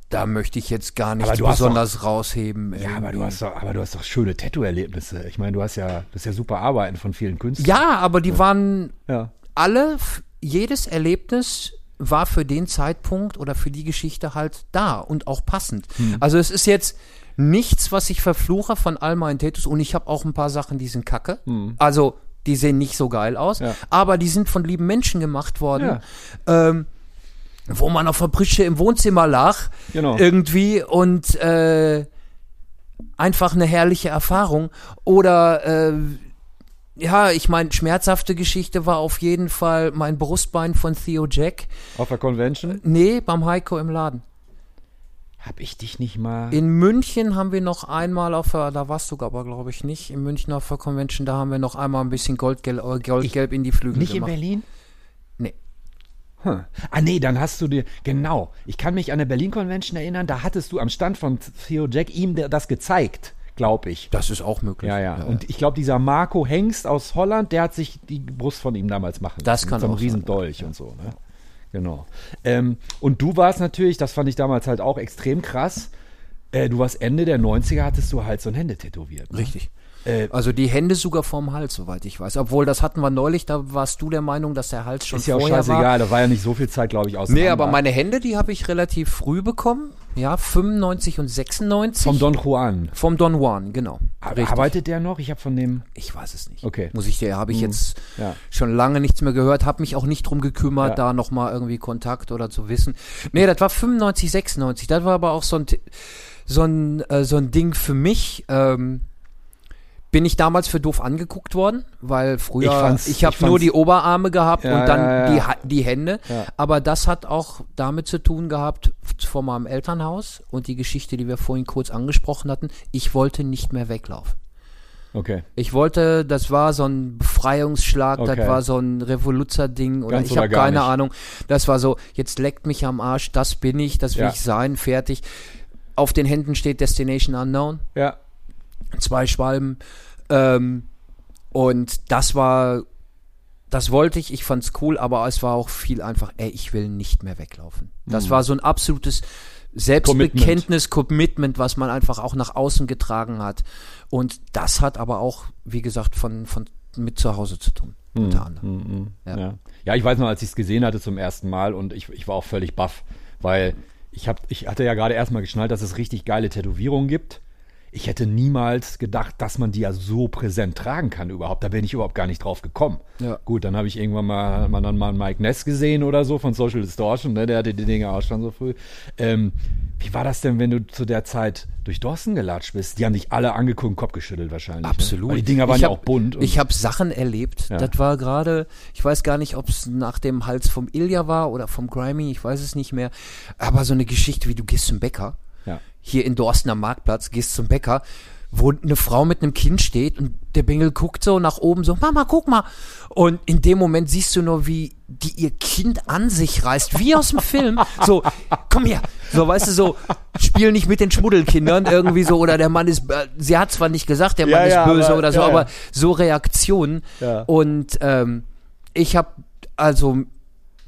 Da möchte ich jetzt gar hast besonders rausheben. Ja, aber du hast doch, aber du hast doch schöne Tattoo-Erlebnisse. Ich meine, du hast ja, das ist ja super Arbeiten von vielen Künstlern. Ja, aber die waren Ja. alle, jedes Erlebnis war für den Zeitpunkt oder für die Geschichte halt da und auch passend. Hm. Also es ist jetzt nichts, was ich verfluche von all meinen Tattoos und ich habe auch ein paar Sachen, die sind kacke. Also die sehen nicht so geil aus, Hm. Ja. aber die sind von lieben Menschen gemacht worden. Ähm, wo man auf der Pritsche im Wohnzimmer lag, Genau. irgendwie und äh, einfach eine herrliche Erfahrung. Oder äh, ja, ich meine, schmerzhafte Geschichte war auf jeden Fall mein Brustbein von Theo Jack. Auf der Convention. Nee, beim Heiko im Laden. Hab ich dich nicht mal. In München haben wir noch einmal auf der, da warst du aber glaube ich nicht, in München auf der Convention, da haben wir noch einmal ein bisschen Goldgelb, äh, Goldgelb in die Flügel nicht in gemacht. Berlin? Hm. Ah nee, dann hast du dir, genau, ich kann mich an der Berlin Convention erinnern, da hattest du am Stand von Theo Jack ihm das gezeigt, glaube ich. Das ist auch möglich. Ja, ja. Und ich glaube, dieser Marco Hengst aus Holland, der hat sich die Brust von ihm damals machen Das lassen. kann mit so einem auch sein, riesen Dolch und so, ne? Genau. Ähm, und du warst natürlich, das fand ich damals halt auch extrem krass, äh, du warst Ende der 90er, hattest du so ein Hände tätowiert. Ne? Richtig. Äh, Also die Hände sogar vorm Hals, soweit ich weiß. Obwohl, das hatten wir neulich, da warst du der Meinung, dass der Hals schon ist ja auch vorher war. scheißegal, da war ja nicht so viel Zeit, glaube ich, aus. Nee, aber meine Hände, die habe ich relativ früh bekommen. ja, 95 und 96. Vom Don Juan. Vom Don Juan, genau. Richtig. Arbeitet der noch? Ich habe von dem. Ich weiß es nicht. Okay. Muss ich dir, habe ich Mhm. jetzt Ja. schon lange nichts mehr gehört, habe mich auch nicht drum gekümmert, Ja. da nochmal irgendwie Kontakt oder zu wissen. Nee, das war 95, 96. Das war aber auch so ein, so ein, äh, so ein Ding für mich. Ähm, bin ich damals für doof angeguckt worden, weil früher, Ich ich habe nur die Oberarme gehabt Ja, und dann ja, ja. Die, die Hände. Aber das hat auch damit zu tun gehabt, von meinem Elternhaus und die Geschichte, die wir vorhin kurz angesprochen hatten. Ich wollte nicht mehr weglaufen. Okay. Ich wollte, das war so ein Befreiungsschlag, Okay. das war so ein Revoluzer-Ding oder Ganz ich habe keine nicht. Ahnung. Das war so, jetzt leckt mich am Arsch, das bin ich, das will ich sein, fertig. Auf den Händen steht Destination Unknown, Ja. Zwei Schwalben. Ähm, und das war, das wollte ich, ich fand's cool, aber es war auch viel einfach, ey, ich will nicht mehr weglaufen. Das war so ein absolutes Selbstbekenntnis, Commitment. was man einfach auch nach außen getragen hat. Und das hat aber auch, wie gesagt, von, von mit zu Hause zu tun, unter anderem. Mhm. Ja. Ja. ja. ich weiß noch, als ich es gesehen hatte zum ersten Mal und ich, ich war auch völlig baff, weil ich, hab, ich hatte ja gerade erstmal geschnallt, dass es richtig geile Tätowierungen gibt. Ich hätte niemals gedacht, dass man die ja so präsent tragen kann überhaupt. Da bin ich überhaupt gar nicht drauf gekommen. Ja. Gut, dann habe ich irgendwann mal, man dann mal einen Mike Ness gesehen oder so von Social Distortion, ne? der hatte die Dinge auch schon so früh. Ähm, wie war das denn, wenn du zu der Zeit durch Dorsten gelatscht bist? Die haben dich alle angeguckt, und Kopf geschüttelt wahrscheinlich. Absolut. Ne? Die Dinger waren Ich ja hab- auch bunt. Ich habe Sachen erlebt. Ja. Das war gerade, ich weiß gar nicht, ob es nach dem Hals vom Ilja war oder vom Grimy, ich weiß es nicht mehr. Aber so eine Geschichte, wie du gehst zum Bäcker, ja. Hier in Dorsten am Marktplatz, gehst zum Bäcker, wo eine Frau mit einem Kind steht und der Bengel guckt so nach oben so, Mama, guck mal. Und in dem Moment siehst du nur, wie die ihr Kind an sich reißt, wie aus dem Film. So, komm her. So, weißt du, so, spiel nicht mit den Schmuddelkindern irgendwie so, oder der Mann ist, äh, sie hat zwar nicht gesagt, der Ja, Mann ja, ist böse aber- oder so, ja, ja. aber so Reaktionen. Ja. Und ähm, ich habe also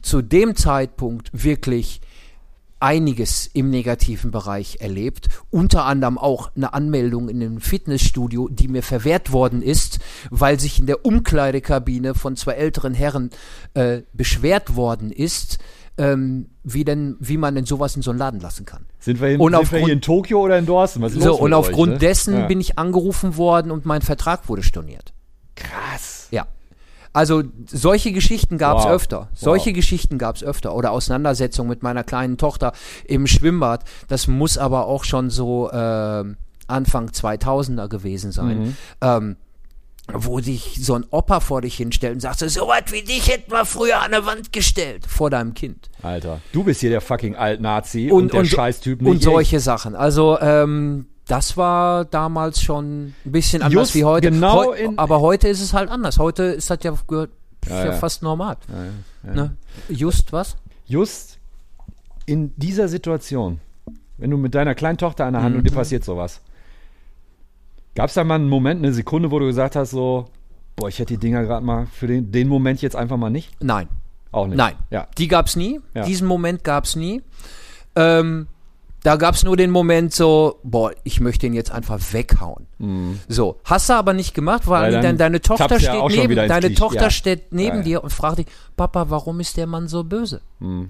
zu dem Zeitpunkt wirklich einiges im negativen Bereich erlebt. Unter anderem auch eine Anmeldung in einem Fitnessstudio, die mir verwehrt worden ist, weil sich in der Umkleidekabine von zwei älteren Herren äh, beschwert worden ist, ähm, wie denn, wie man denn sowas in so einen Laden lassen kann. Sind wir, in, Und sind wir hier in Tokio oder in Dorsten? So, und aufgrund euch, ne? dessen ja. bin ich angerufen worden und mein Vertrag wurde storniert. krass. Ja. Also solche Geschichten gab es Wow. öfter. Solche Wow. Geschichten gab es öfter. Oder Auseinandersetzungen mit meiner kleinen Tochter im Schwimmbad. Das muss aber auch schon so ähm, Anfang 2000er gewesen sein. Mhm. Ähm, wo sich so ein Opa vor dich hinstellt und sagt, so was wie dich hätten wir früher an der Wand gestellt. Vor deinem Kind. Alter, du bist hier der fucking Alt-Nazi und, Und, der und, Scheißtyp nicht und ich. solche Sachen. Also ähm, das war damals schon ein bisschen anders Just wie heute. genau Heu- aber heute ist es halt anders. Heute ist das ja, gehört, Ja, ja, ja. fast normal. Ne? Just was? Just in dieser Situation, wenn du mit deiner kleinen Tochter an der Hand und dir Mhm. passiert sowas, gab es da mal einen Moment, eine Sekunde, wo du gesagt hast, so, boah, ich hätte die Dinger gerade mal für den, den Moment jetzt einfach mal nicht? Nein. Auch nicht. Nein. Ja. Die gab's nie. Ja. Diesen Moment gab's nie. Ähm, da gab's nur den Moment so, boah, ich möchte ihn jetzt einfach weghauen. So, hast du aber nicht gemacht, weil, Mhm. Weil dann dein, deine Tochter ja steht neben, deine Klischee. Tochter Ja. steht neben Ja, dir und fragt dich, Papa, warum ist der Mann so böse? Mhm.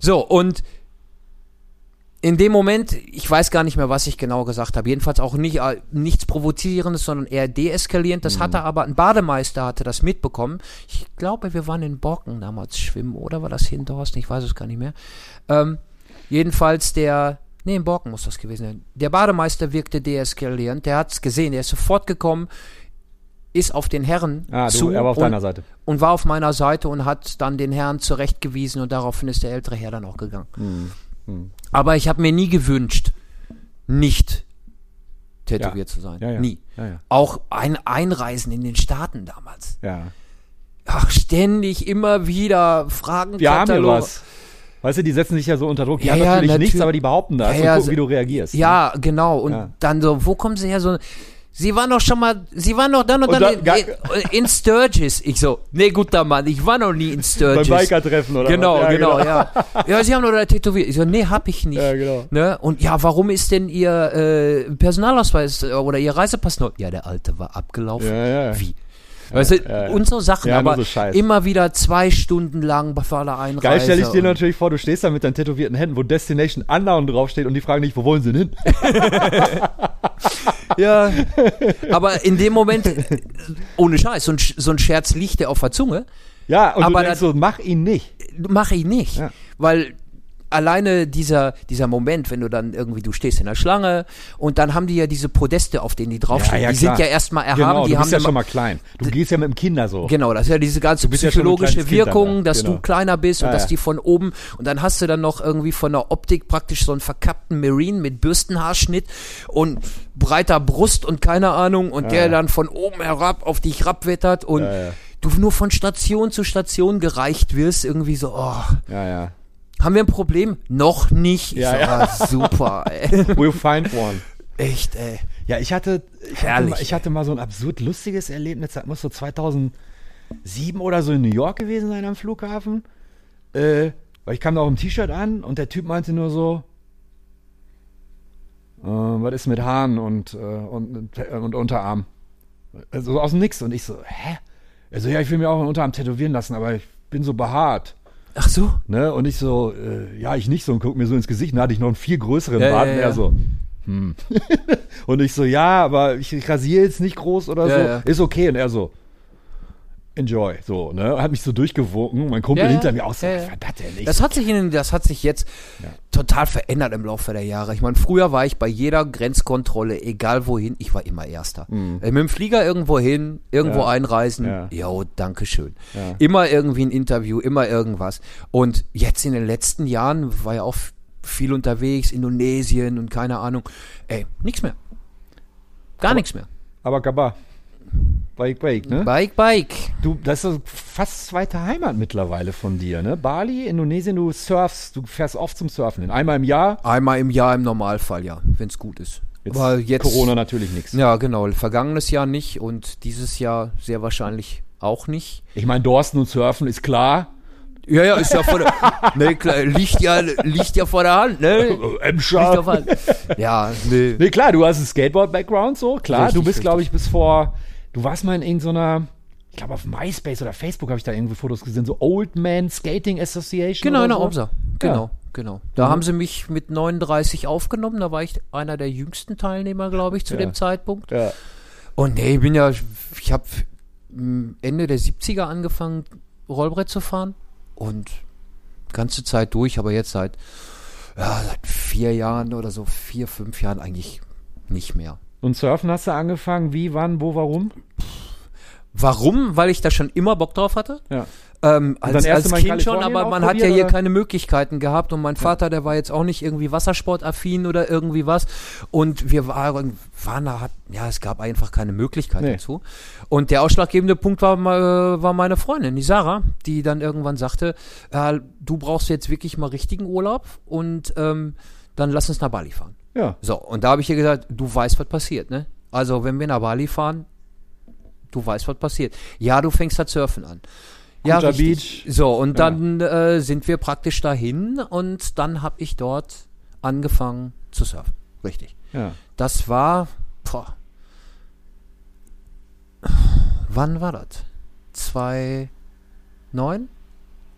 So, und in dem Moment, ich weiß gar nicht mehr, was ich genau gesagt habe. Jedenfalls auch nicht, äh, nichts Provozierendes, sondern eher deeskalierend. Das hatte aber ein Bademeister hatte das mitbekommen. Ich glaube, wir waren in Borken damals schwimmen, oder war das hier in Dorsten? Ich weiß es gar nicht mehr. Ähm, jedenfalls der, nee, in Borken muss das gewesen sein. Der Bademeister wirkte deeskalierend. Der hat es gesehen. Der ist sofort gekommen, ist auf den Herren Ah, du, zu er war auf und, deiner Seite. und war auf meiner Seite und hat dann den Herrn zurechtgewiesen und daraufhin ist der ältere Herr dann auch gegangen. Hm, Aber ich habe mir nie gewünscht, nicht tätowiert zu sein. Ja, ja. Nie. Ja, ja. Auch ein Einreisen in den Staaten damals. ja. Ach, ständig immer wieder Fragen. Wir haben ja was. Weißt du, die setzen sich ja so unter Druck. Die Ja, haben ja, natürlich nichts, aber die behaupten das Ja, und gucken, wie du reagierst. Ja, genau. Und dann so, wo kommen sie her? So, sie waren doch schon mal, sie waren doch dann und, Und dann, in, in Sturgis. Ich so, nee, guter Mann, ich war noch nie in Beim Sturgis. Biker-Treffen oder Genau? Ja, genau, ja. Ja, sie haben doch da tätowiert. Ich so, nee, hab ich nicht. Ja, genau. Ne? Und ja, warum ist denn ihr äh, Personalausweis oder ihr Reisepass noch? Ja, der alte war abgelaufen. Ja, ja. Wie? Weißt du, ja, und so Sachen, Ja, aber so immer wieder zwei Stunden lang vor der Einreise. Geil stelle ich dir natürlich vor, du stehst da mit deinen tätowierten Händen, wo Destination Unknown draufsteht und die fragen dich, wo wollen sie denn hin? Ja, aber in dem Moment, ohne Scheiß, so ein, so ein Scherz liegt dir auf der Zunge. Ja, und Aber du denkst das- so, mach ihn nicht. Mache ich nicht, Ja. weil alleine dieser, dieser Moment, wenn du dann irgendwie, du stehst in der Schlange und dann haben die ja diese Podeste, auf denen die draufstehen. die sind ja erstmal erhaben, Genau, die du haben bist ja immer- schon mal klein. Du gehst ja mit dem Kinder so. Genau, das ist ja diese ganze ja psychologische dann Wirkung, da. dass Genau. du kleiner bist Ja, und dass ja. die von oben und dann hast du dann noch irgendwie von der Optik praktisch so einen verkappten Marine mit Bürstenhaarschnitt und breiter Brust und keine Ahnung und der ja. dann von oben herab auf dich rabwettert und Ja, ja. du nur von Station zu Station gereicht wirst, irgendwie so, oh, Ja, ja. Haben wir ein Problem? Noch nicht. Ich Ja, so, ja. ah, super, ey. We'll find one. Echt, ey. Ja, ich hatte, ich hatte, Herrlich, mal, ich hatte mal so ein absurd lustiges Erlebnis, das muss so 2007 oder so in New York gewesen sein am Flughafen. Äh, weil ich kam da auch im T-Shirt an und der Typ meinte nur so, äh, was ist mit Haaren und, äh, und, und Unterarm? Also aus dem Nix. Und ich so, hä? Also ja, ich will mir auch einen Unterarm tätowieren lassen, aber ich bin so behaart. Ach so. Ne? Und ich so, äh, ja, ich nicht so und guck mir so ins Gesicht. Und da hatte ich noch einen viel größeren Ja, Bart ja, und ja. er so, hm. und ich so, ja, aber ich rasiere jetzt nicht groß oder so. Ist okay. Und er so, enjoy. So, ne? Hat mich so durchgewunken. Mein Kumpel Ja, ja. hinter mir auch so, Ja, ja. das denn? Ich Das hat sich in, das hat sich jetzt total verändert im Laufe der Jahre. Ich meine, früher war ich bei jeder Grenzkontrolle, egal wohin, ich war immer Erster. Äh, Mit dem Flieger irgendwo hin, irgendwo Mhm. Ja. einreisen, Ja. jo, danke schön. Ja. Immer irgendwie ein Interview, immer irgendwas. Und jetzt in den letzten Jahren war ja auch viel unterwegs, Indonesien und keine Ahnung. Ey, nichts mehr. Gar nichts mehr. aber Gaba. Bike, Bike, ne? Bike, Bike. Du, das ist fast zweite Heimat mittlerweile von dir, ne? Bali, Indonesien, du surfst, du fährst oft zum Surfen hin. Einmal im Jahr. Einmal im Jahr im Normalfall, ja, wenn es gut ist. Jetzt, Aber jetzt Corona natürlich nichts. Ja, genau. Vergangenes Jahr nicht und dieses Jahr sehr wahrscheinlich auch nicht. Ich meine, Dorsten und Surfen ist klar. Ja, ja, ist ja vor der, ne, klar, liegt ja, liegt ja vor der Hand, ne? Hand. Ja, ne. Nee, klar, du hast einen Skateboard-Background, so, klar. Richtig, du bist, glaube ich, bis vor, du warst mal in irgendeiner, ich glaube auf MySpace oder Facebook habe ich da irgendwie Fotos gesehen, so Old Man Skating Association. Genau, oder in der so. Obser. Genau, genau. Da haben sie mich mit 39 aufgenommen. Da war ich einer der jüngsten Teilnehmer, glaube ich, zu Ja. dem Zeitpunkt. Ja. Und nee, ich bin ja, ich habe Ende der 70er angefangen, Rollbrett zu fahren. Und ganze Zeit durch, aber jetzt seit, ja, seit vier Jahren oder so, vier, fünf Jahren eigentlich nicht mehr. Und Surfen hast du angefangen, wie, wann, wo, warum? Warum? Weil ich da schon immer Bock drauf hatte. Ja. Ähm, als als Kind schon, aber man hat ja hier oder? keine Möglichkeiten gehabt und mein Vater, der war jetzt auch nicht irgendwie wassersportaffin oder irgendwie was und wir waren, waren da, hat, ja, es gab einfach keine Möglichkeit Nee. dazu. Und der ausschlaggebende Punkt war, mal- war meine Freundin, die Sarah, die dann irgendwann sagte, äh, du brauchst jetzt wirklich mal richtigen Urlaub und ähm, dann lass uns nach Bali fahren. Ja. So, und da habe ich ihr gesagt, du weißt, was passiert, ne? Also, wenn wir nach Bali fahren, du weißt, was passiert. Ja, du fängst halt surfen an. Ja, Kuta. Beach. So, und dann äh, sind wir praktisch dahin und dann habe ich dort angefangen zu surfen. Richtig. Ja. Das war, boah, wann war das? 2009?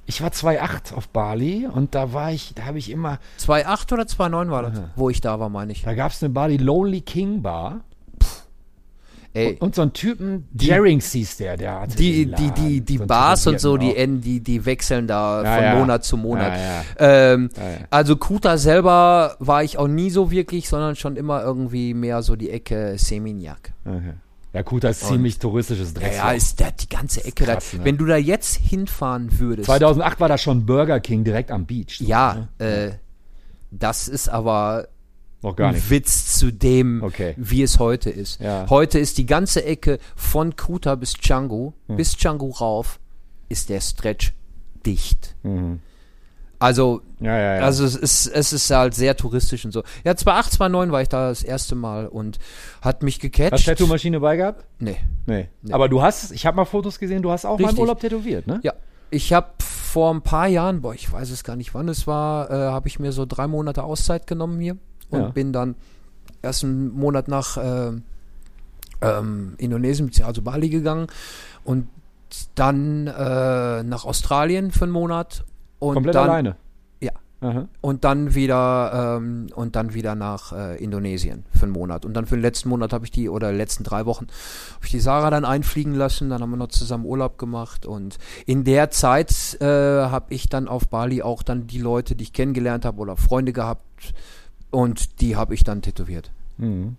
Ich war 2,8 auf Bali und da war ich, da habe ich immer, 2008 oder 2009 war das, Aha. wo ich da war, meine ich. da gab es eine Bar, die Lonely King Bar. Ey, Und, und so einen Typen, Jerings hieß der, der hatte die, die, die, die so Bars und so, die, die, die wechseln da Ja, von ja. Monat zu Monat. Ja. Ähm. Also Kuta selber war ich auch nie so wirklich, sondern schon immer irgendwie mehr so die Ecke Seminyak. Okay. Ja, Kuta ist ziemlich touristisches Dress. ja, ist da die ganze Ecke. krass, da, ne? Wenn du da jetzt hinfahren würdest. 2008 war da schon Burger King direkt am Beach. so, ja, ne? äh, das ist aber Noch gar ein nicht. Witz zu dem, Okay. wie es heute ist. Ja. Heute ist die ganze Ecke von Kuta bis Canggu, Hm. bis Canggu rauf, ist der Stretch dicht. Mhm. Also Ja, ja, ja. Also es ist, es ist halt sehr touristisch und so. Ja, 2008, 2009 war ich da das erste Mal und hat mich Hast gecatcht. Tattoo-Maschine bei gehabt? Nee. Nee. Aber du hast, ich habe mal Fotos gesehen, du hast auch mal im Richtig. Urlaub tätowiert, ne? Ja. Ich habe vor ein paar Jahren, boah, ich weiß es gar nicht wann es war, äh, habe ich mir so drei Monate Auszeit genommen hier und Ja. bin dann erst einen Monat nach äh, ähm, Indonesien, also Bali gegangen und dann äh, nach Australien für einen Monat und Komplett dann, alleine. Ja. Aha. und dann wieder ähm, und dann wieder nach äh, Indonesien für einen Monat und dann für den letzten Monat habe ich die oder letzten drei Wochen habe ich die Sarah dann einfliegen lassen dann haben wir noch zusammen Urlaub gemacht und in der Zeit äh, habe ich dann auf Bali auch dann die Leute die ich kennengelernt habe oder Freunde gehabt und die habe ich dann tätowiert Mhm.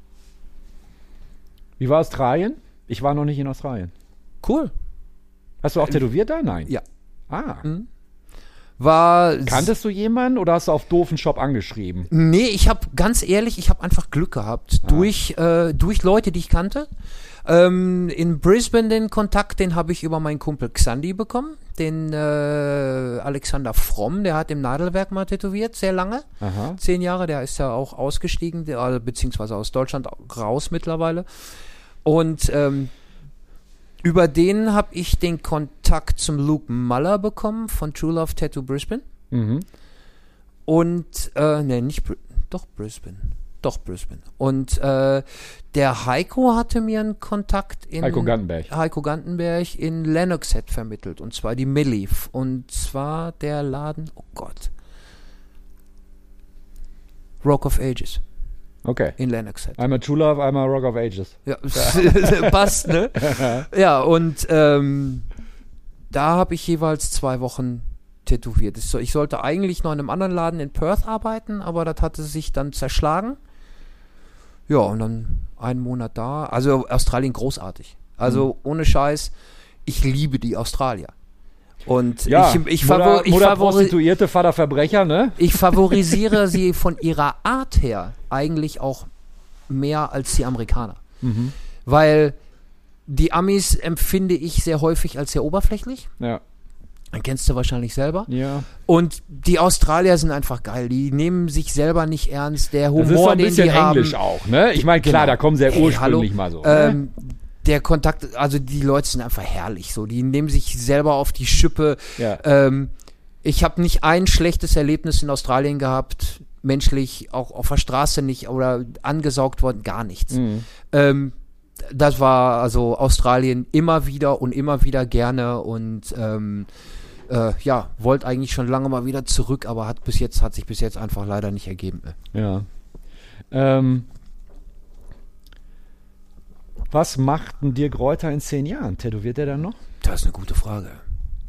Wie war Australien? Ich war noch nicht in Australien. cool Hast du auch tätowiert da? Nein. ja. Ah. Mhm. War Kanntest du jemanden oder hast du auf doofen Shop angeschrieben? Nee, ich habe ganz ehrlich, ich habe einfach Glück gehabt durch äh, durch Leute, die ich kannte. Ähm, in Brisbane den Kontakt, den habe ich über meinen Kumpel Xandi bekommen, den äh, Alexander Fromm, der hat im Nadelwerk mal tätowiert, sehr lange, Aha. zehn Jahre, der ist ja auch ausgestiegen, der, äh, beziehungsweise aus Deutschland raus mittlerweile. Und ähm, über den habe ich den Kontakt zum Luke Muller bekommen von True Love Tattoo Brisbane. Mhm. Und, äh, ne, nicht, Br doch Brisbane. Doch Brisbane. Und äh, der Heiko hatte mir einen Kontakt in Heiko Gantenberg. Heiko Gantenberg in Lennoxhead vermittelt. Und zwar die Millif. Und zwar der Laden, oh Gott. Rock of Ages Okay. in Lennoxhead. Einmal True Love, einmal Rock of Ages. Ja, passt, ne? Ja, und ähm, da habe ich jeweils zwei Wochen tätowiert. Ich so- Ich sollte eigentlich noch in einem anderen Laden in Perth arbeiten, aber das hatte sich dann zerschlagen. Ja, und dann einen Monat da. Also Australien großartig. Also ohne Scheiß, ich liebe die Australier. Und Ja, ich, ich, favor, ich, Mutter Prostituierte, Vater Verbrecher, ne? ich favorisiere sie von ihrer Art her eigentlich auch mehr als die Amerikaner. Mhm. Weil die Amis empfinde ich sehr häufig als sehr oberflächlich. Ja. Dann kennst du wahrscheinlich selber. Ja. Und die Australier sind einfach geil. Die nehmen sich selber nicht ernst. Der Das ist so Humor, ein den bisschen die haben. Englisch auch, ne? Ich meine, klar, Genau. da kommen sie ja Hey, ursprünglich hallo. mal so. ne? Der Kontakt, also die Leute sind einfach herrlich. So, die nehmen sich selber auf die Schippe. Ja. Ähm, ich habe nicht ein schlechtes Erlebnis in Australien gehabt, menschlich, auch auf der Straße nicht oder angesaugt worden, gar nichts. Mhm. Ähm, das war also Australien immer wieder und immer wieder gerne und ähm, äh, ja, wollte eigentlich schon lange mal wieder zurück, aber hat bis jetzt, hat sich bis jetzt einfach leider nicht ergeben. Ja. Ähm, was macht ein Dirk Reuter in zehn Jahren? Tätowiert er dann noch? Das ist eine gute Frage.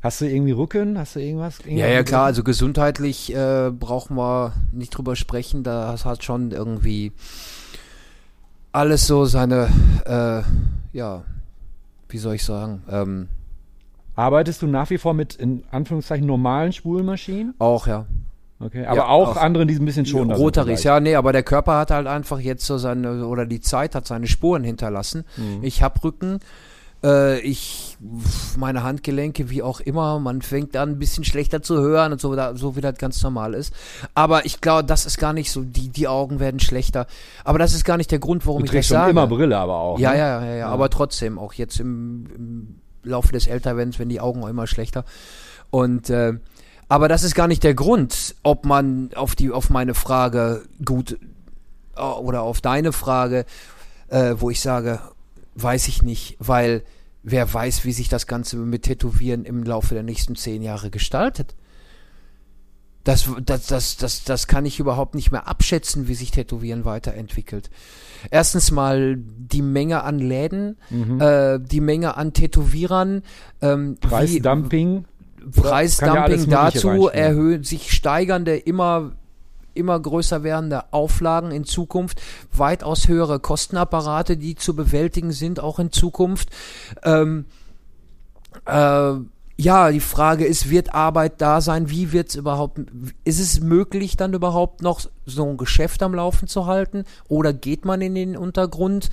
Hast du irgendwie Rücken? Hast du irgendwas? Ja, ja, klar, also gesundheitlich äh, brauchen wir nicht drüber sprechen. Das hat schon irgendwie alles so seine, äh, ja, wie soll ich sagen, ähm, Arbeitest du nach wie vor mit in Anführungszeichen normalen Spulmaschinen? auch, ja. Okay. Aber Ja, auch, auch. andere, die ein bisschen schon. Rotaries, ja, nee, aber der Körper hat halt einfach jetzt so seine, oder die Zeit hat seine Spuren hinterlassen. Mhm. Ich hab Rücken, äh, ich, meine Handgelenke, wie auch immer, man fängt an ein bisschen schlechter zu hören und so, so wie das ganz normal ist. Aber ich glaube, das ist gar nicht so, die, die Augen werden schlechter. Aber das ist gar nicht der Grund, warum Du ich das sage. immer Brille, aber auch. Ja, ne? ja, ja, ja, aber trotzdem, auch jetzt im, im Laufe des Älterwerdens werden die Augen auch immer schlechter. Und äh, aber das ist gar nicht der Grund, ob man auf die auf meine Frage gut äh, oder auf deine Frage, äh, wo ich sage, weiß ich nicht, weil wer weiß, wie sich das Ganze mit Tätowieren im Laufe der nächsten zehn Jahre gestaltet. Das, das, das, das, das kann ich überhaupt nicht mehr abschätzen, wie sich Tätowieren weiterentwickelt. Erstens mal die Menge an Läden, Mhm. äh, die Menge an Tätowierern, ähm, wie- Preisdumping. Ja dazu, erhöhen, sich steigernde, immer, immer größer werdende Auflagen in Zukunft, weitaus höhere Kostenapparate, die zu bewältigen sind, auch in Zukunft. Ähm, äh, ja, die Frage ist, wird Arbeit da sein? Wie wird es überhaupt, ist es möglich dann überhaupt noch so ein Geschäft am Laufen zu halten? Oder geht man in den Untergrund?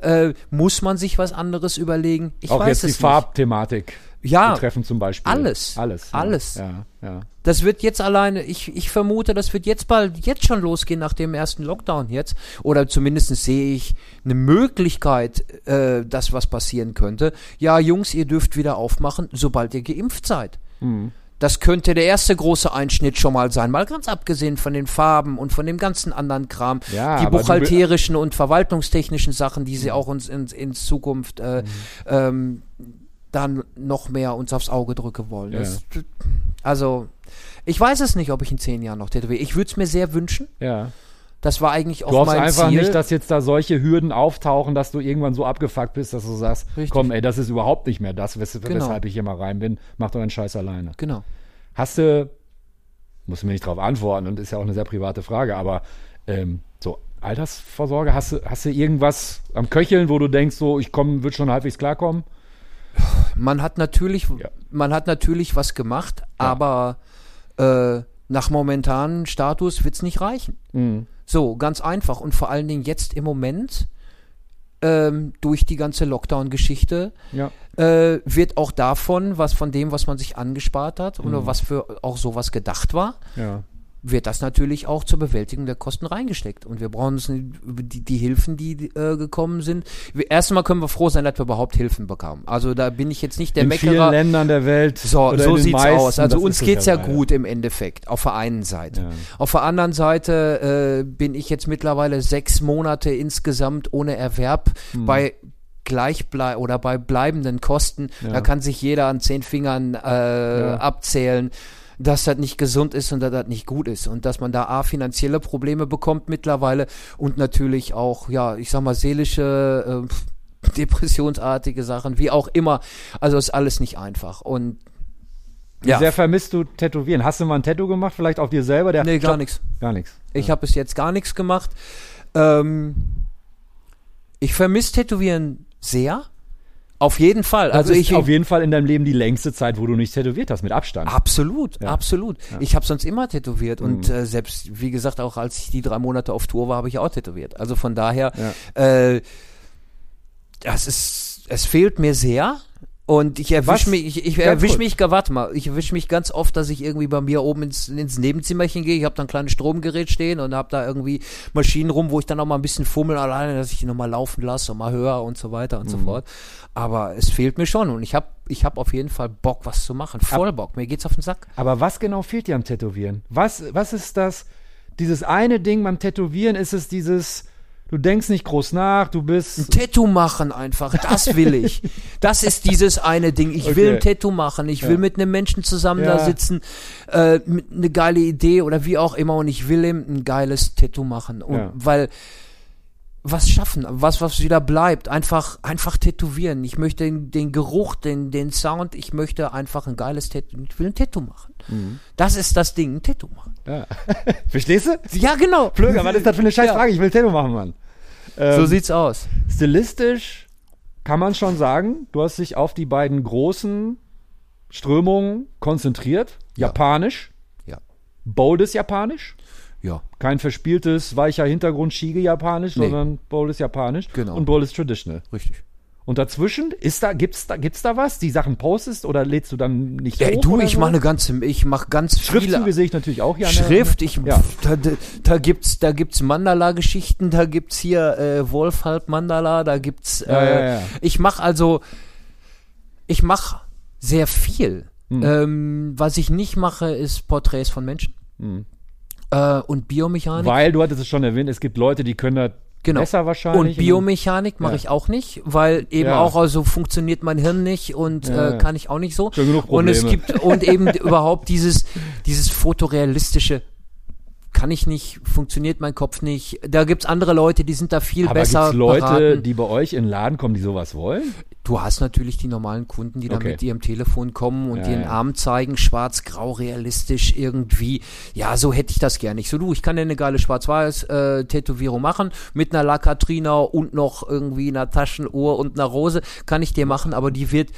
Äh, muss man sich was anderes überlegen? Ich auch weiß jetzt die nicht. Farbthematik Ja, betreffen zum Beispiel. alles. Alles. ja. Alles. Ja, ja. Das wird jetzt alleine, ich, ich vermute, das wird jetzt bald, jetzt schon losgehen nach dem ersten Lockdown jetzt. Oder zumindest sehe ich eine Möglichkeit, äh, dass was passieren könnte. Ja, Jungs, ihr dürft wieder aufmachen, sobald ihr geimpft seid. Mhm. Das könnte der erste große Einschnitt schon mal sein, mal ganz abgesehen von den Farben und von dem ganzen anderen Kram, Ja, die buchhalterischen und verwaltungstechnischen Sachen, die sie auch uns in, in Zukunft äh, Mhm. ähm, dann noch mehr uns aufs Auge drücken wollen. Ja. Das, also, ich weiß es nicht, ob ich in zehn Jahren noch tätowiere. Ich würde es mir sehr wünschen. Ja. Das war eigentlich auch Du hoffst mein einfach Ziel. nicht, dass jetzt da solche Hürden auftauchen, dass du irgendwann so abgefuckt bist, dass du sagst, Richtig. komm, ey, das ist überhaupt nicht mehr das, wes Genau. weshalb ich hier mal rein bin. Mach doch einen Scheiß alleine. genau. Hast du, musst du mir nicht drauf antworten und ist ja auch eine sehr private Frage, aber ähm, so Altersvorsorge, hast du, hast du irgendwas am Köcheln, wo du denkst, so, ich komme, wird schon halbwegs klarkommen? Man hat natürlich, Ja. man hat natürlich was gemacht, aber äh, nach momentanen Status wird's nicht reichen. Mhm. So, ganz einfach. Und vor allen Dingen jetzt im Moment, ähm, durch die ganze Lockdown-Geschichte, Ja. äh, wird auch davon, was von dem, was man sich angespart hat Mhm. oder was für auch sowas gedacht war, Ja. Wird das natürlich auch zur Bewältigung der Kosten reingesteckt. Und wir brauchen uns die, die Hilfen, die äh, gekommen sind. Wir, erstmal können wir froh sein, dass wir überhaupt Hilfen bekamen. Also da bin ich jetzt nicht der In vielen Meckerer. Ländern der Welt. So, so in sieht's meisten, aus. Also uns geht's ja, gut im Endeffekt, auf der einen Seite. Ja. Auf der anderen Seite äh, bin ich jetzt mittlerweile sechs Monate insgesamt ohne Erwerb Hm. bei gleichblei oder bei bleibenden Kosten. Ja. Da kann sich jeder an zehn Fingern äh, abzählen, dass das nicht gesund ist und dass das nicht gut ist und dass man da a finanzielle Probleme bekommt mittlerweile und natürlich auch ja ich sag mal seelische äh, depressionsartige Sachen wie auch immer. Also ist alles nicht einfach und Wie ja. sehr vermisst du Tätowieren? Hast du mal ein Tattoo gemacht, vielleicht auf dir selber? Der Nee, gar nichts. Gar nichts. Ich habe bis jetzt gar nichts gemacht. Ähm, ich vermisse Tätowieren sehr. Auf jeden Fall. Das also ist ich auf jeden Fall in deinem Leben die längste Zeit, wo du nicht tätowiert hast, mit Abstand. absolut, Ja. absolut. Ich habe sonst immer tätowiert und Mhm. äh, selbst wie gesagt auch als ich die drei Monate auf Tour war, habe ich auch tätowiert. Also von daher, Ja. äh, das ist, es fehlt mir sehr. Und ich erwische mich, ich, ich kurz. mich, warte mal, ich erwische mich ganz oft, dass ich irgendwie bei mir oben ins, ins Nebenzimmerchen gehe. Ich habe da ein kleines Stromgerät stehen und habe da irgendwie Maschinen rum, wo ich dann auch mal ein bisschen fummel alleine, dass ich die nochmal laufen lasse und mal höre und so weiter und Mhm. so fort. Aber es fehlt mir schon und ich habe ich hab auf jeden Fall Bock, was zu machen. Voll Bock. Mir geht's auf den Sack. Aber was genau fehlt dir am Tätowieren? Was, was ist das? Dieses eine Ding beim Tätowieren ist es dieses, du denkst nicht groß nach, du Ein bist. Tattoo machen einfach, das will ich. Das ist dieses eine Ding. Ich will Okay. ein Tattoo machen. Ich will Ja. mit einem Menschen zusammen Ja. da sitzen, äh, mit eine geile Idee oder wie auch immer und ich will ihm ein geiles Tattoo machen. Und Ja. weil was schaffen, was was wieder bleibt, einfach einfach tätowieren. Ich möchte den, den Geruch, den den Sound, ich möchte einfach ein geiles Tattoo, ich will ein Tattoo machen. Mhm. Das ist das Ding, ein Tattoo machen. Ja. Verstehst du? Ja, genau. Flöger, was ist das für eine scheiß Frage? Ich will ein Tattoo machen, Mann. Ähm, So sieht's aus. stilistisch kann man schon sagen, du hast dich auf die beiden großen Strömungen konzentriert. Ja. Japanisch, Ja. boldes Japanisch. Ja. Kein verspieltes, weicher Hintergrund, Schiege Japanisch, Nee. sondern boldes Japanisch Genau. und boldes Traditional. Richtig. Und dazwischen, ist da, gibt's da, gibt's da was? Die Sachen postest oder lädst du dann nicht Ey, hoch du, ich so? mache eine ganze, ich mache ganz viele Schriftzüge sehe ich natürlich auch hier. der- Schrift, ich, Ja. pf, da, da, gibt's, da gibt's Mandala-Geschichten, da gibt's hier äh, Wolfhalb Mandala, da gibt's, äh, ja, ja. ich mache also, ich mache sehr viel. Hm. Ähm, was ich nicht mache, ist Porträts von Menschen Hm. Äh, und Biomechanik. Weil, du hattest es schon erwähnt, es gibt Leute, die können das Genau. besser wahrscheinlich. Und Biomechanik mache Ja. ich auch nicht, weil eben Ja. auch also funktioniert mein Hirn nicht und Ja, äh, kann ich auch nicht so. Schon genug Und es Probleme. gibt und eben überhaupt dieses dieses fotorealistische kann ich nicht, funktioniert mein Kopf nicht. Da gibt's andere Leute, die sind da viel Aber besser gibt's Leute, beraten. die bei euch in den Laden kommen, die sowas wollen? Du hast natürlich die normalen Kunden, die dann Okay. mit ihrem Telefon kommen und Ja, dir den ja. Arm zeigen, schwarz-grau, realistisch irgendwie. Ja, so hätte ich das gerne. Ich so, du, ich kann dir eine geile Schwarz-Weiß-Tätowierung machen mit einer La Katrina und noch irgendwie einer Taschenuhr und einer Rose. Kann ich dir machen, aber die wird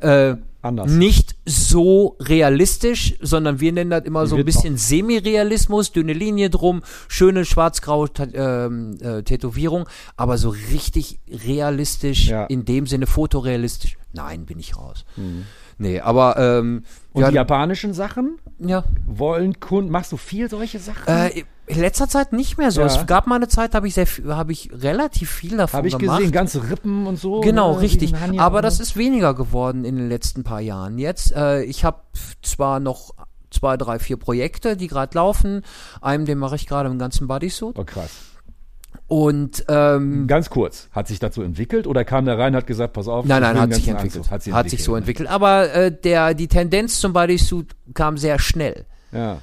äh, Anders. nicht so realistisch, sondern wir nennen das immer so ein bisschen Semi-Realismus, dünne Linie drum, schöne schwarz-graue ähm, äh, Tätowierung, aber so richtig realistisch, Ja. in dem Sinne fotorealistisch, nein, bin ich raus. Mhm. Nee, aber ähm, Und ja, die japanischen Sachen? ja. Wollen Kunden, machst du viel solche Sachen? Äh, in letzter Zeit nicht mehr so. Ja. Es gab mal eine Zeit, da habe ich sehr, viel- habe ich relativ viel davon Habe ich gemacht. gesehen, ganze Rippen und so. Genau, ne? richtig. Aber das ist weniger geworden in den letzten paar Jahren. Jetzt, äh, ich habe zwar noch zwei, drei, vier Projekte, die gerade laufen. Einem, den mache ich gerade im ganzen Bodysuit. Oh, krass. Und ähm, Ganz kurz, hat sich dazu entwickelt oder kam der rein und hat gesagt, pass auf, nein, nein, hat sich entwickelt. Hat, sich hat sich so ne? entwickelt. Aber äh, der, die Tendenz zum Bodysuit kam sehr schnell. Ja.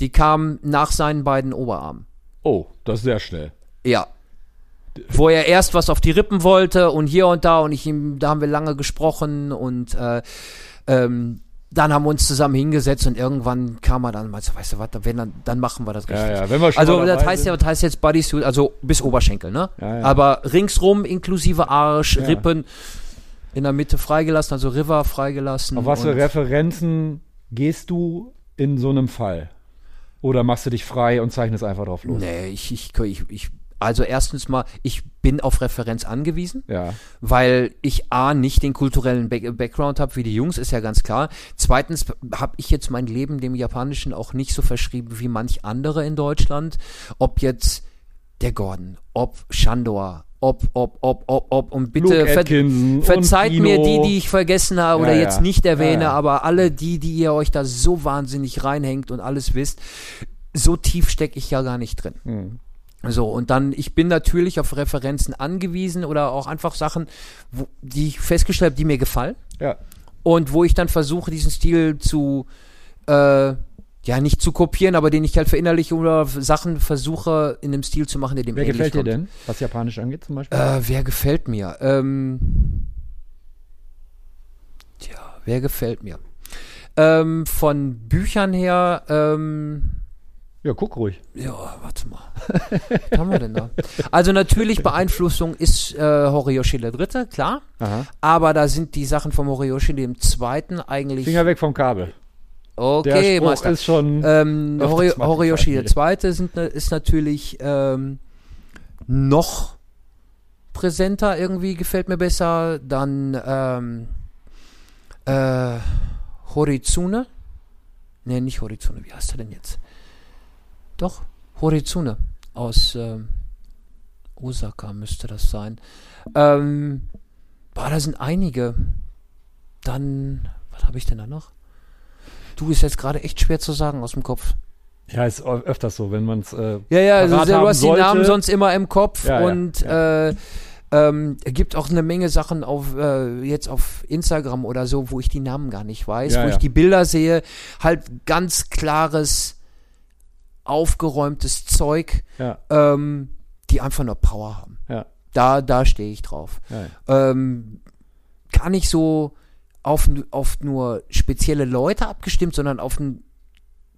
Die kam nach seinen beiden Oberarmen. Oh, das ist sehr schnell. Ja. Wo er erst was auf die Rippen wollte und hier und da und ich ihm, da haben wir lange gesprochen und äh, ähm, dann haben wir uns zusammen hingesetzt und irgendwann kam er dann, meinst du, weißt du was, wenn dann, dann machen wir das richtig. Ja, ja, wenn wir schon Also mal das heißt ja, das heißt jetzt Bodysuit, also bis Oberschenkel, ne? Ja, ja. Aber ringsrum inklusive Arsch, Ja. Rippen, in der Mitte freigelassen, also River freigelassen. Auf was für Referenzen gehst du in so einem Fall? Oder machst du dich frei und zeichnest einfach drauf los? Nee, ich, ich, ich, ich, also erstens mal, ich bin auf Referenz angewiesen. Ja. weil ich A, nicht den kulturellen Back Background habe wie die Jungs, ist ja ganz klar. Zweitens habe ich jetzt mein Leben dem Japanischen auch nicht so verschrieben wie manch andere in Deutschland. Ob jetzt der Gordon, ob Shandor, ob, ob, ob, ob, ob und bitte ver verzeiht und mir die, die ich vergessen habe Ja, oder ja. jetzt nicht erwähne, Ja, ja. aber alle die, die ihr euch da so wahnsinnig reinhängt und alles wisst, so tief stecke ich ja gar nicht drin. Hm. So, und dann, ich bin natürlich auf Referenzen angewiesen oder auch einfach Sachen, wo, die ich festgestellt habe, die mir gefallen. Ja. Und wo ich dann versuche, diesen Stil zu, äh, ja, nicht zu kopieren, aber den ich halt verinnerliche oder Sachen versuche, in einem Stil zu machen, der dem Wer ähnlich gefällt dir denn, was Japanisch angeht zum Beispiel? Äh, wer gefällt mir? Ähm, tja, wer gefällt mir? Ähm, von Büchern her, ähm, ja, guck ruhig. ja, warte mal. Was haben wir denn da? Also natürlich Beeinflussung ist äh, Horiyoshi der Dritte, klar. Aha. Aber da sind die Sachen vom Horiyoshi dem Zweiten eigentlich. Finger weg vom Kabel. okay, der Spruch ist schon. Ähm, Hori Horiyoshi der. Zweite sind, ne- ist natürlich ähm, noch präsenter irgendwie, gefällt mir besser. Dann ähm, äh, Horizune. Ne, nicht Horizune, wie heißt er denn jetzt? Doch, Horizune aus ähm, Osaka müsste das sein. Ähm, boah, da sind einige. Dann, was habe ich denn da noch? Du ist jetzt gerade echt schwer zu sagen aus dem Kopf. ja, ist öfters so, wenn man es. Äh, Ja, ja, also du hast die. Namen sonst immer im Kopf Ja, ja, und Äh, ähm, es gibt auch eine Menge Sachen auf äh, jetzt auf Instagram oder so, wo ich die Namen gar nicht weiß, Ja, wo ja. ich die Bilder sehe, halt ganz klares, aufgeräumtes Zeug, ja, ähm, die einfach nur Power haben. ja, Da, da stehe ich drauf. ja. Ähm, gar nicht so auf, auf nur spezielle Leute abgestimmt, sondern auf einen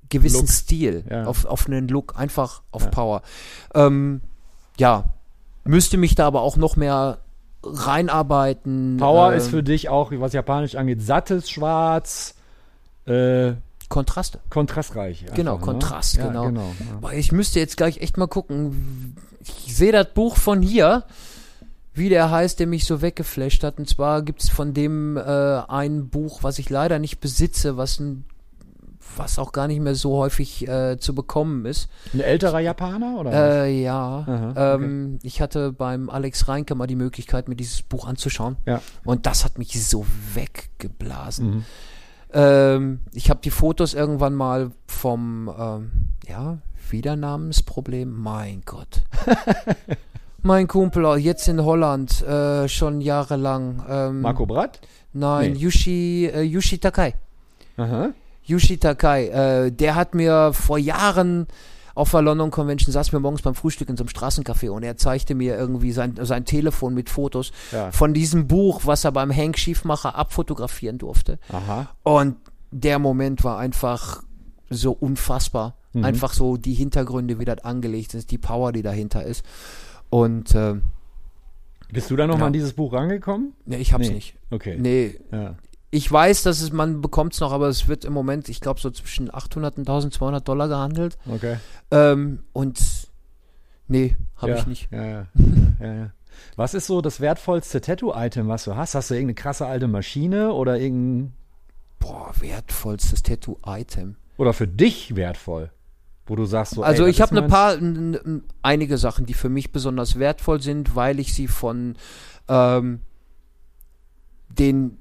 gewissen Look. Stil, auf, auf einen Look, einfach auf. Power. Ähm, ja, müsste mich da aber auch noch mehr reinarbeiten. Power äh, ist für dich auch, was Japanisch angeht, sattes Schwarz, äh, Kontraste. kontrastreich. einfach, Genau, ne? Kontrast, ja, genau. genau ja. Ich müsste jetzt gleich echt mal gucken. Ich sehe das Buch von hier, wie der heißt, der mich so weggeflasht hat. Und zwar gibt es von dem äh, ein Buch, was ich leider nicht besitze, was ein was auch gar nicht mehr so häufig äh, zu bekommen ist. Ein älterer Japaner oder? was? Äh, ja, Aha, ähm, ich hatte beim Alex Reinke mal die Möglichkeit, mir dieses Buch anzuschauen. Ja. Und das hat mich so weggeblasen. Mhm. Ähm, ich habe die Fotos irgendwann mal vom, ähm, ja, Wiedernamensproblem. Mein Gott. mein Kumpel, äh, jetzt in Holland, äh, schon jahrelang. Ähm, Marco Bratt? Nein, Nee. Yushi, äh, Yushi Takai. Aha. Yushi Takai, äh, der hat mir vor Jahren auf der London Convention saß mir morgens beim Frühstück in so einem Straßencafé und er zeigte mir irgendwie sein, sein Telefon mit Fotos Ja. von diesem Buch, was er beim Hank Schiefmacher abfotografieren durfte. Aha. Und der Moment war einfach so unfassbar. Mhm. Einfach so die Hintergründe, wie das angelegt ist, die Power, die dahinter ist. Und äh, Bist du da nochmal Ja. an dieses Buch rangekommen? nee, ich hab's Nee. nicht. Okay. Nee, Ja. Ich weiß, dass es, man bekommt es noch, aber es wird im Moment, ich glaube, so zwischen 800 und 1200 Dollar gehandelt. Okay. Ähm, und nee, habe ja. ich nicht. Ja, ja. ja. Was ist so das wertvollste Tattoo-Item, was du hast? Hast du irgendeine krasse alte Maschine oder irgendein boah, wertvollstes Tattoo-Item. Oder für dich wertvoll? Wo du sagst so, Also ey, ich habe eine meins? paar, einige Sachen, die für mich besonders wertvoll sind, weil ich sie von ähm, den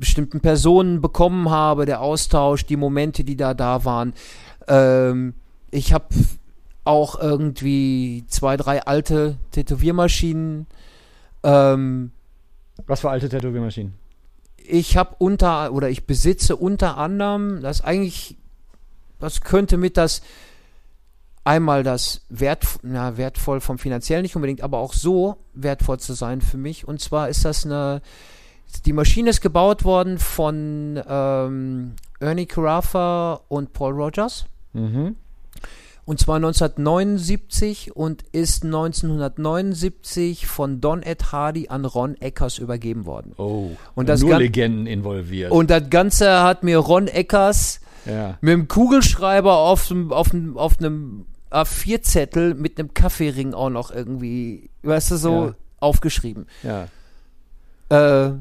bestimmten Personen bekommen habe, der Austausch, die Momente, die da da waren. Ähm, ich habe auch irgendwie zwei, drei alte Tätowiermaschinen. Ähm, Was für alte Tätowiermaschinen? ich habe unter oder ich besitze unter anderem, das eigentlich, das könnte mit das einmal das wert, na, wertvoll vom finanziell nicht unbedingt, aber auch so wertvoll zu sein für mich. Und zwar ist das eine, die Maschine ist gebaut worden von ähm, Ernie Carafa und Paul Rogers. Mhm. Und zwar 1979 und ist 1979 von Don Ed Hardy an Ron Eckers übergeben worden. Oh. Und das nur Gan- Legenden involviert. Und das Ganze hat mir Ron Eckers ja. mit dem Kugelschreiber auf, auf, auf einem A4-Zettel mit einem Kaffeering auch noch irgendwie, weißt du, so Ja. aufgeschrieben. Ja. Äh,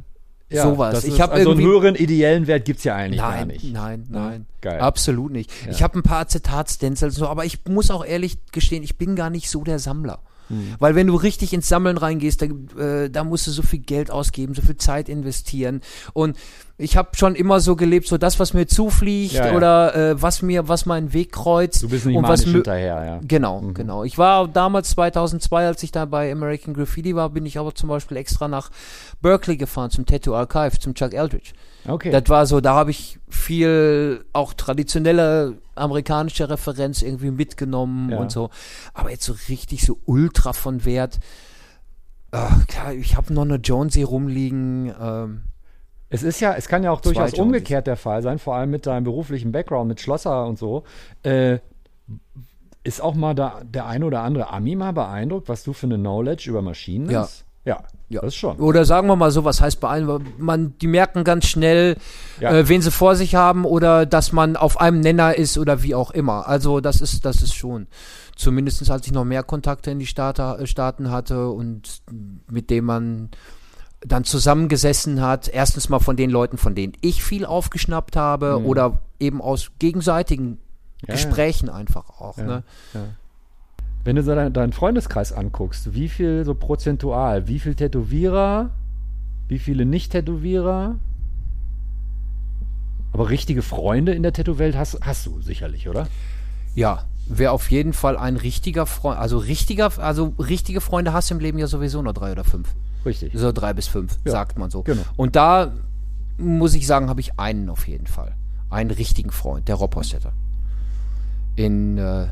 ja sowas. Ich habe also einen höheren ideellen Wert gibt's ja eigentlich gar Nein, nicht. nein, Ja, nein. Geil. Absolut nicht. Ja. Ich habe ein paar Zitatstencils, so, aber ich muss auch ehrlich gestehen, ich bin gar nicht so der Sammler. Hm. Weil wenn du richtig ins Sammeln reingehst, da, äh, da musst du so viel Geld ausgeben, so viel Zeit investieren. Und ich habe schon immer so gelebt, so das, was mir zufliegt Ja, ja. oder äh, was mir, was meinen Weg kreuzt. Du bist nicht und was hinterher, ja. Genau, Mhm. genau. Ich war damals 2002, als ich da bei American Graffiti war, bin ich aber zum Beispiel extra nach Berkeley gefahren zum Tattoo Archive, zum Chuck Eldridge. Okay. Das war so, da habe ich viel auch traditionelle amerikanische Referenz irgendwie mitgenommen Ja. und so. Aber jetzt so richtig so ultra von Wert. Äh, klar, ich habe noch eine Jonesy rumliegen. Ähm, Es ist ja, es kann ja auch durchaus Joneses. umgekehrt der Fall sein, vor allem mit deinem beruflichen Background, mit Schlosser und so. Äh, ist auch mal da, der eine oder andere Ami mal beeindruckt, was du für eine Knowledge über Maschinen Ja. hast? Ja, Ja. das schon. oder sagen wir mal so, was heißt bei allen, man, die merken ganz schnell, Ja. äh, wen sie vor sich haben oder dass man auf einem Nenner ist oder wie auch immer. Also das ist, das ist schon. Zumindest als ich noch mehr Kontakte in die Staata- äh, Staaten hatte und mit dem man dann zusammengesessen hat. Erstens mal von den Leuten, von denen ich viel aufgeschnappt habe Mhm. oder eben aus gegenseitigen Ja, Gesprächen einfach auch. Ja. Ne? Wenn du so deinen, deinen Freundeskreis anguckst, wie viel so prozentual, wie viel Tätowierer, wie viele Nicht-Tätowierer, aber richtige Freunde in der Tattoo-Welt hast, hast du sicherlich, oder? Ja, wäre auf jeden Fall ein richtiger Freund. Also richtiger, also richtige Freunde hast du im Leben ja sowieso nur drei oder fünf. Richtig. So drei bis fünf, Ja, sagt man so. genau. Und da muss ich sagen, habe ich einen auf jeden Fall. Einen richtigen Freund, der Rob Hostetter. In äh,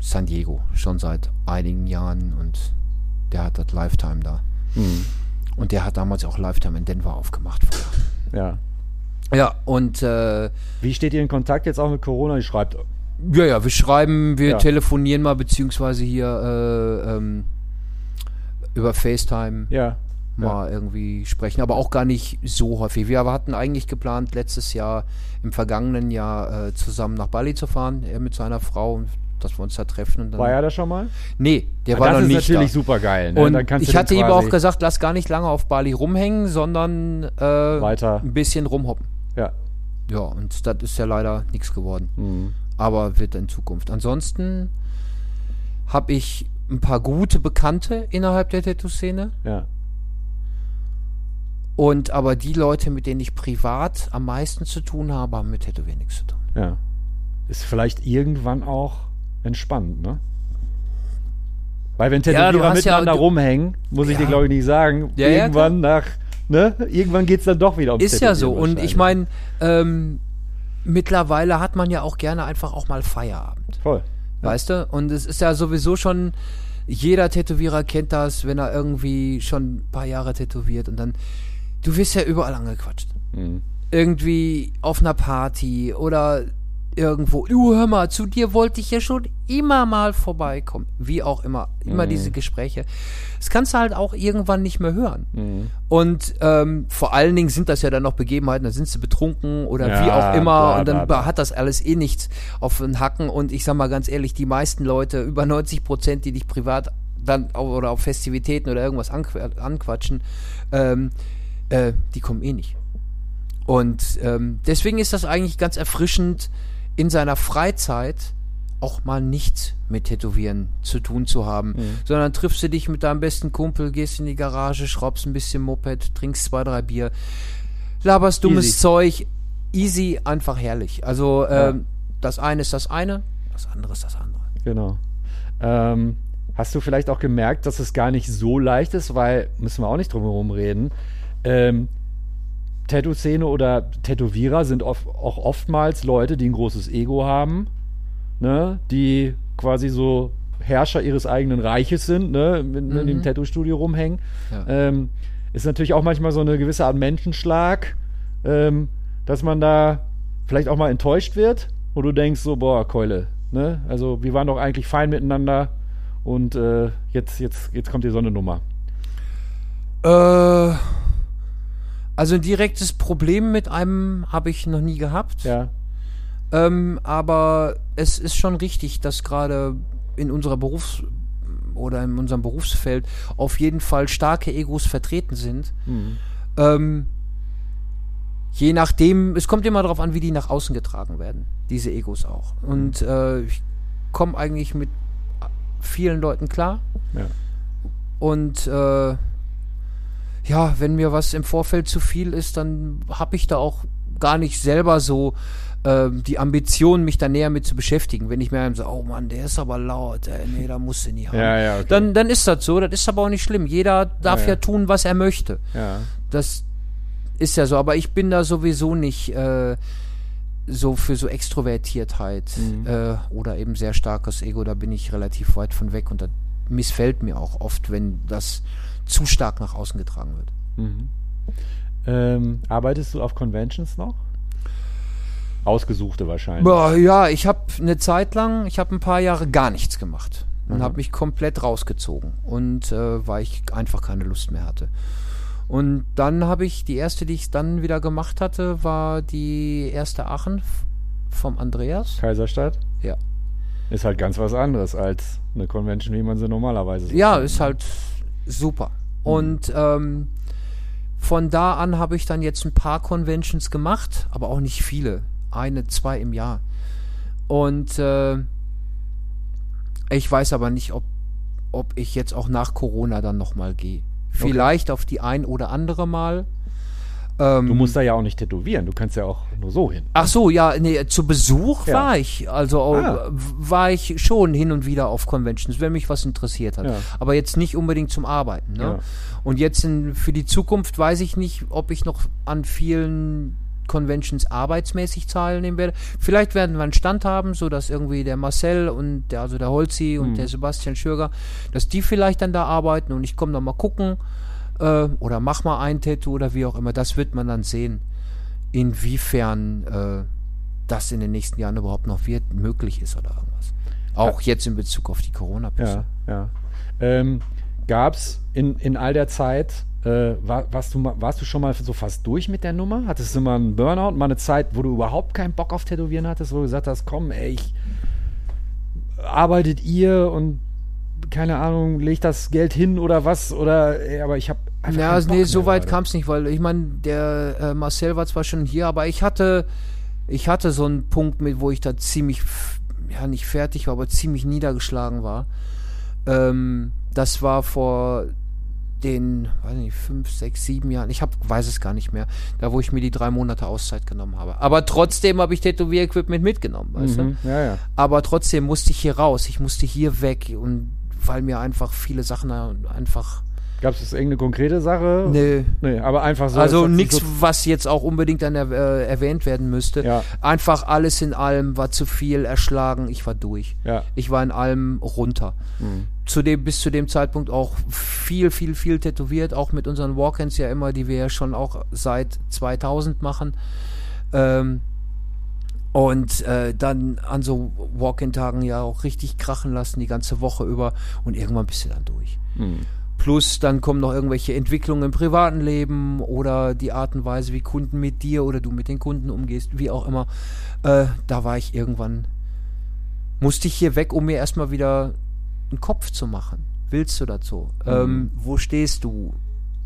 San Diego, schon seit einigen Jahren und der hat das Lifetime da. Hm. Und der hat damals auch Lifetime in Denver aufgemacht. Vorher. Ja. Ja, und äh, Wie steht ihr in Kontakt jetzt auch mit Corona? Die schreibt, Ja, ja, wir schreiben, wir Ja. telefonieren mal, beziehungsweise hier äh, ähm, über FaceTime ja, mal irgendwie sprechen, aber auch gar nicht so häufig. Wir hatten eigentlich geplant, letztes Jahr, im vergangenen Jahr äh, zusammen nach Bali zu fahren, er mit seiner Frau, und dass wir uns da treffen. Und dann, war er da schon mal? Nee, der Ja, war das noch ist nicht natürlich da. super geil. Ne? Und ich hatte ihm auch gesagt, lass gar nicht lange auf Bali rumhängen, sondern äh, Weiter. ein bisschen rumhoppen. Ja. Ja, und das ist ja leider nichts geworden. Mhm. aber wird in Zukunft. Ansonsten habe ich ein paar gute Bekannte innerhalb der Tattoo-Szene Ja. und aber die Leute, mit denen ich privat am meisten zu tun habe, haben mit Tätowieren nichts zu tun. Ja. Ist vielleicht irgendwann auch entspannt, ne? Weil wenn Ja, Tätowierer ja- miteinander du- rumhängen, muss ich Ja. dir glaube ich nicht sagen, Ja, ja, irgendwann nach, ne? Irgendwann geht's dann doch wieder ums Ist ja so. Und ich meine, ähm, mittlerweile hat man ja auch gerne einfach auch mal Feierabend. Voll. Weißt du? Und es ist ja sowieso schon, jeder Tätowierer kennt das, wenn er irgendwie schon ein paar Jahre tätowiert und dann, du wirst ja überall angequatscht. Mhm. irgendwie auf einer Party oder irgendwo, du hör mal, zu dir wollte ich ja schon immer mal vorbeikommen. Wie auch immer, immer Mhm. diese Gespräche. Das kannst du halt auch irgendwann nicht mehr hören. Mhm. Und ähm, vor allen Dingen sind das ja dann noch Begebenheiten, da sind sie betrunken oder Ja, wie auch immer bla, und dann bla, bla. hat das alles eh nichts auf den Hacken und ich sag mal ganz ehrlich, die meisten Leute, über 90 Prozent, die dich privat dann oder auf Festivitäten oder irgendwas anqu anquatschen, ähm, äh, die kommen eh nicht. Und ähm, deswegen ist das eigentlich ganz erfrischend, in seiner Freizeit auch mal nichts mit Tätowieren zu tun zu haben, Mhm. sondern triffst du dich mit deinem besten Kumpel, gehst in die Garage, schraubst ein bisschen Moped, trinkst zwei, drei Bier, laberst dummes Easy. Zeug, easy, einfach herrlich. Also Ja. ähm, das eine ist das eine, das andere ist das andere. Genau. Ähm, hast du vielleicht auch gemerkt, dass es gar nicht so leicht ist, weil, müssen wir auch nicht drum herum reden, ähm, Tattoo-Szene oder Tätowierer sind oft, auch oftmals Leute, die ein großes Ego haben, ne? die quasi so Herrscher ihres eigenen Reiches sind, ne? in, in dem Mhm. Tattoo-Studio rumhängen. Ja. Ähm, ist natürlich auch manchmal so eine gewisse Art Menschenschlag, ähm, dass man da vielleicht auch mal enttäuscht wird, wo du denkst so, boah, Keule, ne? Also wir waren doch eigentlich fein miteinander und äh, jetzt, jetzt, jetzt kommt die Sonnennummer. Äh, also ein direktes Problem mit einem habe ich noch nie gehabt. Ja. Ähm, aber es ist schon richtig, dass gerade in unserer Berufs- oder in unserem Berufsfeld auf jeden Fall starke Egos vertreten sind. Mhm. Ähm, je nachdem, es kommt immer darauf an, wie die nach außen getragen werden, diese Egos auch. Und äh, ich komme eigentlich mit vielen Leuten klar. Ja. Und äh, ja, wenn mir was im Vorfeld zu viel ist, dann habe ich da auch gar nicht selber so ähm, die Ambition, mich da näher mit zu beschäftigen. Wenn ich mir so, oh Mann, der ist aber laut, ey, nee, da musst du nie haben. Ja, ja, okay. Dann, dann ist das so, das ist aber auch nicht schlimm. Jeder darf Ja, ja, tun, was er möchte. Das ist ja so, aber ich bin da sowieso nicht äh, so für so Extrovertiertheit Mhm. äh, oder eben sehr starkes Ego, da bin ich relativ weit von weg und das missfällt mir auch oft, wenn das zu stark nach außen getragen wird. Mhm. Ähm, arbeitest du auf Conventions noch? Ausgesuchte wahrscheinlich. Ja, ich habe eine Zeit lang, ich habe ein paar Jahre gar nichts gemacht und Mhm. habe mich komplett rausgezogen und äh, weil ich einfach keine Lust mehr hatte. Und dann habe ich die erste, die ich dann wieder gemacht hatte, war die erste Aachen vom Andreas. Kaiserstadt? Ja. Ist halt ganz was anderes als eine Convention, wie man sie normalerweise so Ja, ist ne? halt super. Und ähm, von da an habe ich dann jetzt ein paar Conventions gemacht, aber auch nicht viele. Eine, zwei im Jahr. Und äh, ich weiß aber nicht, ob, ob ich jetzt auch nach Corona dann nochmal gehe. Vielleicht auf die ein oder andere Mal. Ähm, Du musst da ja auch nicht tätowieren, du kannst ja auch nur so hin. Ach so, ja, nee, zu Besuch Ja. war ich. Also Ah. war ich schon hin und wieder auf Conventions, wenn mich was interessiert hat. Ja. Aber jetzt nicht unbedingt zum Arbeiten. Ne? Ja. Und jetzt in, für die Zukunft weiß ich nicht, ob ich noch an vielen Conventions arbeitsmäßig teilnehmen werde. Vielleicht werden wir einen Stand haben, so dass irgendwie der Marcel und der, also der Holzi und Mhm. der Sebastian Schürger, dass die vielleicht dann da arbeiten und ich komme dann mal gucken äh, oder mach mal ein Tattoo oder wie auch immer. Das wird man dann sehen, inwiefern äh, das in den nächsten Jahren überhaupt noch wird, möglich ist oder irgendwas. Auch jetzt in Bezug auf die Corona-Pisse. Ja, ja. Ähm, Gab es in, in all der Zeit, äh, war, warst, du, warst du schon mal so fast durch mit der Nummer? Hattest du mal einen Burnout, mal eine Zeit, wo du überhaupt keinen Bock auf Tätowieren hattest, wo du gesagt hast, komm, ey, ich arbeitet ihr und keine Ahnung, legt das Geld hin oder was? Oder ey, aber ich habe einfach. Ja, nee, so weit kam es nicht, weil ich meine, der äh, Marcel war zwar schon hier, aber ich hatte, ich hatte so einen Punkt mit, wo ich da ziemlich, ja nicht fertig war, aber ziemlich niedergeschlagen war. Ähm, das war vor den, weiß nicht, fünf, sechs, sieben Jahren. Ich hab, weiß es gar nicht mehr. Da, wo ich mir die drei Monate Auszeit genommen habe. Aber trotzdem habe ich Tätowier-Equipment mitgenommen, weißt du? Mhm, ja, ja. Aber trotzdem musste ich hier raus. Ich musste hier weg und weil mir einfach viele Sachen einfach. Gab es irgendeine konkrete Sache? Nee. Nee, aber einfach so. Also nichts, so- was jetzt auch unbedingt dann er, äh, erwähnt werden müsste. Ja. Einfach alles in allem war zu viel, erschlagen, ich war durch. Ja. Ich war in allem runter. Mhm. Zu dem, bis zu dem Zeitpunkt auch viel, viel, viel tätowiert, auch mit unseren Walk-ins ja immer, die wir ja schon auch seit 2000 machen. Ähm, und äh, dann an so Walk-in-Tagen ja auch richtig krachen lassen, die ganze Woche über. Und irgendwann bist du dann durch. Mhm. Plus dann kommen noch irgendwelche Entwicklungen im privaten Leben oder die Art und Weise, wie Kunden mit dir oder du mit den Kunden umgehst, wie auch immer. Äh, da war ich irgendwann, musste ich hier weg, um mir erstmal wieder einen Kopf zu machen. Willst du dazu? Ähm, wo stehst du?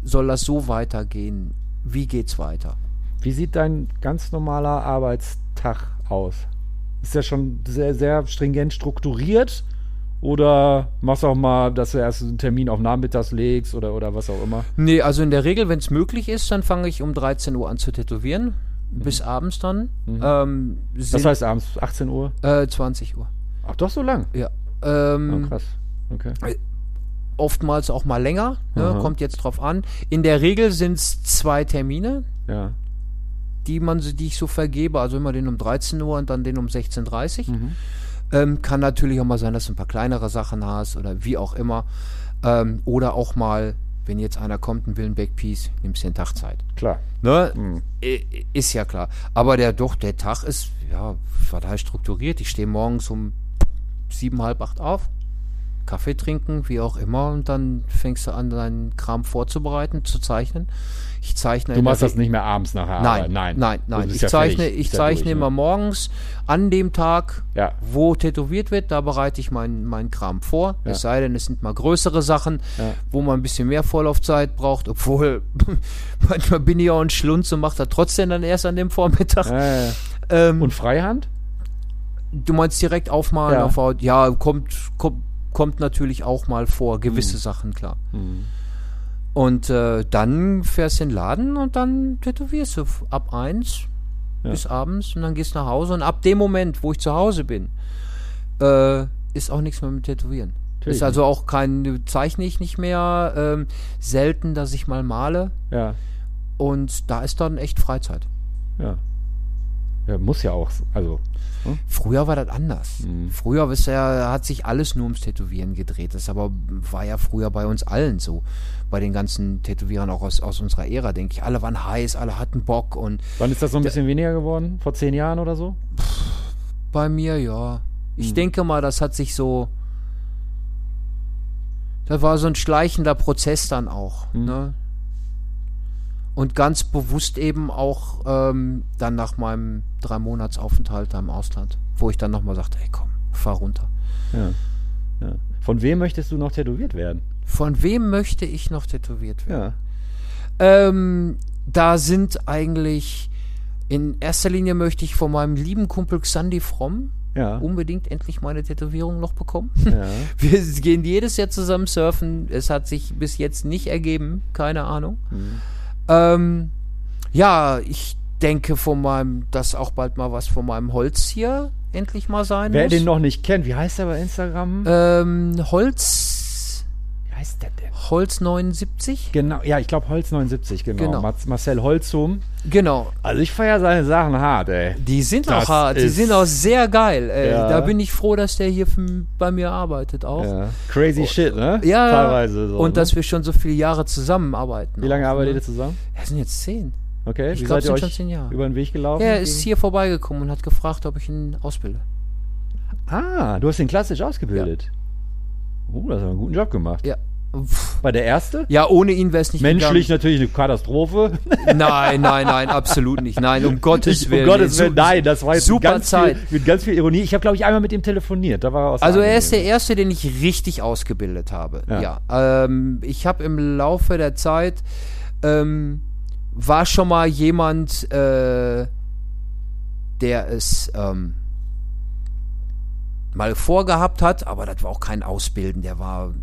Soll das so weitergehen? Wie geht's weiter? Wie sieht dein ganz normaler Arbeitstag aus? Ist der schon sehr, sehr stringent strukturiert? Oder machst du auch mal, dass du erst einen Termin auf nachmittags legst oder, oder was auch immer? Nee, also in der Regel, wenn es möglich ist, dann fange ich um 13 Uhr an zu tätowieren. Bis abends dann. Ähm, Das heißt abends 18 Uhr? äh, 20 Uhr. Ach, doch so lang? Ja. Oh, Ähm, krass. Okay. oftmals auch mal länger. Ne? Kommt jetzt drauf an. In der Regel sind es zwei Termine, Ja. Die man, die ich so vergebe. Also immer den um 13 Uhr und dann den um 16.30 Uhr. Mhm. Ähm, kann natürlich auch mal sein, dass du ein paar kleinere Sachen hast oder wie auch immer. Ähm, oder auch mal, wenn jetzt einer kommt und will ein Backpiece, nimmst du den Tag Zeit. Klar. Ne? Mhm. Ist ja klar. Aber der doch, der Tag ist, ja, war da strukturiert. Ich stehe morgens um sieben, halb acht auf, Kaffee trinken, wie auch immer, und dann fängst du an, deinen Kram vorzubereiten, zu zeichnen. Ich zeichne Du machst das nicht mehr abends nach der Arbeit? Nein, Nein, nein, nein. Ich ja zeichne, fertig. ich zeichne immer ne? morgens an dem Tag, Ja. wo tätowiert wird, da bereite ich meinen mein Kram vor. Ja. Es sei denn, es sind mal größere Sachen, wo man ein bisschen mehr Vorlaufzeit braucht, obwohl manchmal bin ich auch ein Schlunz und mache das trotzdem dann erst an dem Vormittag. Ähm, Und Freihand? du meinst direkt aufmalen Ja. auf? Ja, kommt, kommt, kommt natürlich auch mal vor, gewisse Mhm. Sachen, klar. Und äh, dann fährst du in den Laden und dann tätowierst du ab eins Ja. bis abends und dann gehst du nach Hause und ab dem Moment, wo ich zu Hause bin, äh, ist auch nichts mehr mit Tätowieren. Natürlich Ist also auch kein, zeichne ich nicht mehr, ähm, selten, dass ich mal male Ja. und da ist dann echt Freizeit. Ja. Ja, muss ja auch. Also, Früher war das anders. Mhm. Früher ist ja, hat sich alles nur ums Tätowieren gedreht. Das aber war ja früher bei uns allen so. Bei den ganzen Tätowierern auch aus, aus unserer Ära, denke ich. Alle waren heiß, alle hatten Bock und wann ist das so ein bisschen weniger geworden? Vor zehn Jahren oder so? bei mir, ja. Ich Mhm. denke mal, das hat sich so. Das war so ein schleichender Prozess dann auch. Mhm. Ne? Und ganz bewusst eben auch ähm, dann nach meinem drei Monats Aufenthalt im Ausland, wo ich dann nochmal sagte, ey komm, fahr runter. Ja. ja. Von wem möchtest du noch tätowiert werden? Von wem möchte ich noch tätowiert werden? Ja. Ähm, da sind eigentlich in erster Linie möchte ich von meinem lieben Kumpel Xandi Fromm Ja. unbedingt endlich meine Tätowierung noch bekommen. ja. Wir gehen jedes Jahr zusammen surfen. Es hat sich bis jetzt nicht ergeben, keine Ahnung. Mhm. Ähm, ja, ich denke von meinem, dass auch bald mal was von meinem Holz hier endlich mal sein Wer muss. den noch nicht kennt, wie heißt er bei Instagram? ähm, Holz, wie heißt der denn? Holz 79? Genau, ja, ich glaube Holz 79, genau. Genau. Mar- Marcel Holzum. Genau. Also ich feiere seine Sachen hart, ey. Die sind Das auch hart, die sind auch sehr geil. Äh, Ja. Da bin ich froh, dass der hier bei mir arbeitet auch. Ja. Crazy shit, ne? Oh. Ja, Teilweise so. und ne? dass wir schon so viele Jahre zusammenarbeiten. Wie lange auch, arbeitet ne? ihr zusammen? Ja, sind jetzt zehn. Okay, Ich wie glaub, seid ihr sind schon zehn Jahre. über den Weg gelaufen? Er ist hier vorbeigekommen und hat gefragt, ob ich ihn ausbilde. Ah, du hast ihn klassisch ausgebildet. Oh, das hat einen guten Job gemacht. Ja. War der erste? Ja, ohne ihn wäre es nicht Menschlich natürlich eine Katastrophe. gegangen. Nein, nein, nein, absolut nicht. Nein, um Gottes Ich, Willen. um Gottes Willen, nein, das war jetzt super mit ganz, Zeit. Viel, mit ganz viel Ironie. Ich habe, glaube ich, einmal mit ihm telefoniert. Da war er aus Also er ist der Erste, den ich richtig ausgebildet habe. Ja. Ja. Ähm, ich habe im Laufe der Zeit ähm, war schon mal jemand, äh, der es ähm, mal vorgehabt hat, aber das war auch kein Ausbilden. Der war,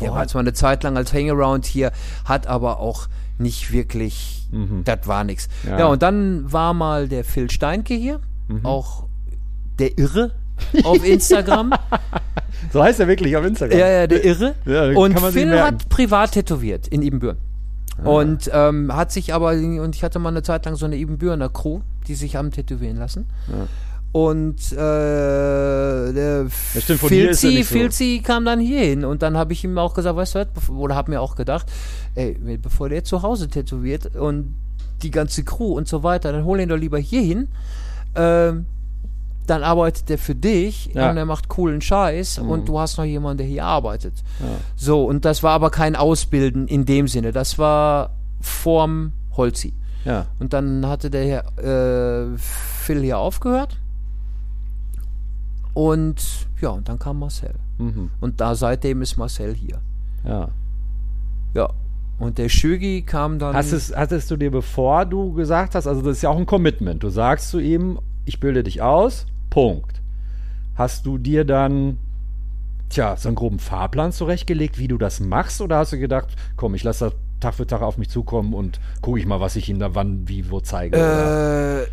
der war zwar eine Zeit lang als Hangaround hier, hat aber auch nicht wirklich, Mhm. das war nix. Ja. Ja. und dann war mal der Phil Steinke hier, Mhm. auch der Irre auf Instagram. So heißt er wirklich auf Instagram. Ja, ja, der Irre. Ja, und Phil hat privat tätowiert in Ibbenbüren. Ah. Und ähm, hat sich aber, und ich hatte mal eine Zeit lang so eine Ibbenbürener Crew, die sich haben tätowieren lassen. Ja. Und äh, der stimmt, ist er Filzi, so. Filzi kam dann hier hin und dann habe ich ihm auch gesagt, weißt du was, oder habe mir auch gedacht, ey, bevor der zu Hause tätowiert und die ganze Crew und so weiter, dann hol ihn doch lieber hier hin. Ähm, dann arbeitet der für dich Ja. und er macht coolen Scheiß Mhm. und du hast noch jemanden, der hier arbeitet. Ja. So, und das war aber kein Ausbilden in dem Sinne. Das war vorm Holzi. Ja. Und dann hatte der Herr, äh, Phil hier aufgehört. Und ja, und dann kam Marcel. Mhm. Und da seitdem ist Marcel hier. Ja. Ja. Und der Schögi kam dann. Hast es, hattest du dir, bevor du gesagt hast, also das ist ja auch ein Commitment, du sagst zu ihm, ich bilde dich aus, Punkt. Hast du dir dann, tja, so einen groben Fahrplan zurechtgelegt, wie du das machst, oder hast du gedacht, komm, ich lasse das Tag für Tag auf mich zukommen und gucke ich mal, was ich ihm da wann, wie, wo zeige? Äh,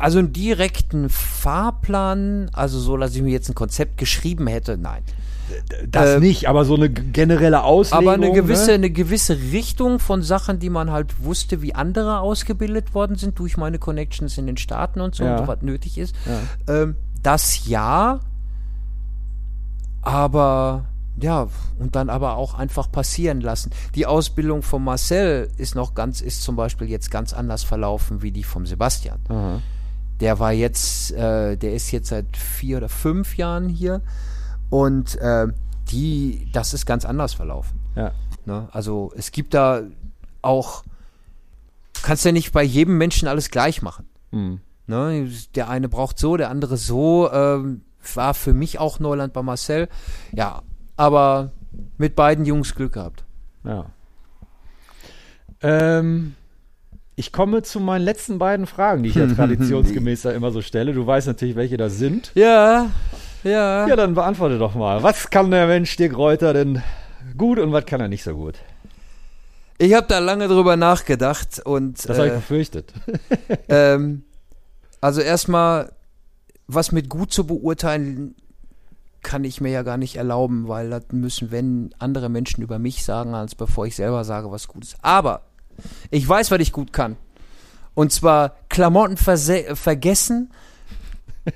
also einen direkten Fahrplan, also so, dass ich mir jetzt ein Konzept geschrieben hätte, nein. das äh, nicht, aber so eine generelle Auslegung. Aber eine gewisse, ne? eine gewisse Richtung von Sachen, die man halt wusste, wie andere ausgebildet worden sind durch meine Connections in den Staaten und so, Ja. und was nötig ist. Ja. Ähm, das ja, aber ja, und dann aber auch einfach passieren lassen. Die Ausbildung von Marcel ist noch ganz, ist zum Beispiel jetzt ganz anders verlaufen wie die vom Sebastian. Aha. Der war jetzt, äh, der ist jetzt seit vier oder fünf Jahren hier und äh, die, das ist ganz anders verlaufen. Ja. Ne? Also es gibt da auch, kannst ja nicht bei jedem Menschen alles gleich machen. Hm. Ne? Der eine braucht so, der andere so. Ähm, war für mich auch Neuland bei Marcel. Ja, aber mit beiden Jungs Glück gehabt. Ja. Ähm, ich komme zu meinen letzten beiden Fragen, die ich ja traditionsgemäß ja immer so stelle. Du weißt natürlich, welche das sind. Ja, ja. Ja, dann beantworte doch mal. Was kann der Mensch Dirk Reuter denn gut und was kann er nicht so gut? Ich habe da lange drüber nachgedacht und Das habe ich äh, befürchtet. ähm, also erstmal, was mit gut zu beurteilen, kann ich mir ja gar nicht erlauben, weil das müssen, wenn andere Menschen über mich sagen, als bevor ich selber sage, was gut ist. Aber ich weiß, was ich gut kann. Und zwar Klamotten vergessen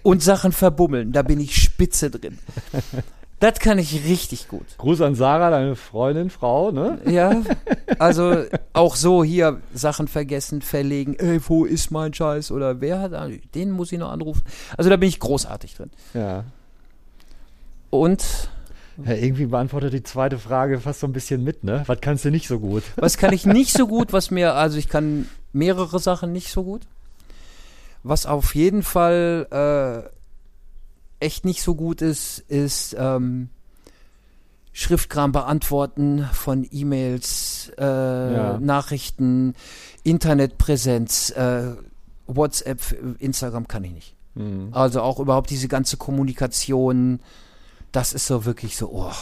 und Sachen verbummeln. Da bin ich spitze drin. Das kann ich richtig gut. Gruß an Sarah, deine Freundin, Frau, ne? Ja, also auch so hier Sachen vergessen, verlegen, ey, wo ist mein Scheiß oder wer hat, den muss ich noch anrufen. Also da bin ich großartig drin. Ja. Und ja. Irgendwie beantwortet die zweite Frage fast so ein bisschen mit, ne? Was kannst du nicht so gut? was kann ich nicht so gut, was mir, also ich kann mehrere Sachen nicht so gut. Was auf jeden Fall äh, echt nicht so gut ist, ist ähm, Schriftkram beantworten von E-Mails, äh, Ja. Nachrichten, Internetpräsenz, äh, WhatsApp, Instagram kann ich nicht. Hm. Also auch überhaupt diese ganze Kommunikation, das ist so wirklich so, oh,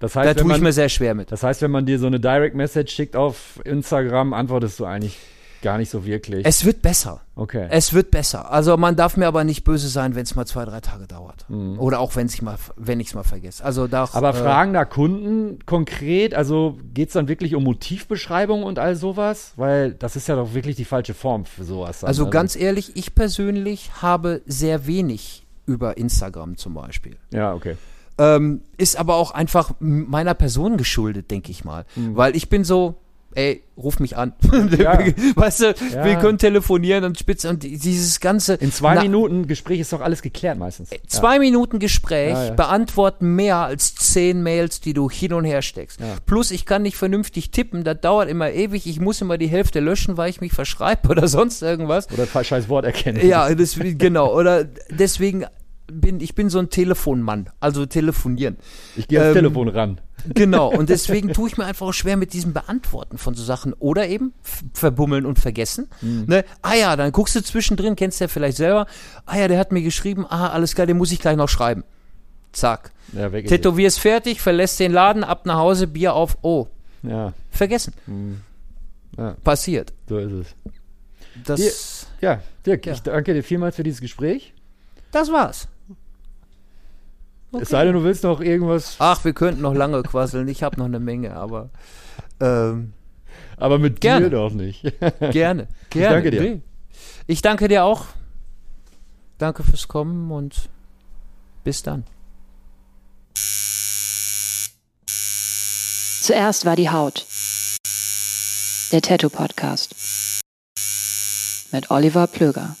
Das da heißt, wenn tue ich mir sehr schwer mit. das heißt, wenn man dir so eine Direct Message schickt auf Instagram, antwortest du eigentlich gar nicht so wirklich. Es wird besser. okay. Es wird besser. Also man darf mir aber nicht böse sein, wenn es mal zwei, drei Tage dauert. Mhm. Oder auch wenn ich mal, wenn ich es mal vergesse. Also da. Aber äh, fragen da Kunden konkret, also geht es dann wirklich um Motivbeschreibung und all sowas? Weil das ist ja doch wirklich die falsche Form für sowas. dann. Also ganz ehrlich, ich persönlich habe sehr wenig über Instagram zum Beispiel. Ja, okay. Ähm, ist aber auch einfach meiner Person geschuldet, denke ich mal. Weil ich bin so, ey, ruf mich an. Mhm. Ja. Weißt du, Ja. wir können telefonieren und spitze und die- dieses ganze. In zwei Na- Minuten Gespräch ist doch alles geklärt meistens. Zwei Minuten Gespräch Ja, ja. beantworten mehr als zehn Mails, die du hin und her steckst. Ja. Plus, ich kann nicht vernünftig tippen, das dauert immer ewig. Ich muss immer die Hälfte löschen, weil ich mich verschreibe oder sonst irgendwas. Oder falsch scheiß Wort erkennen. Ja, das, genau. Oder deswegen bin ich bin so ein Telefonmann, also telefonieren. Ich gehe ans Ähm, Telefon ran. Genau. Und deswegen tue ich mir einfach auch schwer mit diesem Beantworten von so Sachen oder eben verbummeln und vergessen. Mhm. Ne? Ah ja, dann guckst du zwischendrin, kennst du ja vielleicht selber. Ah ja, der hat mir geschrieben. Ah, alles klar, den muss ich gleich noch schreiben. Zack. Ja. Tätowierst fertig, verlässt den Laden, ab nach Hause, Bier auf. Oh, Ja, vergessen. Mhm. Ja. Passiert. so ist es. Das, Ja, Dirk, Ja. ich danke dir vielmals für dieses Gespräch. das war's. Es sei denn, du willst noch irgendwas, Ach, wir könnten noch lange quasseln. Ich habe noch eine Menge, aber ähm, aber mit Gerne. dir doch nicht. gerne. gerne. danke dir. Ich danke dir auch. Danke fürs Kommen und bis dann. Zuerst war die Haut. Der Tattoo Podcast. Mit Oliver Plöger.